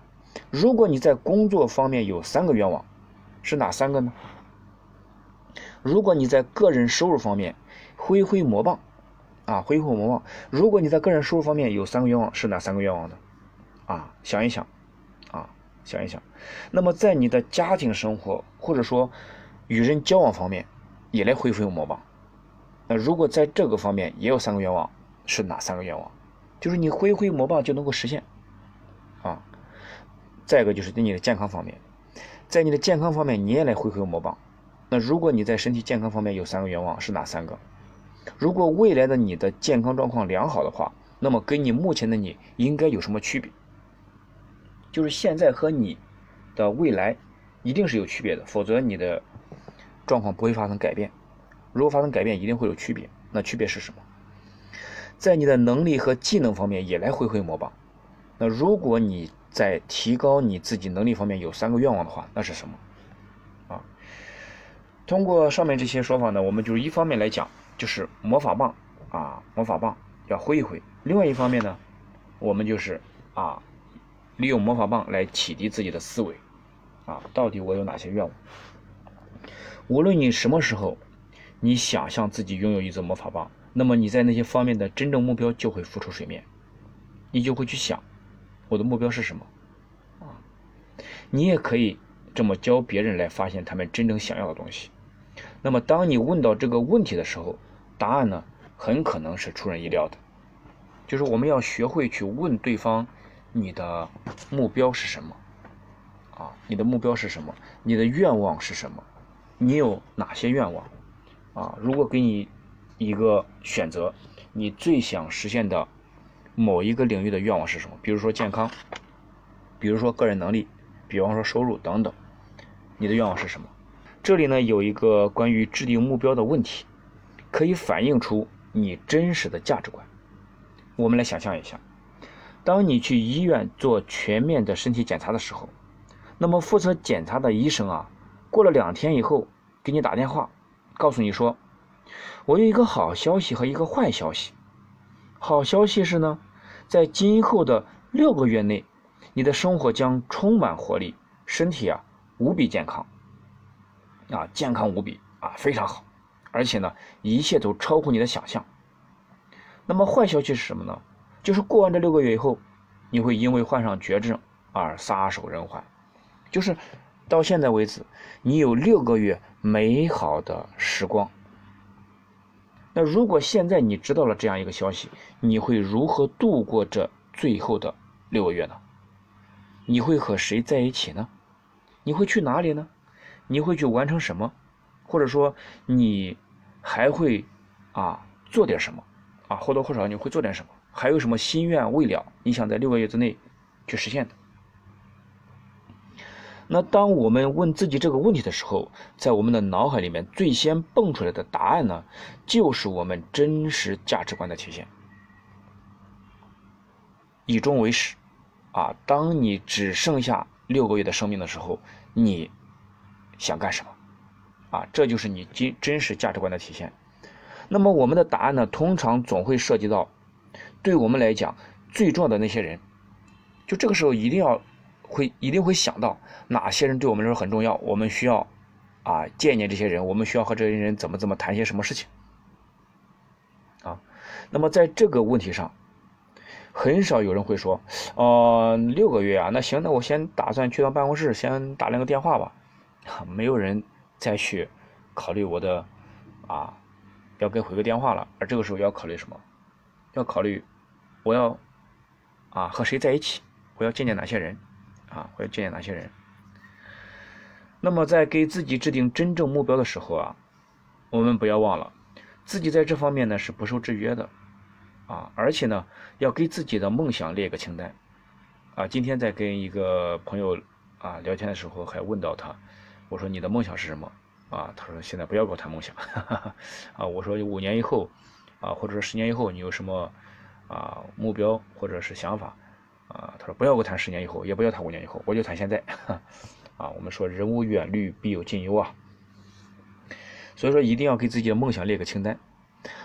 如果你在工作方面有三个愿望，是哪三个呢？如果你在个人收入方面挥挥魔棒，啊，挥挥魔棒。如果你在个人收入方面有三个愿望，是哪三个愿望呢？啊，想一想，啊，想一想。那么在你的家庭生活或者说与人交往方面，也来挥挥魔棒。那如果在这个方面也有三个愿望，是哪三个愿望？就是你挥挥魔棒就能够实现，啊。再一个就是对你的健康方面，在你的健康方面你也来挥挥魔棒。那如果你在身体健康方面有三个愿望，是哪三个？如果未来的你的健康状况良好的话，那么跟你目前的你应该有什么区别？就是现在和你的未来一定是有区别的，否则你的状况不会发生改变。如果发生改变，一定会有区别。那区别是什么？在你的能力和技能方面也来挥挥魔棒。那如果你在提高你自己能力方面有三个愿望的话，那是什么？啊通过上面这些说法呢，我们就是一方面来讲，就是魔法棒啊，魔法棒要挥一挥；另外一方面呢，我们就是啊，利用魔法棒来启迪自己的思维啊，到底我有哪些愿望？无论你什么时候，你想象自己拥有一座魔法棒，那么你在那些方面的真正目标就会浮出水面，你就会去想，我的目标是什么？啊，你也可以这么教别人来发现他们真正想要的东西。那么，当你问到这个问题的时候，答案呢很可能是出人意料的。就是我们要学会去问对方，你的目标是什么？啊，你的目标是什么？你的愿望是什么？你有哪些愿望？啊，如果给你一个选择，你最想实现的某一个领域的愿望是什么？比如说健康，比如说个人能力，比方说收入等等，你的愿望是什么？这里呢有一个关于制定目标的问题，可以反映出你真实的价值观。我们来想象一下，当你去医院做全面的身体检查的时候，那么负责检查的医生啊，过了两天以后给你打电话，告诉你说，我有一个好消息和一个坏消息。好消息是呢，在今后的六个月内，你的生活将充满活力，身体啊无比健康。啊，健康无比啊，非常好，而且呢，一切都超乎你的想象。那么坏消息是什么呢？就是过完这六个月以后，你会因为患上绝症而撒手人寰。就是到现在为止，你有六个月美好的时光。那如果现在你知道了这样一个消息，你会如何度过这最后的六个月呢？你会和谁在一起呢？你会去哪里呢？你会去完成什么，或者说你还会啊做点什么啊或多或少你会做点什么？还有什么心愿未了？你想在六个月之内去实现的？那当我们问自己这个问题的时候，在我们的脑海里面最先蹦出来的答案呢，就是我们真实价值观的体现。以终为始，啊，当你只剩下六个月的生命的时候，你。想干什么？啊，这就是你真真实价值观的体现。那么我们的答案呢，通常总会涉及到对我们来讲最重要的那些人。就这个时候一定要会一定会想到哪些人对我们来说很重要，我们需要啊见见这些人，我们需要和这些人怎么怎么谈些什么事情。啊，那么在这个问题上，很少有人会说，呃，六个月啊，那行，那我先打算去趟办公室，先打两个电话吧。没有人再去考虑我的啊，要给回个电话了。而这个时候要考虑什么？要考虑我要啊和谁在一起？我要见见哪些人？啊，我要见见哪些人？那么在给自己制定真正目标的时候啊，我们不要忘了，自己在这方面呢是不受制约的啊，而且呢要给自己的梦想列个清单啊。今天在跟一个朋友啊聊天的时候，还问到他。我说你的梦想是什么？啊，他说现在不要跟我谈梦想。哈 哈啊，我说五年以后，啊，或者说十年以后，你有什么啊目标或者是想法？啊，他说不要我谈十年以后，也不要谈五年以后，我就谈现在。啊，我们说人无远虑，必有近忧啊。所以说一定要给自己的梦想列个清单。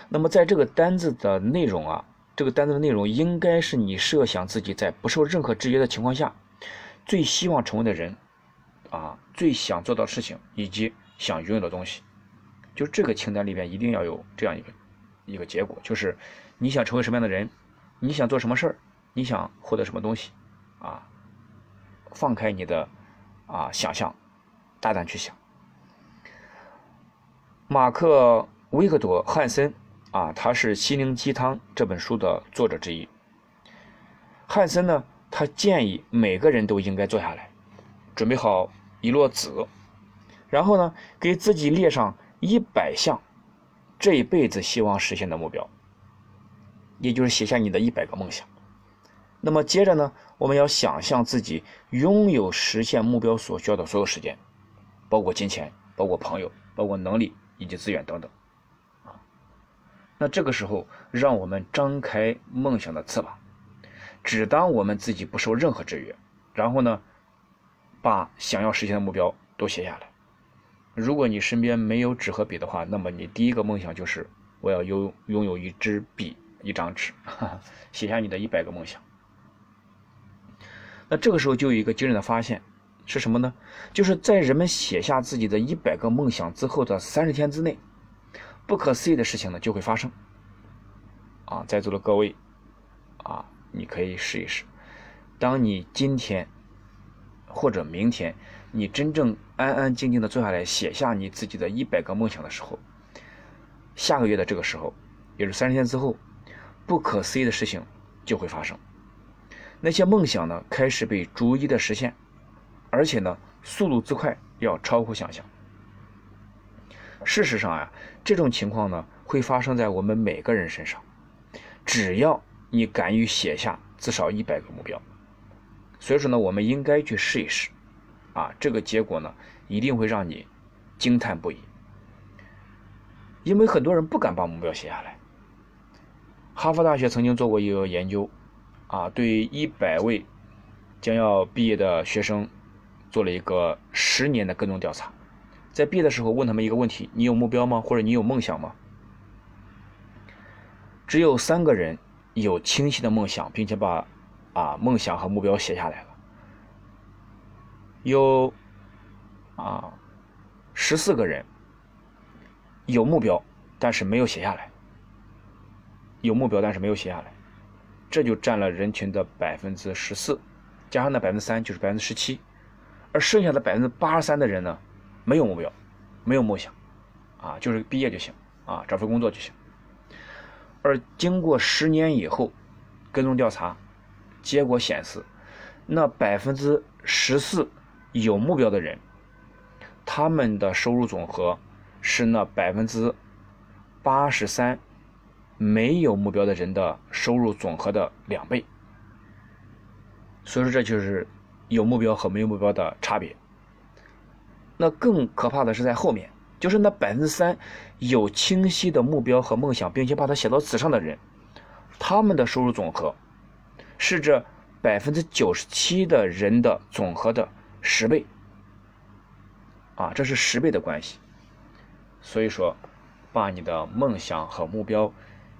那么在这个单子的内容啊，这个单子的内容应该是你设想自己在不受任何制约的情况下，最希望成为的人。啊，最想做到事情以及想拥有的东西，就这个清单里边一定要有这样一个一个结果，就是你想成为什么样的人，你想做什么事儿，你想获得什么东西，啊，放开你的啊想象，大胆去想。马克·维克多·汉森啊，他是《心灵鸡汤》这本书的作者之一。汉森呢，他建议每个人都应该坐下来，准备好。一摞纸，然后呢，给自己列上一百项这一辈子希望实现的目标，也就是写下你的一百个梦想。那么接着呢，我们要想象自己拥有实现目标所需要的所有时间，包括金钱、包括朋友、包括能力以及资源等等。啊，那这个时候，让我们张开梦想的翅膀，只当我们自己不受任何制约，然后呢？把想要实现的目标都写下来。如果你身边没有纸和笔的话，那么你第一个梦想就是我要拥拥有一支笔、一张纸，写下你的一百个梦想。那这个时候就有一个惊人的发现，是什么呢？就是在人们写下自己的一百个梦想之后的三十天之内，不可思议的事情呢就会发生。啊，在座的各位，啊，你可以试一试，当你今天。或者明天，你真正安安静静的坐下来写下你自己的一百个梦想的时候，下个月的这个时候，也是三十天之后，不可思议的事情就会发生。那些梦想呢，开始被逐一的实现，而且呢，速度之快要超乎想象。事实上啊，这种情况呢，会发生在我们每个人身上。只要你敢于写下至少一百个目标，所以说呢，我们应该去试一试，啊，这个结果呢，一定会让你惊叹不已。因为很多人不敢把目标写下来。哈佛大学曾经做过一个研究，啊，对一百位将要毕业的学生做了一个十年的跟踪调查。在毕业的时候问他们一个问题：你有目标吗？或者你有梦想吗？只有三个人有清晰的梦想，并且把啊梦想和目标写下来了。有啊十四个人有目标，但是没有写下来。有目标，但是没有写下来，这就占了人群的百分之十四，加上那百分之三就是百分之十七，而剩下的百分之八十三的人呢？没有目标，没有梦想，啊，就是毕业就行，啊，找份工作就行。而经过十年以后，跟踪调查，结果显示，那百分之十四有目标的人，他们的收入总和是那百分之八十三没有目标的人的收入总和的两倍。所以说，这就是有目标和没有目标的差别。那更可怕的是在后面，就是那百分之三有清晰的目标和梦想，并且把它写到纸上的人，他们的收入总和是这百分之九十七的人的总和的十倍，啊，这是十倍的关系。所以说，把你的梦想和目标